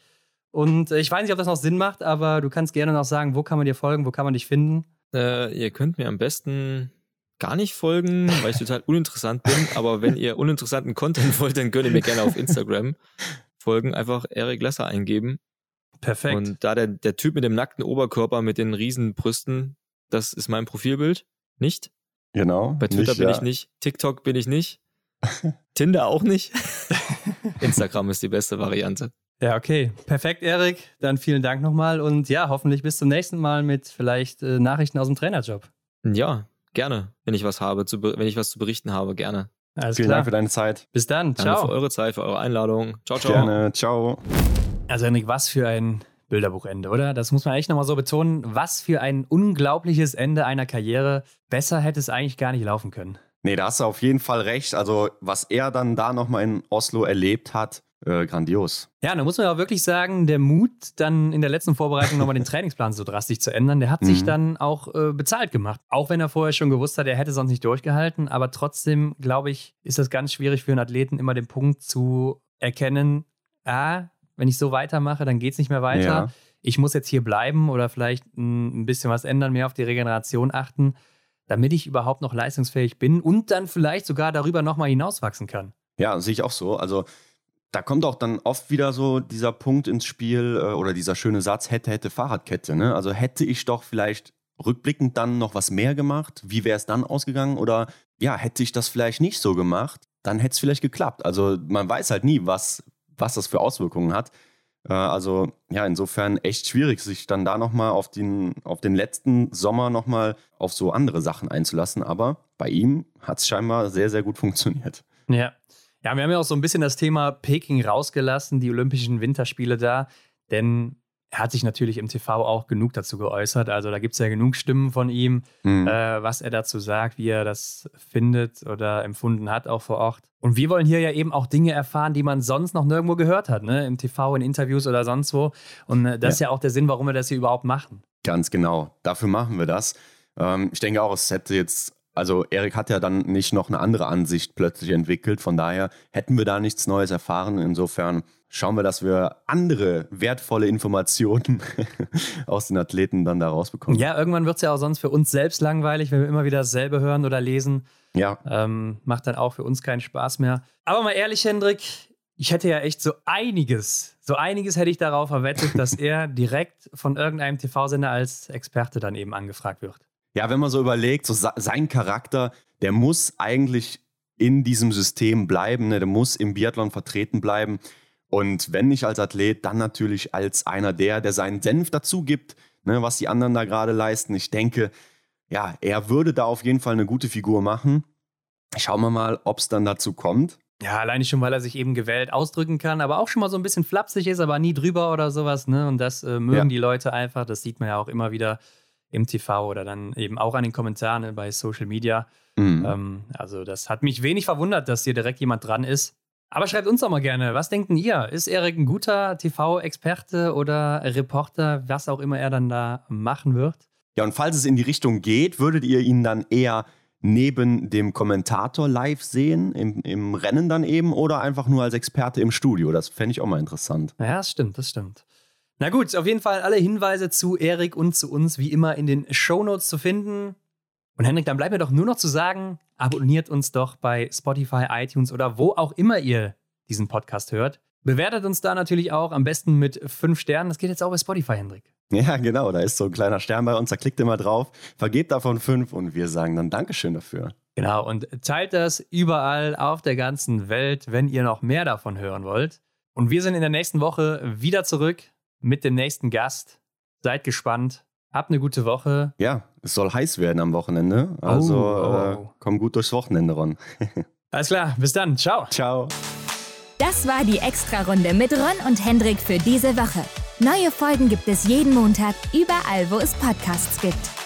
Und äh, ich weiß nicht, ob das noch Sinn macht, aber du kannst gerne noch sagen, wo kann man dir folgen, wo kann man dich finden? Äh, ihr könnt mir am besten gar nicht folgen, weil ich total uninteressant bin. Aber wenn ihr uninteressanten Content wollt, dann könnt ihr mir gerne auf Instagram folgen. Einfach Eric Lesser eingeben. Perfekt. Und da der, der Typ mit dem nackten Oberkörper mit den riesen Brüsten, das ist mein Profilbild. Nicht? Genau. Bei Twitter nicht, bin ja. ich nicht. TikTok bin ich nicht. Tinder auch nicht. Instagram ist die beste Variante. Ja, okay. Perfekt, Erik. Dann vielen Dank nochmal und ja, hoffentlich bis zum nächsten Mal mit vielleicht äh, Nachrichten aus dem Trainerjob. Ja, gerne. Wenn ich was habe, zu wenn ich was zu berichten habe, gerne. Alles Vielen klar. Dank für deine Zeit. Bis dann. Danke ciao. für eure Zeit, für eure Einladung. Ciao, ciao. Gerne. Ciao. Also, Henrik, was für ein Bilderbuchende, oder? Das muss man echt nochmal so betonen. Was für ein unglaubliches Ende einer Karriere. Besser hätte es eigentlich gar nicht laufen können. Nee, da hast du auf jeden Fall recht. Also, was er dann da nochmal in Oslo erlebt hat, äh, grandios. Ja, da muss man auch wirklich sagen, der Mut, dann in der letzten Vorbereitung nochmal den Trainingsplan so drastisch zu ändern, der hat mhm. sich dann auch äh, bezahlt gemacht. Auch wenn er vorher schon gewusst hat, er hätte sonst nicht durchgehalten. Aber trotzdem, glaube ich, ist das ganz schwierig für einen Athleten, immer den Punkt zu erkennen, ah, wenn ich so weitermache, dann geht es nicht mehr weiter. Ja. Ich muss jetzt hier bleiben oder vielleicht ein bisschen was ändern, mehr auf die Regeneration achten, damit ich überhaupt noch leistungsfähig bin und dann vielleicht sogar darüber nochmal hinauswachsen kann. Ja, sehe ich auch so. Also da kommt auch dann oft wieder so dieser Punkt ins Spiel äh, oder dieser schöne Satz, hätte, hätte Fahrradkette. Ne? Also hätte ich doch vielleicht rückblickend dann noch was mehr gemacht, wie wäre es dann ausgegangen? Oder ja, hätte ich das vielleicht nicht so gemacht, dann hätte es vielleicht geklappt. Also man weiß halt nie, was, was das für Auswirkungen hat. Äh, also ja, insofern echt schwierig, sich dann da nochmal auf den, auf den letzten Sommer nochmal auf so andere Sachen einzulassen. Aber bei ihm hat es scheinbar sehr, sehr gut funktioniert. Ja. Ja, wir haben ja auch so ein bisschen das Thema Peking rausgelassen, die Olympischen Winterspiele da, denn er hat sich natürlich im TV auch genug dazu geäußert. Also da gibt es ja genug Stimmen von ihm, mhm. äh, was er dazu sagt, wie er das findet oder empfunden hat, auch vor Ort. Und wir wollen hier ja eben auch Dinge erfahren, die man sonst noch nirgendwo gehört hat, ne? im TV, in Interviews oder sonst wo. Und äh, das ja. ist ja auch der Sinn, warum wir das hier überhaupt machen. Ganz genau, dafür machen wir das. Ähm, ich denke auch, es hätte jetzt also Erik hat ja dann nicht noch eine andere Ansicht plötzlich entwickelt. Von daher hätten wir da nichts Neues erfahren. Insofern schauen wir, dass wir andere wertvolle Informationen aus den Athleten dann da rausbekommen. Ja, irgendwann wird es ja auch sonst für uns selbst langweilig, wenn wir immer wieder dasselbe hören oder lesen. Ja. Ähm, macht dann auch für uns keinen Spaß mehr. Aber mal ehrlich, Hendrik, ich hätte ja echt so einiges, so einiges hätte ich darauf verwettet, dass er direkt von irgendeinem TV-Sender als Experte dann eben angefragt wird. Ja, wenn man so überlegt, so sein Charakter, der muss eigentlich in diesem System bleiben, ne? der muss im Biathlon vertreten bleiben. Und wenn nicht als Athlet, dann natürlich als einer der, der seinen Senf dazu gibt, ne, was die anderen da gerade leisten. Ich denke, ja, er würde da auf jeden Fall eine gute Figur machen. Schauen wir mal, ob es dann dazu kommt. Ja, alleine schon, weil er sich eben gewählt ausdrücken kann, aber auch schon mal so ein bisschen flapsig ist, aber nie drüber oder sowas. Ne? Und das äh, mögen ja. die Leute einfach. Das sieht man ja auch immer wieder im TV oder dann eben auch an den Kommentaren ne, bei Social Media. Mhm. Ähm, also das hat mich wenig verwundert, dass hier direkt jemand dran ist. Aber schreibt uns doch mal gerne, was denken ihr? Ist Erik ein guter TV-Experte oder Reporter, was auch immer er dann da machen wird? Ja, und falls es in die Richtung geht, würdet ihr ihn dann eher neben dem Kommentator live sehen, im, im Rennen dann eben, oder einfach nur als Experte im Studio? Das fände ich auch mal interessant. Ja, das stimmt, das stimmt. Na gut, auf jeden Fall alle Hinweise zu Erik und zu uns wie immer in den Shownotes zu finden. Und Henrik, dann bleibt mir doch nur noch zu sagen, abonniert uns doch bei Spotify, iTunes oder wo auch immer ihr diesen Podcast hört. Bewertet uns da natürlich auch am besten mit fünf Sternen. Das geht jetzt auch bei Spotify, Hendrik. Ja, genau. Da ist so ein kleiner Stern bei uns. Da klickt immer drauf, vergebt davon fünf und wir sagen dann Dankeschön dafür. Genau. Und teilt das überall auf der ganzen Welt, wenn ihr noch mehr davon hören wollt. Und wir sind in der nächsten Woche wieder zurück mit dem nächsten Gast. Seid gespannt. Habt eine gute Woche. Ja, es soll heiß werden am Wochenende. Also oh, oh. Äh, komm gut durchs Wochenende, Ron. Alles klar, bis dann. Ciao. Ciao. Das war die Extra-Runde mit Ron und Hendrik für diese Woche. Neue Folgen gibt es jeden Montag, überall, wo es Podcasts gibt.